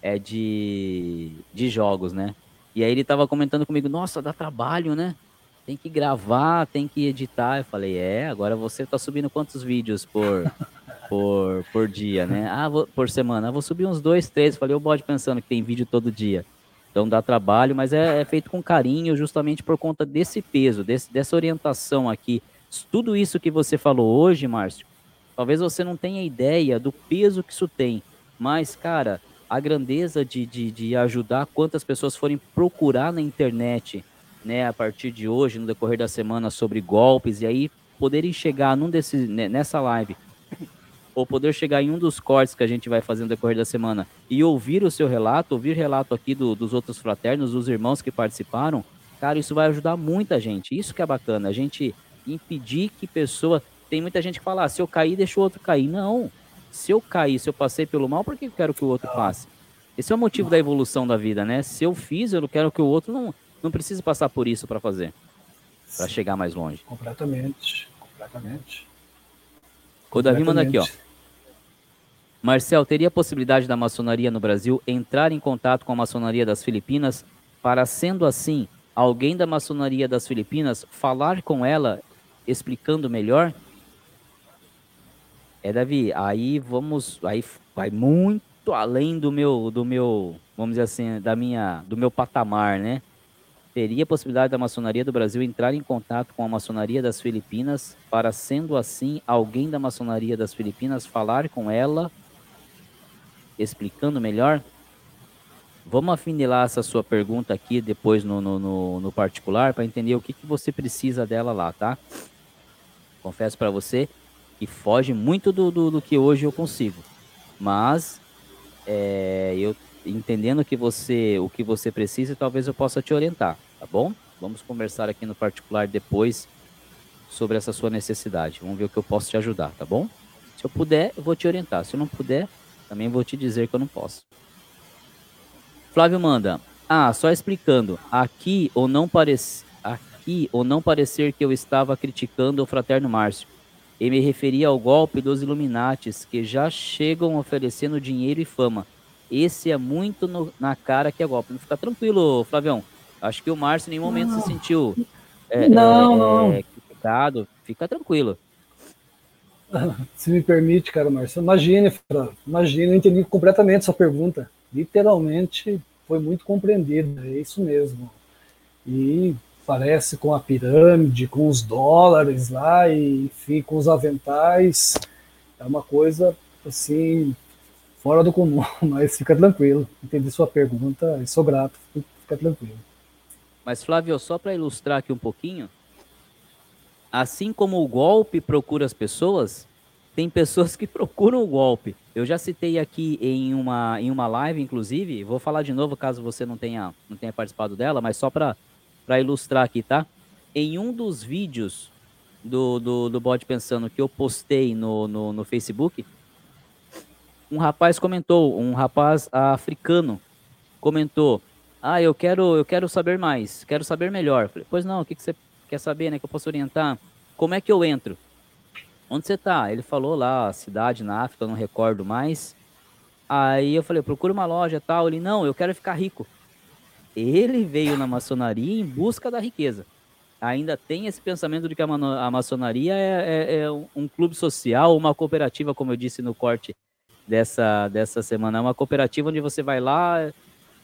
é de, de jogos, né? E aí ele tava comentando comigo, nossa, dá trabalho, né? Tem que gravar, tem que editar. Eu falei, é, agora você tá subindo quantos vídeos por, por, por dia, né? Ah, vou, por semana. Ah, vou subir uns dois, três. Eu falei, eu bode pensando que tem vídeo todo dia. Então dá trabalho, mas é, é feito com carinho, justamente por conta desse peso, desse, dessa orientação aqui tudo isso que você falou hoje, Márcio, talvez você não tenha ideia do peso que isso tem, mas, cara, a grandeza de, de, de ajudar quantas pessoas forem procurar na internet, né, a partir de hoje, no decorrer da semana, sobre golpes, e aí poderem chegar num desses, né, nessa live, ou poder chegar em um dos cortes que a gente vai fazer no decorrer da semana e ouvir o seu relato, ouvir relato aqui do, dos outros fraternos, dos irmãos que participaram, cara, isso vai ajudar muita gente. Isso que é bacana, a gente impedir que pessoa. Tem muita gente que fala, ah, se eu cair, deixa o outro cair. Não. Se eu cair, se eu passei pelo mal, por que eu quero que o outro passe? Esse é o motivo da evolução da vida, né? Se eu fiz, eu não quero que o outro não, não precise passar por isso para fazer. Para chegar mais longe. Completamente. Completamente. O Davi manda aqui, ó. Marcel, teria possibilidade da maçonaria no Brasil entrar em contato com a maçonaria das Filipinas para, sendo assim, alguém da maçonaria das Filipinas falar com ela explicando melhor, é Davi, aí vamos, aí vai muito além do meu, do meu, vamos dizer assim, da minha, do meu patamar, né? Teria a possibilidade da maçonaria do Brasil entrar em contato com a maçonaria das Filipinas para, sendo assim, alguém da maçonaria das Filipinas falar com ela explicando melhor? Vamos afinilar essa sua pergunta aqui depois no, no, no, no particular para entender o que, que você precisa dela lá, tá? Confesso para você que foge muito do, do, do, que hoje eu consigo. Mas é, eu entendendo que você o que você precisa, talvez eu possa te orientar, tá bom? Vamos conversar aqui no particular depois sobre essa sua necessidade. Vamos ver o que eu posso te ajudar, tá bom? Se eu puder, eu vou te orientar. Se eu não puder, também vou te dizer que eu não posso. Flávio manda. Ah, só explicando. Aqui ou não parece aqui ou não parecer que eu estava criticando o fraterno Márcio. E me referia ao golpe dos Illuminates que já chegam oferecendo dinheiro e fama. Esse é muito no, na cara que é golpe. Não fica tranquilo, Flavião. Acho que o Márcio em nenhum momento não. se sentiu é, não, é, não. É, criticado. Fica tranquilo. Se me permite, cara, Márcio. Imagine, imagine, eu entendi completamente sua pergunta. Literalmente foi muito compreendida, é isso mesmo. E parece com a pirâmide, com os dólares lá, e enfim, com os aventais. É uma coisa assim, fora do comum, mas fica tranquilo. Entendi sua pergunta e sou grato, fica tranquilo. Mas, Flávio, só para ilustrar aqui um pouquinho, assim como o golpe procura as pessoas, tem pessoas que procuram o golpe. Eu já citei aqui em uma, em uma live, inclusive, vou falar de novo caso você não tenha, não tenha participado dela, mas só para ilustrar aqui, tá? Em um dos vídeos do, do, do Bode Pensando que eu postei no, no, no Facebook, um rapaz comentou, um rapaz africano comentou, ah, eu quero, eu quero saber mais, quero saber melhor. Falei, pois não, o que, que você quer saber, né? Que eu posso orientar? Como é que eu entro? Onde você tá? Ele falou lá, cidade na África, não recordo mais. Aí eu falei, procura uma loja tal. Ele, não, eu quero ficar rico. Ele veio na maçonaria em busca da riqueza. Ainda tem esse pensamento de que a, maçonaria é, é, é, um clube social, uma cooperativa, como eu disse no corte dessa, dessa semana. É uma cooperativa onde você vai lá,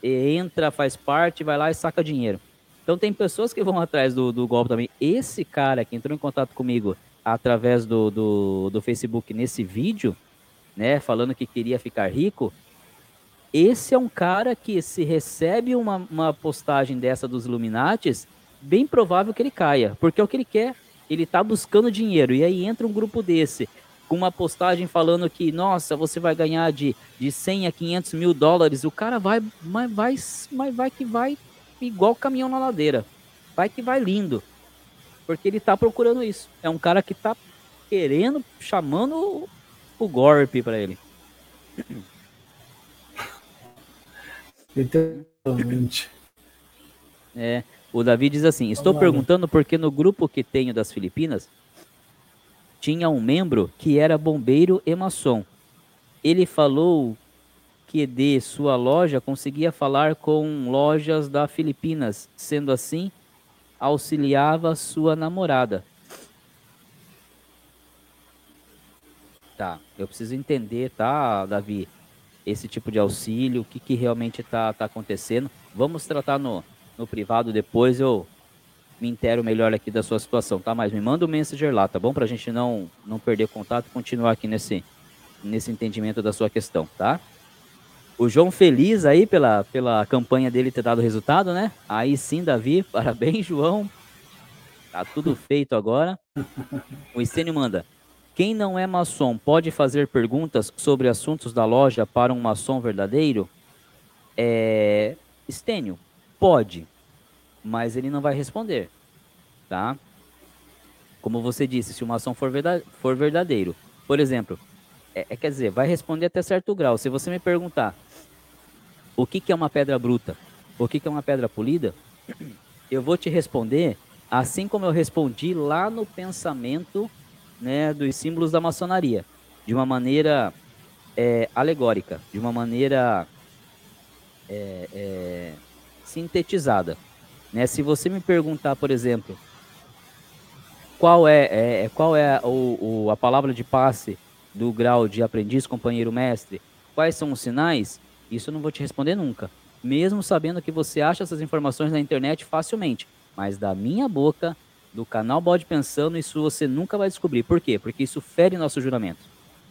entra, faz parte, vai lá e saca dinheiro. Então tem pessoas que vão atrás do, do golpe também. Esse cara que entrou em contato comigo através do, do, do Facebook nesse vídeo, né, falando que queria ficar rico, esse é um cara que se recebe uma, uma postagem dessa dos Illuminates, bem provável que ele caia, porque é o que ele quer, ele tá buscando dinheiro, e aí entra um grupo desse, com uma postagem falando que, nossa, você vai ganhar de, de 100 a 500 mil dólares, o cara vai, mas vai, mas vai que vai igual caminhão na ladeira, vai que vai lindo porque ele tá procurando isso. É um cara que tá querendo, chamando o, golpe para ele. Literalmente. É, o Davi diz assim: Estou perguntando porque no grupo que tenho das Filipinas tinha um membro que era bombeiro e maçom. Ele falou que de sua loja conseguia falar com lojas da Filipinas. Sendo assim, auxiliava sua namorada. Tá, eu preciso entender, tá, Davi, esse tipo de auxílio, o que, que realmente tá, tá acontecendo. Vamos tratar no, no privado depois, eu me intero melhor aqui da sua situação, tá? Mas me manda um messenger lá, tá bom? Pra gente não, não perder contato e continuar aqui nesse, nesse entendimento da sua questão, tá? O João feliz aí pela, pela campanha dele ter dado resultado, né? Aí sim, Davi, parabéns, João. Tá tudo feito agora. O Estênio manda. Quem não é maçom pode fazer perguntas sobre assuntos da loja para um maçom verdadeiro? É... Estênio, pode, mas ele não vai responder, tá? Como você disse, se o maçom for, verdadeiro. Por exemplo, é, é, quer dizer, vai responder até certo grau. Se você me perguntar o que, que é uma pedra bruta, o que, que é uma pedra polida, eu vou te responder assim como eu respondi lá no pensamento né, dos símbolos da maçonaria, de uma maneira é, alegórica, de uma maneira é, é, sintetizada. Né? Se você me perguntar, por exemplo, qual é, é qual é o, o, a palavra de passe do grau de aprendiz, companheiro, mestre, quais são os sinais? Isso eu não vou te responder nunca. Mesmo sabendo que você acha essas informações na internet facilmente. Mas da minha boca, do canal Bode Pensando, isso você nunca vai descobrir. Por quê? Porque isso fere nosso juramento.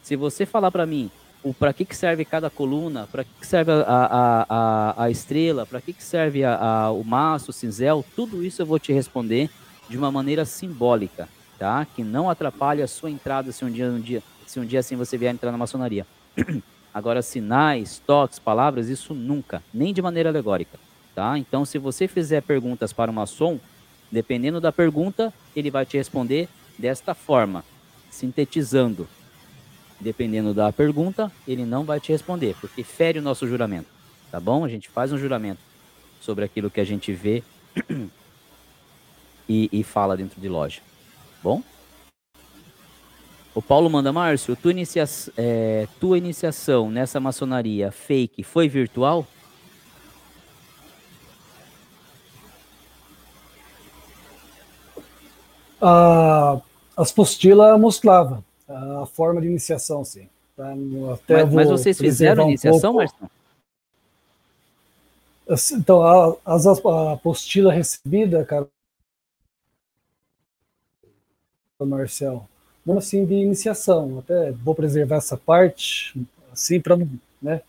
Se você falar para mim o para que, que serve cada coluna, para que, que serve a, a, a, a estrela, para que, que serve a, a, o maço, o cinzel, tudo isso eu vou te responder de uma maneira simbólica, tá? Que não atrapalhe a sua entrada se um dia, um dia, se um dia assim você vier entrar na maçonaria. Agora, sinais, toques, palavras, isso nunca, nem de maneira alegórica, tá? Então, se você fizer perguntas para o maçom, dependendo da pergunta, ele vai te responder desta forma, sintetizando, dependendo da pergunta, ele não vai te responder, porque fere o nosso juramento, tá bom? A gente faz um juramento sobre aquilo que a gente vê e, e fala dentro de loja, bom? O Paulo manda, Márcio, tua, inicia é, tua iniciação nessa maçonaria fake foi virtual? Ah, as postilas mostrava a forma de iniciação, sim. Tá? Até mas, mas vocês fizeram a iniciação, um Marcelo? Assim, então, a, as, a apostila recebida, cara, Marcel, não assim de iniciação. Até vou preservar essa parte, assim, para não, né?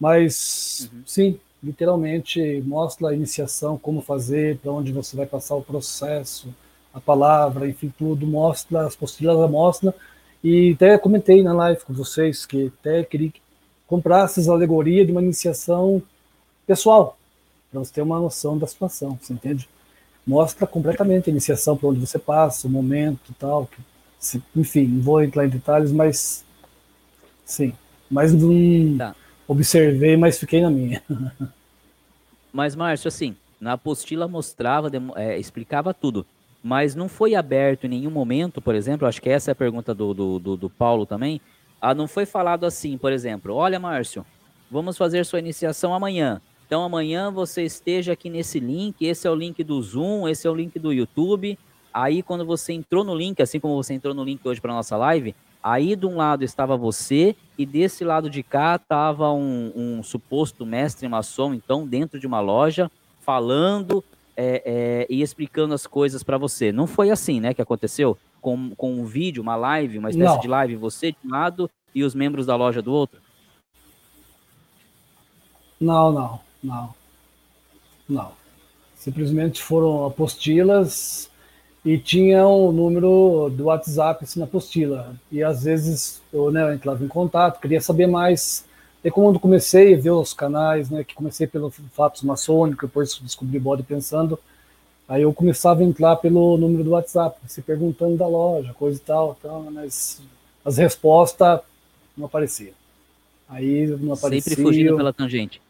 Mas, uhum. sim, literalmente mostra a iniciação, como fazer, para onde você vai passar o processo, a palavra, enfim, tudo mostra, as postilas mostram e até comentei na live com vocês que até queria que comprasses a alegoria de uma iniciação pessoal, para você ter uma noção da situação, você entende? Mostra completamente a iniciação para onde você passa, o momento tal. Que, enfim, não vou entrar em detalhes, mas sim. Mas não tá. observei, mas fiquei na minha. Mas, Márcio, assim, na apostila mostrava, é, explicava tudo mas não foi aberto em nenhum momento, por exemplo, acho que essa é a pergunta do, do, do, do Paulo também, ah, não foi falado assim, por exemplo, olha Márcio, vamos fazer sua iniciação amanhã, então amanhã você esteja aqui nesse link, esse é o link do Zoom, esse é o link do YouTube, aí quando você entrou no link, assim como você entrou no link hoje para nossa live, aí de um lado estava você e desse lado de cá estava um, um suposto mestre maçom, então dentro de uma loja, falando é, é, e explicando as coisas para você. Não foi assim, né, que aconteceu? Com, com um vídeo, uma live, uma espécie Não. de live, você de um lado e os membros da loja do outro? Não, não, não. Não. Simplesmente foram apostilas e tinha o um número do WhatsApp assim, na apostila. E às vezes eu né, entrava em contato, queria saber mais e quando comecei a ver os canais, né, que comecei pelo Fatos Maçônico, depois descobri bode pensando, aí eu começava a entrar pelo número do WhatsApp, se perguntando da loja, coisa e tal, tal mas as respostas não apareciam. Aí não aparecia. Sempre fugindo pela tangente.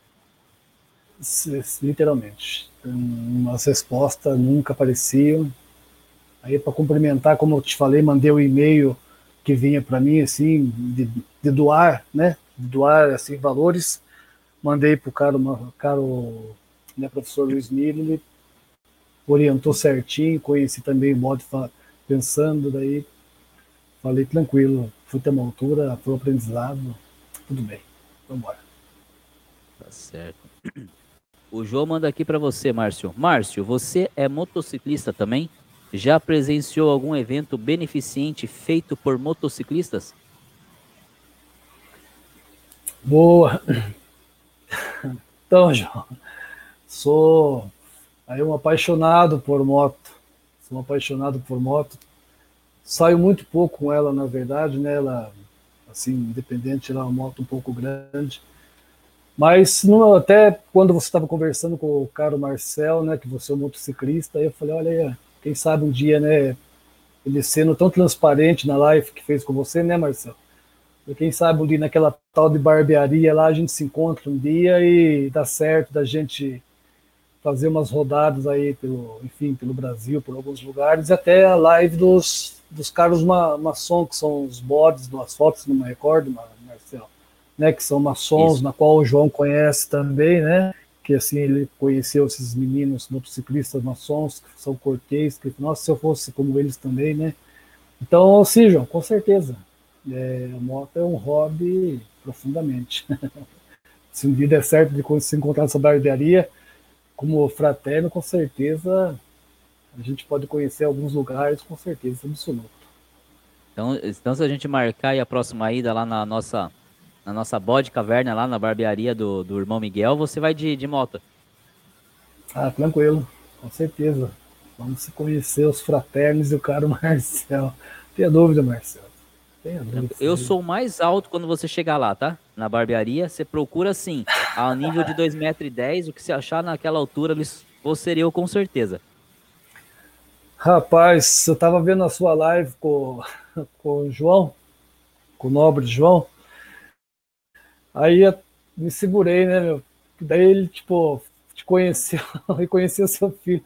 Literalmente. As respostas nunca apareciam. Aí para complementar, como eu te falei, mandei o um e-mail que vinha para mim assim de, de doar, né? Doar assim, valores. Mandei para o cara, caro né, professor Luiz ele orientou certinho, conheci também o modo pensando, daí falei tranquilo, fui ter uma altura, foi aprendizado, tudo bem, vamos embora. Tá certo. O João manda aqui para você, Márcio. Márcio, você é motociclista também? Já presenciou algum evento beneficente feito por motociclistas? Boa. Então, João, sou aí um apaixonado por moto. Sou um apaixonado por moto. Saio muito pouco com ela, na verdade, né? Ela, assim, independente, ela é uma moto um pouco grande. Mas no, até quando você estava conversando com o caro Marcel, né, que você é um motociclista, eu falei, olha aí, quem sabe um dia, né, ele sendo tão transparente na live que fez com você, né, Marcel? E quem sabe um dia naquela tal de barbearia lá a gente se encontra um dia e dá certo da gente fazer umas rodadas aí pelo, enfim, pelo Brasil, por alguns lugares, e até a live dos, dos caras ma, maçom, que são os bodes das fotos, não me recordo, Marcelo, né, que são maçons, Isso. na qual o João conhece também, né, que assim ele conheceu esses meninos motociclistas maçons, que são cortês, que, nossa, se eu fosse como eles também, né, então, sim, João, com certeza, é, a moto é um hobby profundamente. se um dia der certo de se encontrar nessa barbearia, como fraterno, com certeza a gente pode conhecer alguns lugares, com certeza absoluta. Então, então, se a gente marcar a próxima ida lá na nossa na nossa bode caverna lá na barbearia do, do irmão Miguel, você vai de, de moto? Ah, tranquilo, com certeza. Vamos se conhecer os fraternos e o caro Marcel. Tenha dúvida, Marcel. Eu sou mais alto quando você chegar lá, tá? Na barbearia, você procura assim, a nível de 2,10m, o que você achar naquela altura, você seria eu com certeza. Rapaz, eu tava vendo a sua live com, com o João, com o nobre João. Aí me segurei, né, meu? Daí ele, tipo, te conheceu, reconheceu seu filho.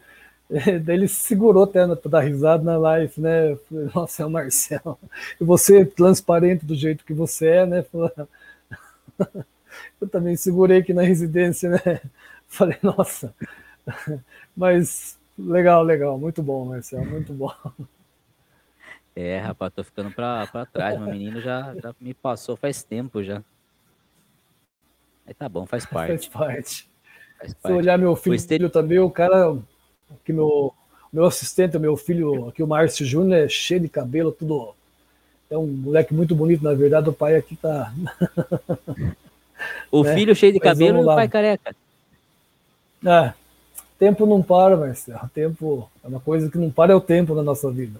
Daí ele se segurou até para dar risada na live, né? falei, Nossa, é o Marcelo. E você, transparente do jeito que você é, né? Eu também segurei aqui na residência, né? Falei, nossa. Mas legal, legal. Muito bom, Marcelo, muito bom. É, rapaz, tô ficando para trás. Meu menino já, já me passou faz tempo já. Aí tá bom, faz parte. Faz parte. Faz parte. Se olhar meu filho este... também, o cara, que meu, meu assistente, meu filho, aqui o Márcio Júnior, é cheio de cabelo, tudo. É um moleque muito bonito, na verdade, o pai aqui tá. o né? filho cheio de Mas cabelo e o pai careca. É, tempo não para, Marcelo. Tempo é uma coisa que não para, é o tempo na nossa vida.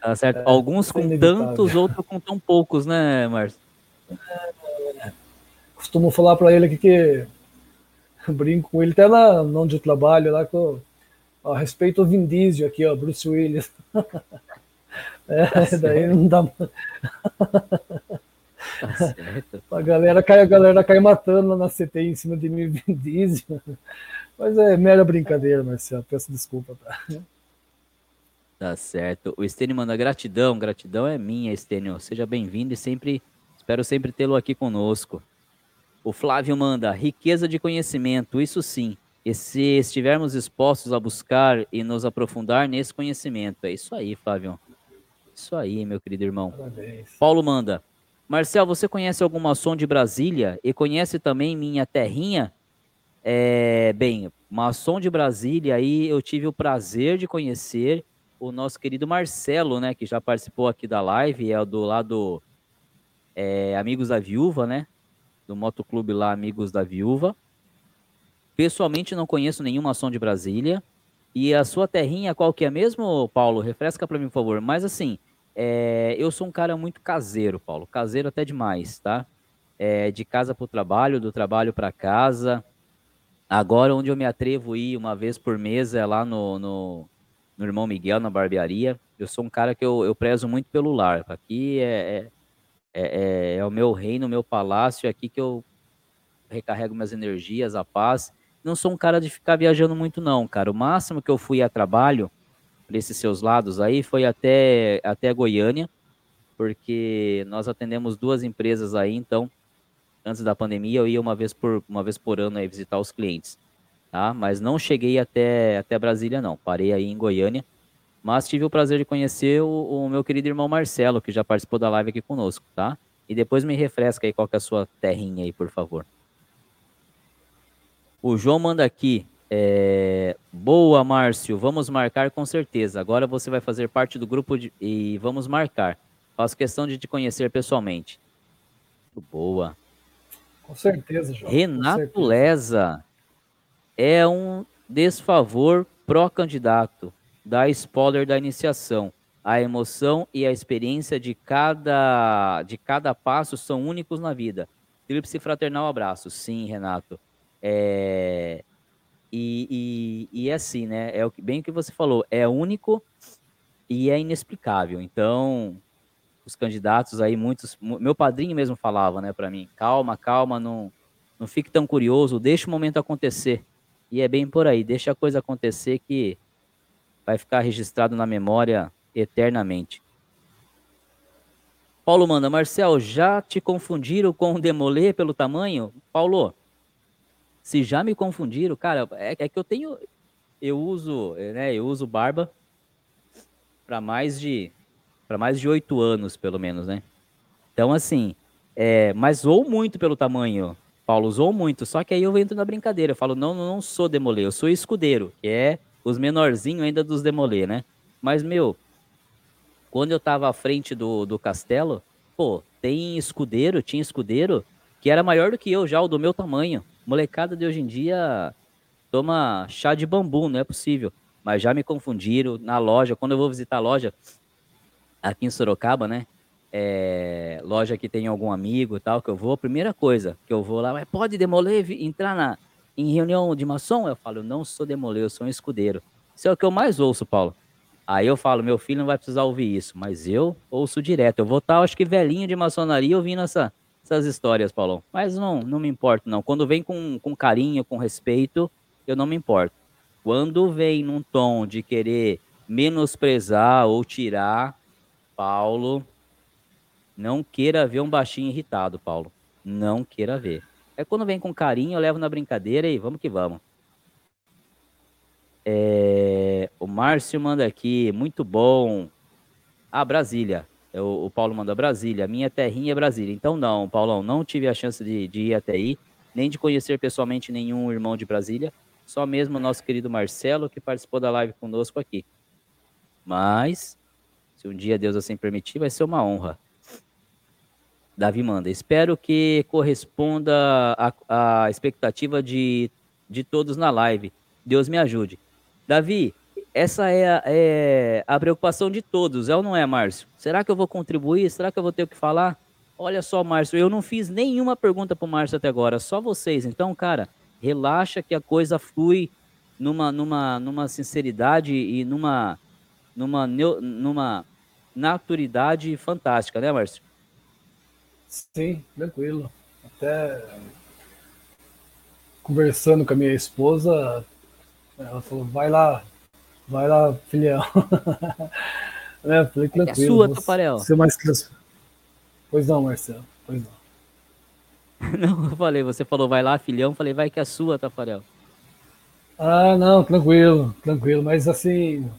Tá certo. É, Alguns com tantos, outros com tão poucos, né, Márcio? É, costumo falar para ele aqui que brinco com ele até lá onde eu trabalho, lá com, a respeito do Vin Diesel aqui, ó, Bruce Willis. é, tá daí não dá. Tá certo. a galera cai, a galera cai matando lá na CT em cima de mim, Vin Diesel. Mas é mera brincadeira, Marcelo. Peço desculpa, tá? Tá certo. O Estênio manda gratidão. Gratidão é minha, Estênio. Seja bem-vindo e sempre espero sempre tê-lo aqui conosco. O Flávio manda riqueza de conhecimento, isso sim. E se estivermos expostos a buscar e nos aprofundar nesse conhecimento. É isso aí, Flávio. Isso aí, meu querido irmão. Parabéns. Paulo manda. Marcel, você conhece alguma som de Brasília e conhece também minha terrinha? É, bem, maçom de Brasília aí eu tive o prazer de conhecer o nosso querido Marcelo, né, que já participou aqui da live, é do lado é, Amigos da Viúva, né, do motoclube lá Amigos da Viúva. Pessoalmente não conheço nenhuma ação de Brasília. E a sua terrinha, qual que é mesmo, Paulo? Refresca para mim, por favor. Mas assim, é, eu sou um cara muito caseiro, Paulo. Caseiro até demais, tá? É, de casa para o trabalho, do trabalho para casa. Agora, onde eu me atrevo a ir uma vez por mês é lá no, no, no Irmão Miguel, na barbearia. Eu sou um cara que eu, eu prezo muito pelo lar. Aqui é, é é, é, é o meu reino, o meu palácio, é aqui que eu recarrego minhas energias, a paz. Não sou um cara de ficar viajando muito, não, cara. O máximo que eu fui a trabalho, para esses seus lados aí, foi até, até Goiânia, porque nós atendemos duas empresas aí, então, antes da pandemia, eu ia uma vez por, uma vez por ano aí visitar os clientes, tá? Mas não cheguei até, até Brasília, não. Parei aí em Goiânia mas tive o prazer de conhecer o, o, meu querido irmão Marcelo, que já participou da live aqui conosco, tá? E depois me refresca aí qual que é a sua terrinha aí, por favor. O João manda aqui. É... Boa, Márcio. Vamos marcar com certeza. Agora você vai fazer parte do grupo de... e vamos marcar. Faço questão de te conhecer pessoalmente. Muito boa. Com certeza, João. Renato certeza. Leza é um desfavor pró-candidato da spoiler da iniciação. A emoção e a experiência de cada, de cada passo são únicos na vida. Tríplice fraternal abraço. Sim, Renato. É... E, e, e é assim, né? É o que, bem o que você falou. É único e é inexplicável. Então, os candidatos aí, muitos. Meu padrinho mesmo falava, né, para mim: calma, calma, não, não fique tão curioso, deixa o momento acontecer. E é bem por aí, deixa a coisa acontecer que vai ficar registrado na memória eternamente. Paulo manda, Marcel, já te confundiram com o Demolê pelo tamanho? Paulo, se já me confundiram, cara, é, é que eu tenho, eu uso, né, eu uso barba para mais de, para mais de oito anos, pelo menos, né? Então, assim, é, mas ou muito pelo tamanho, Paulo, usou muito, só que aí eu entro na brincadeira, eu falo, não, não sou Demolê, eu sou escudeiro, que é os menorzinhos ainda dos Demolê, né? Mas, meu, quando eu tava à frente do, do castelo, pô, tem escudeiro, tinha escudeiro que era maior do que eu já, o do meu tamanho. Molecada de hoje em dia toma chá de bambu, não é possível. Mas já me confundiram na loja. Quando eu vou visitar a loja aqui em Sorocaba, né? É, loja que tem algum amigo e tal, que eu vou, primeira coisa que eu vou lá, mas pode demoler, entrar na, em reunião de maçom? Eu falo, eu não sou demoler, eu sou um escudeiro. Isso é o que eu mais ouço, Paulo. Aí eu falo, meu filho não vai precisar ouvir isso, mas eu ouço direto. Eu vou estar, acho que velhinho de maçonaria ouvindo essa, essas histórias, Paulo. Mas não, não me importo, não. Quando vem com, com carinho, com respeito, eu não me importo. Quando vem num tom de querer menosprezar ou tirar, Paulo, não queira ver um baixinho irritado, Paulo. Não queira ver. É quando vem com carinho, eu levo na brincadeira e vamos que vamos. É, o Márcio manda aqui, muito bom. Ah, Brasília. É, o, Paulo manda Brasília. Minha terrinha é Brasília. Então, não, Paulão, não tive a chance de, de ir até aí, nem de conhecer pessoalmente nenhum irmão de Brasília. Só mesmo o nosso querido Marcelo, que participou da live conosco aqui. Mas, se um dia Deus assim permitir, vai ser uma honra. Davi manda. Espero que corresponda à expectativa de, de todos na live. Deus me ajude. Davi, essa é a, é a preocupação de todos, é ou não é, Márcio? Será que eu vou contribuir? Será que eu vou ter o que falar? Olha só, Márcio, eu não fiz nenhuma pergunta para o Márcio até agora, só vocês. Então, cara, relaxa que a coisa flui numa, numa, numa sinceridade e numa, numa, numa naturidade fantástica, né, Márcio? Sim, tranquilo. Até conversando com a minha esposa, ela falou, vai lá, vai lá, filhão. é, falei, tranquilo. É sua, Taparel. Ser mais Pois não, Marcelo, pois não. Não, eu falei, você falou vai lá, filhão, falei, vai que é sua, Tafarel. Ah, não, tranquilo, tranquilo, mas assim,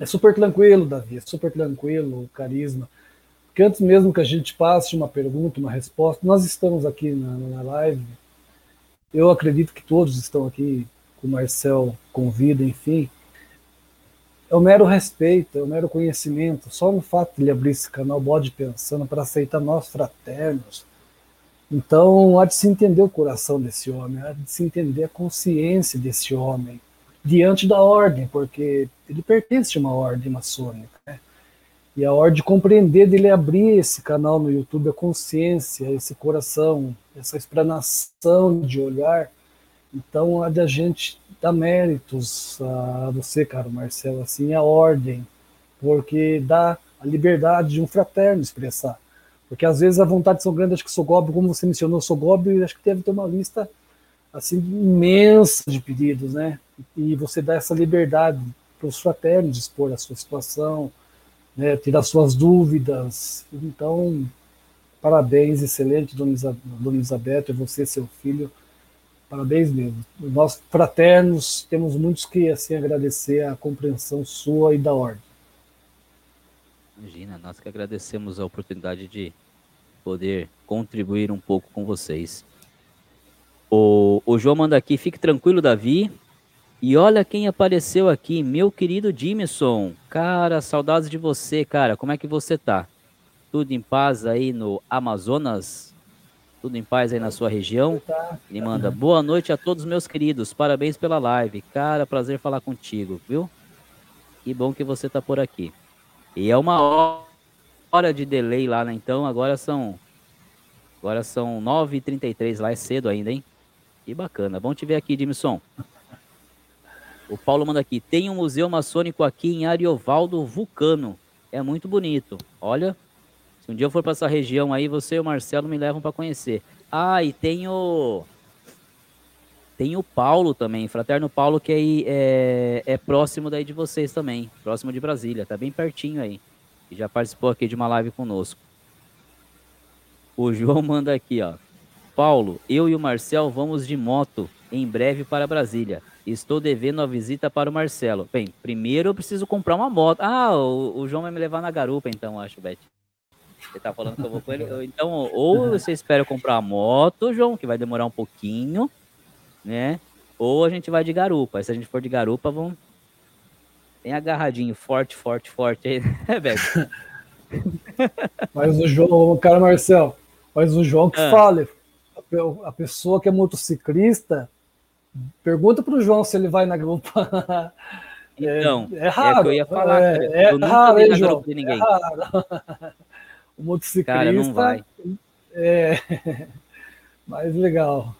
é super tranquilo, Davi, é super tranquilo o carisma. Porque antes mesmo que a gente passe uma pergunta, uma resposta, nós estamos aqui na, na live, eu acredito que todos estão aqui, o Marcel convida, enfim, é o mero respeito, é o mero conhecimento. Só no fato de ele abrir esse canal Bode Pensando para aceitar nós fraternos, então, há de se entender o coração desse homem, há de se entender a consciência desse homem diante da ordem, porque ele pertence a uma ordem maçônica. Né? E a ordem de compreender dele abrir esse canal no YouTube, a consciência, esse coração, essa explanação de olhar. Então, a gente dar méritos a você, caro Marcelo, assim, a ordem, porque dá a liberdade de um fraterno expressar. Porque às vezes a vontade são grandes, acho que Sogob, como você mencionou, Sogob, acho que deve ter uma lista assim imensa de pedidos, né? E você dá essa liberdade para os fraternos expor a sua situação, né, tirar suas dúvidas. Então, parabéns, excelente, dona, Elizabeth, você, seu filho. Parabéns mesmo. Nós, fraternos, temos muitos que assim agradecer a compreensão sua e da ordem. Imagina, nós que agradecemos a oportunidade de poder contribuir um pouco com vocês. O, o João manda aqui, fique tranquilo, Davi. E olha quem apareceu aqui, meu querido Jimson. Cara, saudades de você, cara. Como é que você tá? Tudo em paz aí no Amazonas? Tudo em paz aí na sua região? Ele manda, boa noite a todos meus queridos. Parabéns pela live. Cara, prazer falar contigo, viu? Que bom que você tá por aqui. E é uma hora de delay lá, né? Então agora são. Agora são 9h33 lá, é cedo ainda, hein? Que bacana. Bom te ver aqui, Dimson. O Paulo manda aqui. Tem um museu maçônico aqui em Ariovaldo Vulcano. É muito bonito. Olha, se um dia eu for para essa região aí, você e o Marcelo me levam para conhecer. Ah, e tem o. Tem o Paulo também, Fraterno Paulo, que aí é, é próximo daí de vocês também, próximo de Brasília, tá bem pertinho aí. E já participou aqui de uma live conosco. O João manda aqui, ó. Paulo, eu e o Marcel vamos de moto em breve para Brasília. Estou devendo a visita para o Marcelo. Bem, primeiro eu preciso comprar uma moto. Ah, o, o João vai me levar na garupa, então, acho, Beth. Você tá falando que eu vou com ele. Então, ou você espera comprar a moto, João, que vai demorar um pouquinho né? Ou a gente vai de garupa. se a gente for de garupa, vamos. Tem agarradinho forte, forte, forte aí, né, velho? Mas o João, o cara Marcel, mas o João que ah. fale. a pessoa que é motociclista, pergunta para o João se ele vai na grupa. Então, é, é raro. É que eu ia falar, é, é eu nunca raro, hein, João? de ninguém. É raro. O motociclista. Cara, não vai. É mais legal.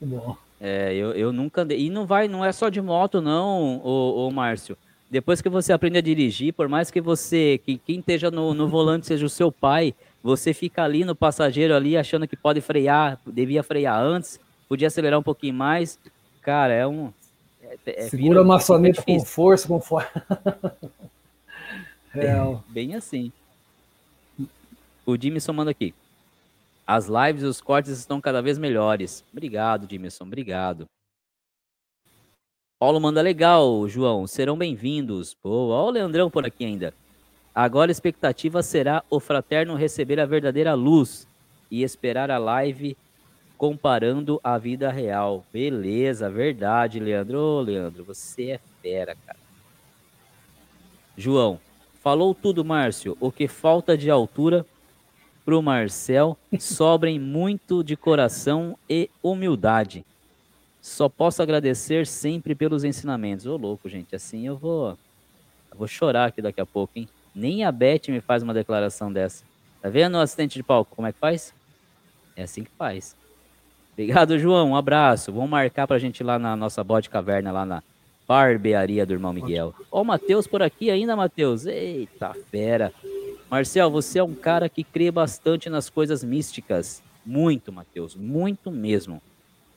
Muito bom. É, eu, eu nunca andei. E não vai, não é só de moto, não, o, o Márcio. Depois que você aprende a dirigir, por mais que você, que quem esteja no, no volante seja o seu pai, você fica ali no passageiro ali achando que pode frear, devia frear antes, podia acelerar um pouquinho mais. Cara, é um. É, é, Segura a maçaneta com força, com força. é, bem assim. O Jimmy manda aqui. As lives e os cortes estão cada vez melhores. Obrigado, Dimison. Obrigado. Paulo manda legal, João. Serão bem-vindos. Pô, olha o Leandrão por aqui ainda. Agora a expectativa será o fraterno receber a verdadeira luz e esperar a live comparando a vida real. Beleza, verdade, Leandro. Ô, Leandro, você é fera, cara. João, falou tudo, Márcio. O que falta de altura para o Marcel sobrem muito de coração e humildade. Só posso agradecer sempre pelos ensinamentos. Ô, louco, gente, assim eu vou, eu vou chorar aqui daqui a pouco, hein? Nem a Beth me faz uma declaração dessa. Tá vendo o assistente de palco como é que faz? É assim que faz. Obrigado, João. Um abraço. Vamos marcar pra gente lá na nossa bode caverna, lá na barbearia do irmão Miguel. Ó, o Matheus por aqui ainda, Matheus. Eita fera. Marcel, você é um cara que crê bastante nas coisas místicas. Muito, Mateus, muito mesmo.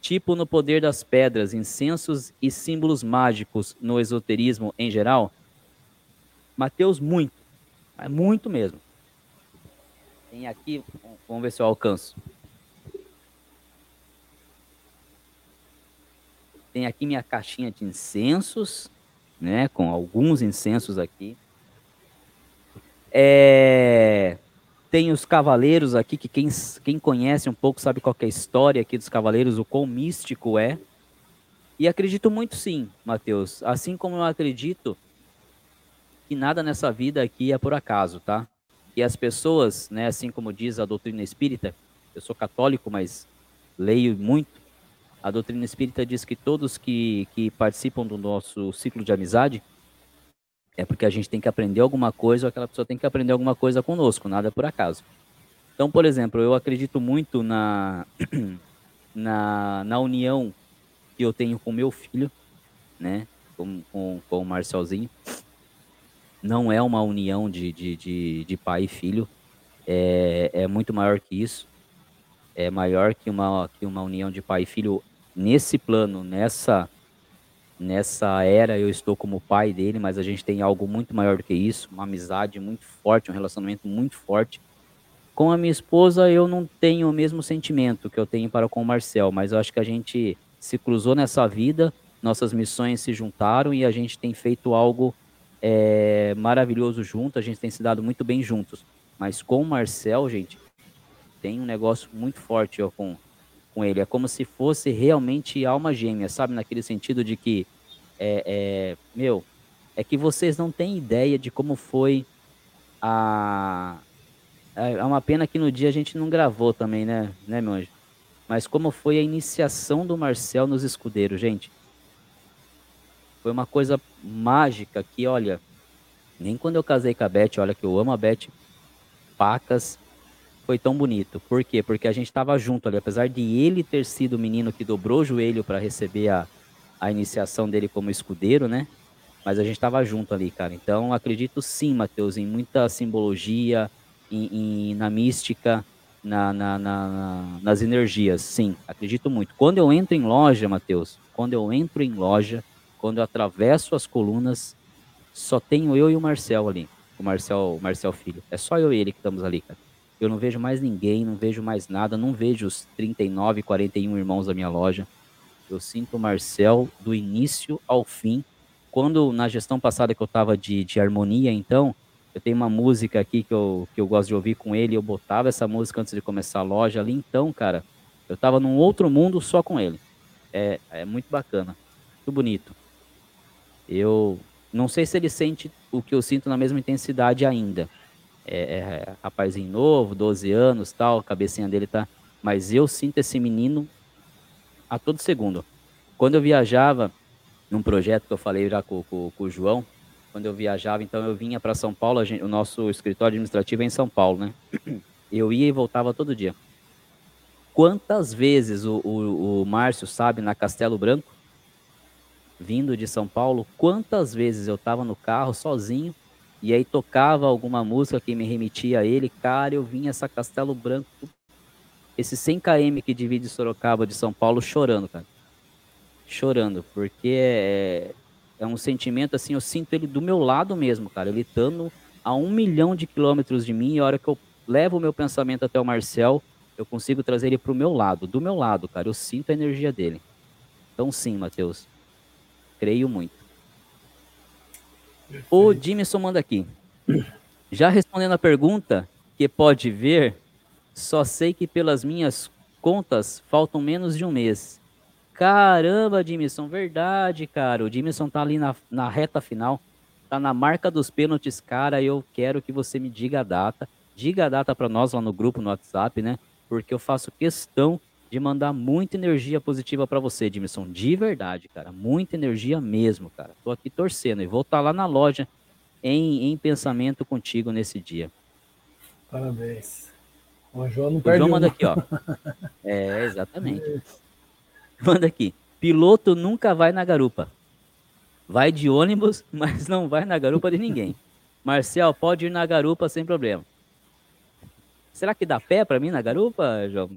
Tipo no poder das pedras, incensos e símbolos mágicos no esoterismo em geral. Mateus, muito. É muito mesmo. Tem aqui, vamos ver se eu alcanço. Tem aqui minha caixinha de incensos, né? Com alguns incensos aqui. É... Tem os cavaleiros aqui, que quem, quem conhece um pouco sabe qual é a história aqui dos cavaleiros, o quão místico é. E acredito muito sim, Mateus. Assim como eu acredito que nada nessa vida aqui é por acaso, tá? E as pessoas, né, assim como diz a doutrina espírita, eu sou católico, mas leio muito. A doutrina espírita diz que todos que, que participam do nosso ciclo de amizade é porque a gente tem que aprender alguma coisa ou aquela pessoa tem que aprender alguma coisa conosco, nada por acaso. Então, por exemplo, eu acredito muito na, na, na união que eu tenho com meu filho, né? Com, com, com o Marcelzinho. Não é uma união de, de, de, de pai e filho, é, é muito maior que isso. É maior que uma, que uma união de pai e filho nesse plano, nessa nessa era eu estou como pai dele, mas a gente tem algo muito maior do que isso, uma amizade muito forte, um relacionamento muito forte. Com a minha esposa eu não tenho o mesmo sentimento que eu tenho para com o Marcel, mas eu acho que a gente se cruzou nessa vida, nossas missões se juntaram e a gente tem feito algo é, maravilhoso junto, a gente tem se dado muito bem juntos. Mas com o Marcel, gente, tem um negócio muito forte ó, com, com ele. É como se fosse realmente alma gêmea, sabe? Naquele sentido de que, é, é, meu, é que vocês não têm ideia de como foi a. É uma pena que no dia a gente não gravou também, né, né, meu anjo? Mas como foi a iniciação do Marcel nos escudeiros, gente? Foi uma coisa mágica que, olha, nem quando eu casei com a Beth, olha que eu amo a Beth, pacas, foi tão bonito. Por quê? Porque a gente estava junto ali, apesar de ele ter sido o menino que dobrou o joelho para receber a, a iniciação dele como escudeiro, né? Mas a gente estava junto ali, cara. Então acredito sim, Mateus, em muita simbologia, em, em na mística, na, na, na, nas energias. Sim, acredito muito. Quando eu entro em loja, Mateus, quando eu entro em loja, quando eu atravesso as colunas, só tenho eu e o Marcel ali. O Marcel, o Marcel Filho. É só eu e ele que estamos ali, cara. Eu não vejo mais ninguém, não vejo mais nada, não vejo os 39, 41 irmãos da minha loja. Eu sinto o Marcel do início ao fim. Quando na gestão passada que eu estava de, de harmonia, então, eu tenho uma música aqui que eu, que eu gosto de ouvir com ele. Eu botava essa música antes de começar a loja ali. Então, cara, eu estava num outro mundo só com ele. É, é muito bacana, muito bonito. Eu não sei se ele sente o que eu sinto na mesma intensidade ainda, é, é, rapazinho novo, 12 anos tal, a cabecinha dele tá, mas eu sinto esse menino a todo segundo. Quando eu viajava num projeto que eu falei já com, com, com o João, quando eu viajava, então eu vinha para São Paulo, gente, o nosso escritório administrativo é em São Paulo, né? Eu ia e voltava todo dia. Quantas vezes o, o, o Márcio sabe na Castelo Branco, vindo de São Paulo, quantas vezes eu estava no carro sozinho e aí tocava alguma música que me remetia a ele, cara, eu vinha essa Castelo Branco, esse 100 km que divide Sorocaba de São Paulo chorando, cara. Chorando, porque é, é um sentimento assim, eu sinto ele do meu lado mesmo, cara. Ele estando a um milhão de quilômetros de mim, e a hora que eu levo o meu pensamento até o Marcel, eu consigo trazer ele pro meu lado, do meu lado, cara. Eu sinto a energia dele. Então sim, Matheus. Creio muito. O Jimson manda aqui. Já respondendo a pergunta, que pode ver, só sei que pelas minhas contas faltam menos de um mês. Caramba, Jimson, verdade, cara. O Jimson tá ali na, na reta final, tá na marca dos pênaltis, cara. Eu quero que você me diga a data. Diga a data para nós lá no grupo, no WhatsApp, né? Porque eu faço questão de mandar muita energia positiva para você, Jimson. De verdade, cara. Muita energia mesmo, cara. Tô aqui torcendo e vou estar tá lá na loja em, em pensamento contigo nesse dia. Parabéns. O João não o João manda aqui, ó. É, exatamente. Manda aqui. Piloto nunca vai na garupa. Vai de ônibus, mas não vai na garupa de ninguém. Marcel, pode ir na garupa sem problema. Será que dá pé para mim na garupa, João?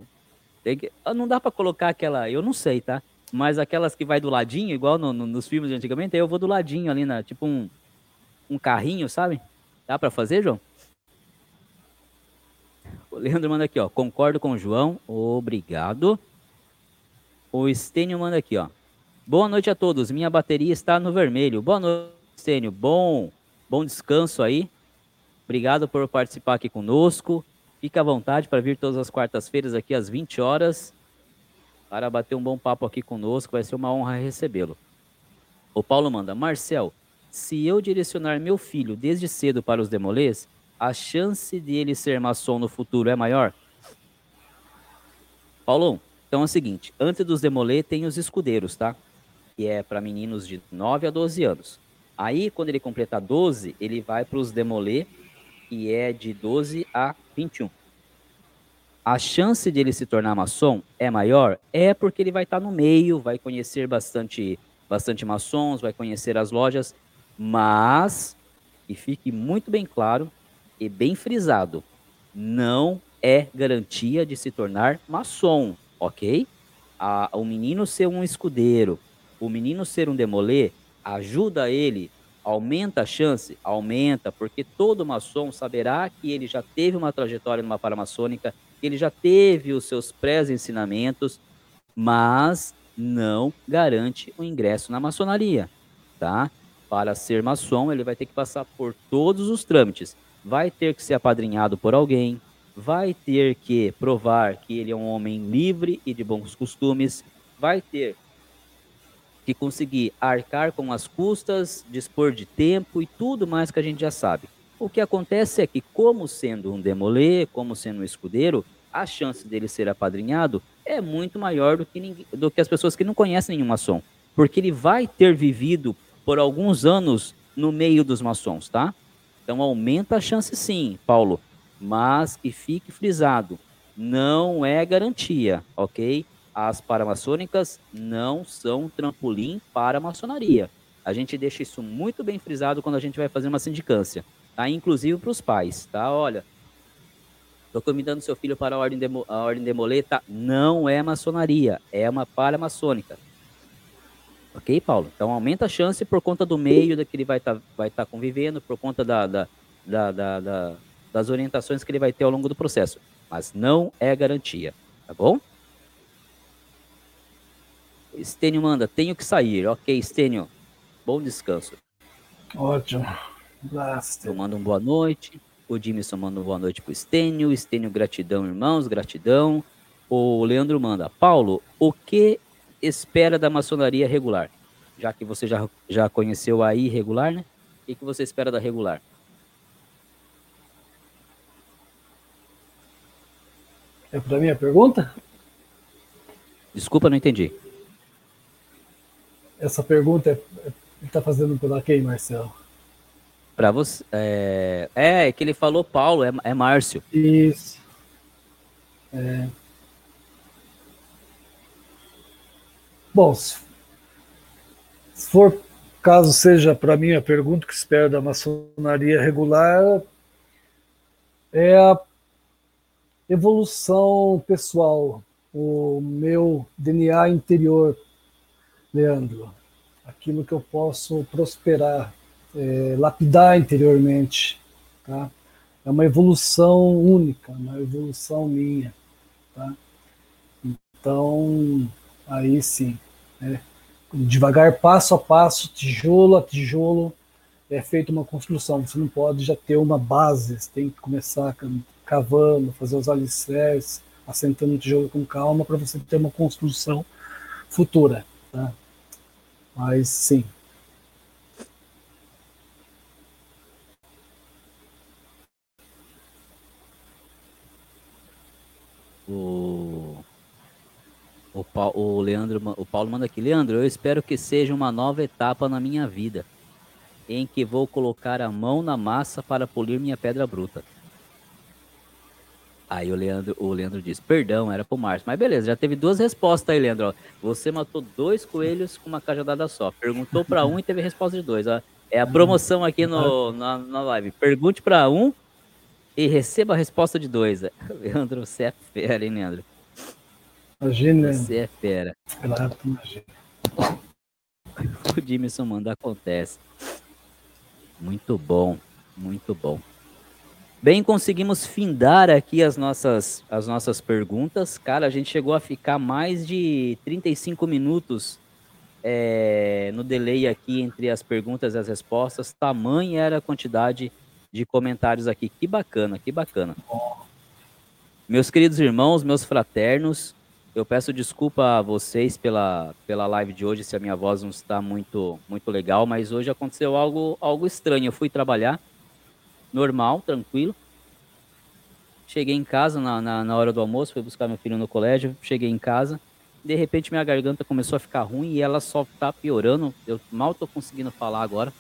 Que... Ah, não dá para colocar aquela, eu não sei, tá? Mas aquelas que vai do ladinho, igual no, no, nos filmes de antigamente, aí eu vou do ladinho ali, na, tipo um, um carrinho, sabe? Dá para fazer, João? O Leandro manda aqui, ó. Concordo com o João. Obrigado. O Estênio manda aqui, ó. Boa noite a todos. Minha bateria está no vermelho. Boa noite, Estênio. Bom, bom descanso aí. Obrigado por participar aqui conosco. Fique à vontade para vir todas as quartas-feiras aqui às 20 horas para bater um bom papo aqui conosco. Vai ser uma honra recebê-lo. O Paulo manda: Marcel, se eu direcionar meu filho desde cedo para os demolês, a chance de ele ser maçom no futuro é maior? Paulo, então é o seguinte, antes dos demolê tem os escudeiros, tá? Que é para meninos de 9 a 12 anos. Aí, quando ele completar 12, ele vai para os demolê, que é de 12 a 21. A chance de ele se tornar maçom é maior? É porque ele vai estar tá no meio, vai conhecer bastante, bastante maçons, vai conhecer as lojas, mas, e fique muito bem claro e bem frisado, não é garantia de se tornar maçom ok? A, o menino ser um escudeiro, o menino ser um demolê, ajuda ele, aumenta a chance? Aumenta, porque todo maçom saberá que ele já teve uma trajetória numa paramaçônica, que ele já teve os seus pré-ensinamentos, mas não garante o ingresso na maçonaria, tá? Para ser maçom, ele vai ter que passar por todos os trâmites. Vai ter que ser apadrinhado por alguém, vai ter que provar que ele é um homem livre e de bons costumes, vai ter que conseguir arcar com as custas, dispor de tempo e tudo mais que a gente já sabe. O que acontece é que, como sendo um demolê, como sendo um escudeiro, a chance dele ser apadrinhado é muito maior do que, ninguém, do que as pessoas que não conhecem nenhum maçom. Porque ele vai ter vivido por alguns anos no meio dos maçons, tá? Então aumenta a chance sim, Paulo mas que fique frisado, não é garantia, ok? As paramaçônicas não são trampolim para a maçonaria. A gente deixa isso muito bem frisado quando a gente vai fazer uma sindicância, tá? Inclusive para os pais, tá? Olha, estou convidando seu filho para a ordem, de, a ordem de moleta, não é maçonaria, é uma paramaçônica. Ok, Paulo? Então aumenta a chance por conta do meio que ele vai estar tá, vai tá convivendo, por conta da, da, da, da das orientações que ele vai ter ao longo do processo, mas não é garantia, tá bom? Estênio manda, tenho que sair. Ok, Estênio, bom descanso. Ótimo. Eu mando um boa noite. O Dimison manda um boa noite pro Estênio. Estênio, gratidão, irmãos, gratidão. O Leandro manda, Paulo, o que espera da maçonaria regular? Já que você já, já conheceu a irregular, né? O que, que você espera da regular? É para mim a pergunta? Desculpa, não entendi. Essa pergunta é, está fazendo pela quem, Marcelo? Para você. É, é, é, que ele falou Paulo, é, é Márcio. Isso. É. Bom, se for caso seja para mim a pergunta que espero da maçonaria regular, é a evolução pessoal, o meu DNA interior, Leandro, aquilo que eu posso prosperar, é, lapidar interiormente, tá? É uma evolução única, uma evolução minha, tá? Então, aí sim, né? devagar, passo a passo, tijolo a tijolo, é feita uma construção. Você não pode já ter uma base, você tem que começar cavando, fazer os alicerces, assentando o tijolo com calma para você ter uma construção futura. Tá? Mas sim. O, o, Paulo, o Leandro, o Paulo manda aqui, Leandro, eu espero que seja uma nova etapa na minha vida, em que vou colocar a mão na massa para polir minha pedra bruta. Aí o Leandro, o Leandro diz, perdão, era pro Márcio. Mas beleza, já teve duas respostas aí, Leandro. Você matou dois coelhos com uma cajadada só. Perguntou para um e teve resposta de dois. Ó. É a promoção aqui no, na, na live. Pergunte para um e receba a resposta de dois. Leandro, você é fera, hein, Leandro? Imagina. Você é fera. Claro, imagina. O Dimison manda acontece. Muito bom, muito bom. Bem, conseguimos findar aqui as nossas, as nossas perguntas. Cara, a gente chegou a ficar mais de 35 minutos é, no delay aqui entre as perguntas e as respostas. Tamanha era a quantidade de comentários aqui. Que bacana, que bacana. Meus queridos irmãos, meus fraternos, eu peço desculpa a vocês pela, pela live de hoje, se a minha voz não está muito, muito legal, mas hoje aconteceu algo, algo estranho. Eu fui trabalhar normal, tranquilo. Cheguei em casa na, na, na, hora do almoço, fui buscar meu filho no colégio. Cheguei em casa, de repente minha garganta começou a ficar ruim e ela só tá piorando. Eu mal tô conseguindo falar agora.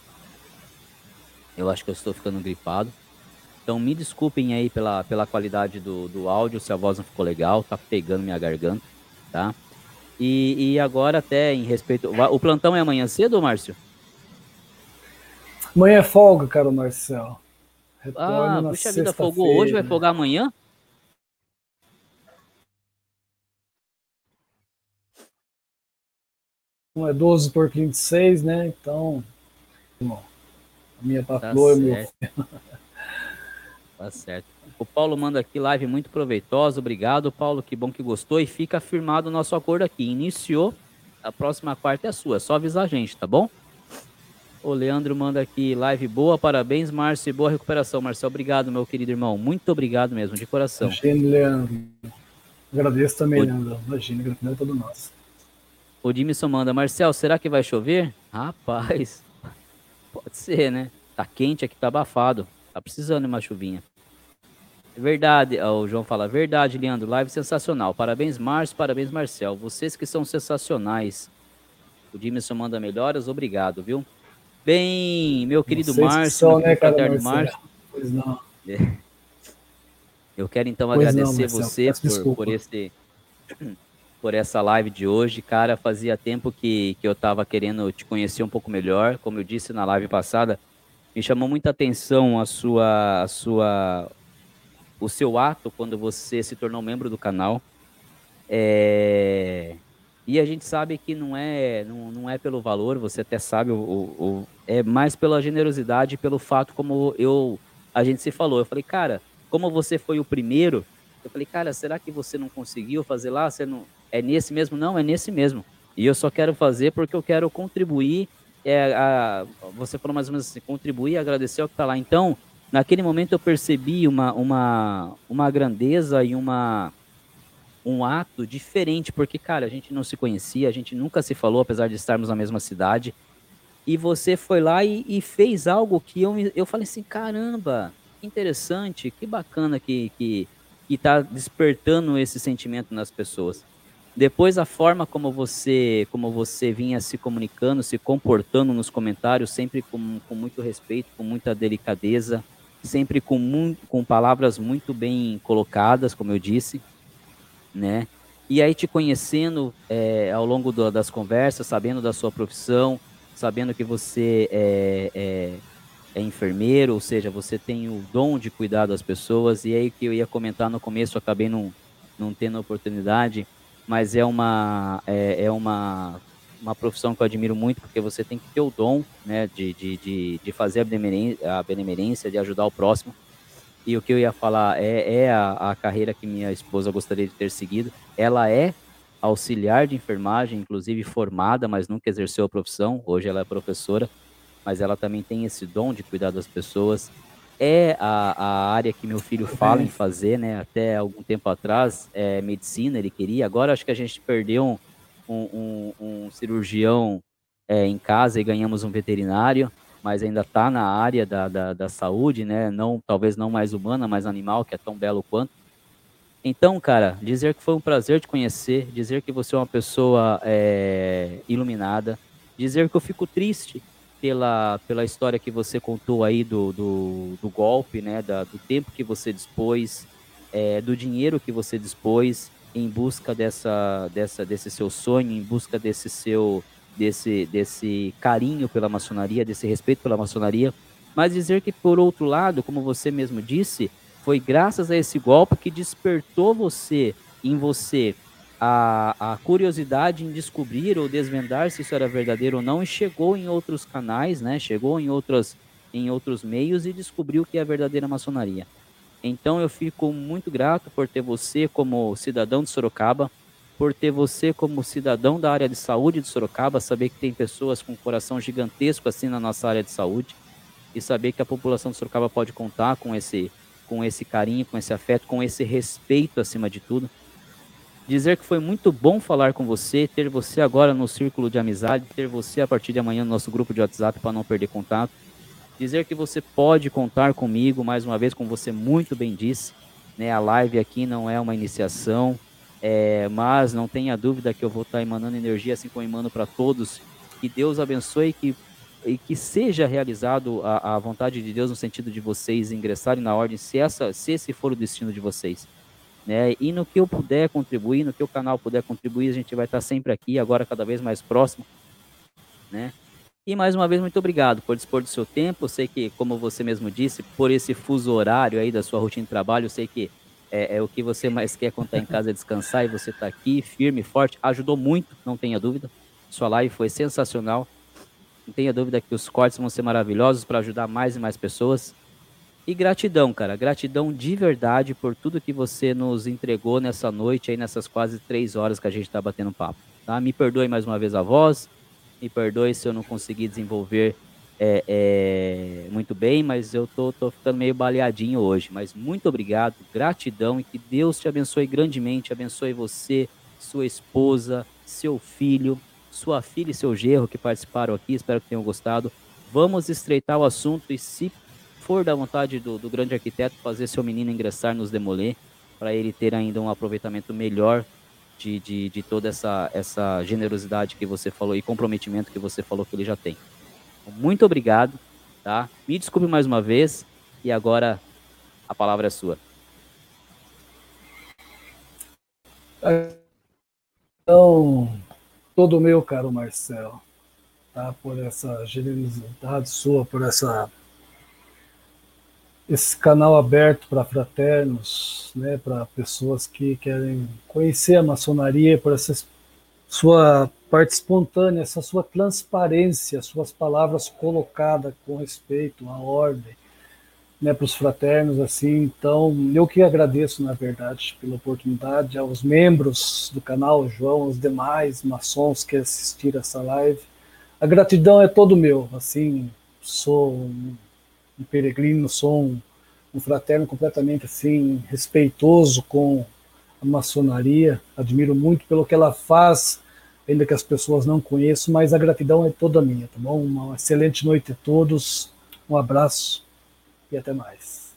Eu acho que eu estou ficando gripado. Então me desculpem aí pela, pela qualidade do, do áudio, se a voz não ficou legal, tá pegando minha garganta, tá? E, e agora até em respeito... O plantão é amanhã cedo, Márcio? Amanhã é folga, cara, Marcelo. Retorno ah, puxa vida, folgou hoje, vai folgar amanhã? Um é 12 por 26, né? Então, bom, a minha patroa tá meu Tá certo. O Paulo manda aqui live muito proveitosa. Obrigado, Paulo. Que bom que gostou. E fica firmado o nosso acordo aqui. Iniciou. A próxima quarta é sua. Só avisar a gente, tá bom? O Leandro manda aqui, live boa, parabéns, Márcio, e boa recuperação, Marcelo. Obrigado, meu querido irmão. Muito obrigado mesmo, de coração. Imagina, Leandro. Agradeço também, o... Leandro. Imagina, gratidão é todo nosso. O Dimison manda, Marcel, será que vai chover? Rapaz, pode ser, né? Tá quente aqui, tá abafado. Tá precisando de uma chuvinha. Verdade, o João fala, verdade, Leandro, live sensacional. Parabéns, Márcio, parabéns, Marcel. Vocês que são sensacionais. O Dimison manda melhoras, obrigado, viu? Bem, meu querido Márcio, meu né, cara, Márcio. Pois não. É. Eu quero então pois agradecer não, você por, por, esse por essa live de hoje, cara. Fazia tempo que, que eu estava querendo te conhecer um pouco melhor. Como eu disse na live passada, me chamou muita atenção a sua, a sua, o seu ato quando você se tornou membro do canal. É, e a gente sabe que não é, não, não é pelo valor, você até sabe, o, o, é mais pela generosidade, pelo fato como eu a gente se falou. Eu falei, cara, como você foi o primeiro, eu falei, cara, será que você não conseguiu fazer lá? Você não é nesse mesmo? Não, é nesse mesmo. E eu só quero fazer porque eu quero contribuir. É, a, você falou mais ou menos assim, contribuir, agradecer ao que está lá. Então, naquele momento eu percebi uma, uma, uma grandeza e uma um ato diferente, porque, cara, a gente não se conhecia, a gente nunca se falou, apesar de estarmos na mesma cidade. E você foi lá e, e fez algo que eu, eu falei assim: caramba, que interessante, que bacana que, que, que está despertando esse sentimento nas pessoas. Depois a forma como você, como você vinha se comunicando, se comportando nos comentários, sempre com, com muito respeito, com muita delicadeza, sempre com, muito, com palavras muito bem colocadas, como eu disse, né? E aí te conhecendo é, ao longo do, das conversas, sabendo da sua profissão, sabendo que você é, é, é, enfermeiro, ou seja, você tem o dom de cuidar das pessoas. E aí que eu ia comentar no começo, acabei não, não tendo oportunidade mas é uma é, é, uma uma profissão que eu admiro muito porque você tem que ter o dom né de, de, de, de fazer a benemerência, a benemerência de ajudar o próximo e o que eu ia falar é, é a, a carreira que minha esposa gostaria de ter seguido. Ela é auxiliar de enfermagem inclusive formada mas nunca exerceu a profissão. Hoje ela é professora mas ela também tem esse dom de cuidar das pessoas. É a, a área que meu filho fala em fazer, né? Até algum tempo atrás, é medicina, ele queria. Agora acho que a gente perdeu um, um, um cirurgião é, em casa e ganhamos um veterinário, mas ainda está na área da, da, da, saúde, né? Não, talvez não mais humana, mas animal, que é tão belo quanto. Então, cara, dizer que foi um prazer te conhecer, dizer que você é uma pessoa é, iluminada, dizer que eu fico triste pela, pela história que você contou aí do, do, do golpe, né, da, do tempo que você dispôs, é, do dinheiro que você dispôs em busca dessa, dessa, desse seu sonho, em busca desse seu desse, desse carinho pela maçonaria, desse respeito pela maçonaria, mas dizer que por outro lado, como você mesmo disse, foi graças a esse golpe que despertou você em você a, a curiosidade em descobrir ou desvendar se isso era verdadeiro ou não e chegou em outros canais, né? Chegou em outros, em outros meios e descobriu que é a verdadeira maçonaria. Então eu fico muito grato por ter você como cidadão de Sorocaba, por ter você como cidadão da área de saúde de Sorocaba, saber que tem pessoas com um coração gigantesco assim na nossa área de saúde e saber que a população de Sorocaba pode contar com esse com esse carinho, com esse afeto, com esse respeito acima de tudo dizer que foi muito bom falar com você, ter você agora no círculo de amizade, ter você a partir de amanhã no nosso grupo de WhatsApp para não perder contato. Dizer que você pode contar comigo, mais uma vez, como você muito bem disse, né? A live aqui não é uma iniciação, é, mas não tenha dúvida que eu vou estar emanando energia, assim como eu emano para todos. Que Deus abençoe e que, e que seja realizado a, a vontade de Deus no sentido de vocês ingressarem na ordem, se, essa, se esse for o destino de vocês. Né? E no que eu puder contribuir, no que o canal puder contribuir, a gente vai estar sempre aqui, agora cada vez mais próximo, né? E mais uma vez, muito obrigado por dispor do seu tempo. Eu sei que, como você mesmo disse, por esse fuso horário aí da sua rotina de trabalho, eu sei que é, é o que você mais quer quando está em casa é descansar e você está aqui, firme, forte. Ajudou muito, não tenha dúvida. Sua live foi sensacional. Não tenha dúvida que os cortes vão ser maravilhosos para ajudar mais e mais pessoas. E gratidão, cara. Gratidão de verdade por tudo que você nos entregou nessa noite, aí nessas quase três horas que a gente está batendo papo. Tá? Me perdoe mais uma vez a voz. Me perdoe se eu não consegui desenvolver é, é, muito bem, mas eu tô, tô ficando meio baleadinho hoje. Mas muito obrigado, gratidão e que Deus te abençoe grandemente. Abençoe você, sua esposa, seu filho, sua filha e seu gerro que participaram aqui. Espero que tenham gostado. Vamos estreitar o assunto e se for da vontade do, do grande arquiteto fazer seu menino ingressar nos Demolê, para ele ter ainda um aproveitamento melhor de, de, de, toda essa, essa generosidade que você falou e comprometimento que você falou que ele já tem. Muito obrigado, tá? Me desculpe mais uma vez e agora a palavra é sua. Então, todo meu caro Marcelo, tá? Por essa generosidade sua, por essa esse canal aberto para fraternos, né, para pessoas que querem conhecer a maçonaria, por essa sua parte espontânea, essa sua transparência, suas palavras colocadas com respeito à ordem, né, para os fraternos, assim. Então, eu que agradeço, na verdade, pela oportunidade, aos membros do canal, João, aos demais maçons que assistiram essa live. A gratidão é todo meu, assim, sou um peregrino, sou um, um fraterno completamente assim, respeitoso com a maçonaria, admiro muito pelo que ela faz, ainda que as pessoas não conheçam, mas a gratidão é toda minha, tá bom? Uma excelente noite a todos, um abraço e até mais.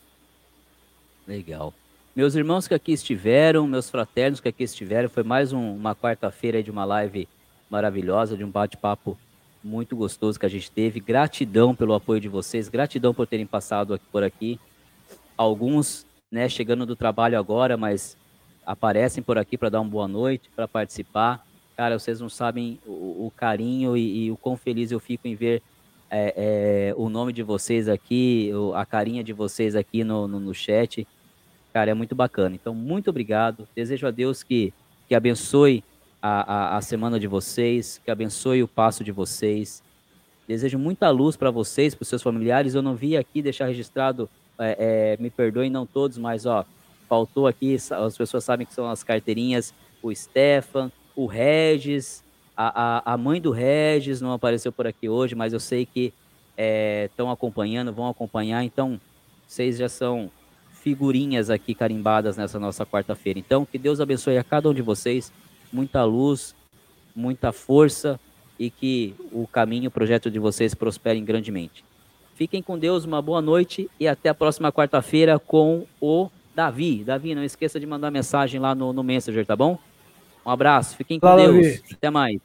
Legal. Meus irmãos que aqui estiveram, meus fraternos que aqui estiveram, foi mais um, uma quarta-feira de uma live maravilhosa, de um bate-papo muito gostoso que a gente teve. Gratidão pelo apoio de vocês, gratidão por terem passado por aqui. Alguns, né, chegando do trabalho agora, mas aparecem por aqui para dar uma boa noite, para participar. Cara, vocês não sabem o, o carinho e, e, o quão feliz eu fico em ver é, é, o nome de vocês aqui, a carinha de vocês aqui no, no, no, chat. Cara, é muito bacana. Então, muito obrigado. Desejo a Deus que, que abençoe a, a, a semana de vocês, que abençoe o passo de vocês. Desejo muita luz para vocês, para os seus familiares. Eu não vi aqui deixar registrado, é, é, me perdoem, não todos, mas ó, faltou aqui, as pessoas sabem que são as carteirinhas, o Stefan, o Regis, a, a, a mãe do Regis não apareceu por aqui hoje, mas eu sei que estão é, acompanhando, vão acompanhar, então vocês já são figurinhas aqui carimbadas nessa nossa quarta-feira. Então, que Deus abençoe a cada um de vocês, muita luz, muita força e que o caminho, o projeto de vocês prosperem grandemente. Fiquem com Deus, uma boa noite e até a próxima quarta-feira com o Davi. Davi, não esqueça de mandar mensagem lá no, no Messenger, tá bom? Um abraço, fiquem com Fala, Deus. Até mais.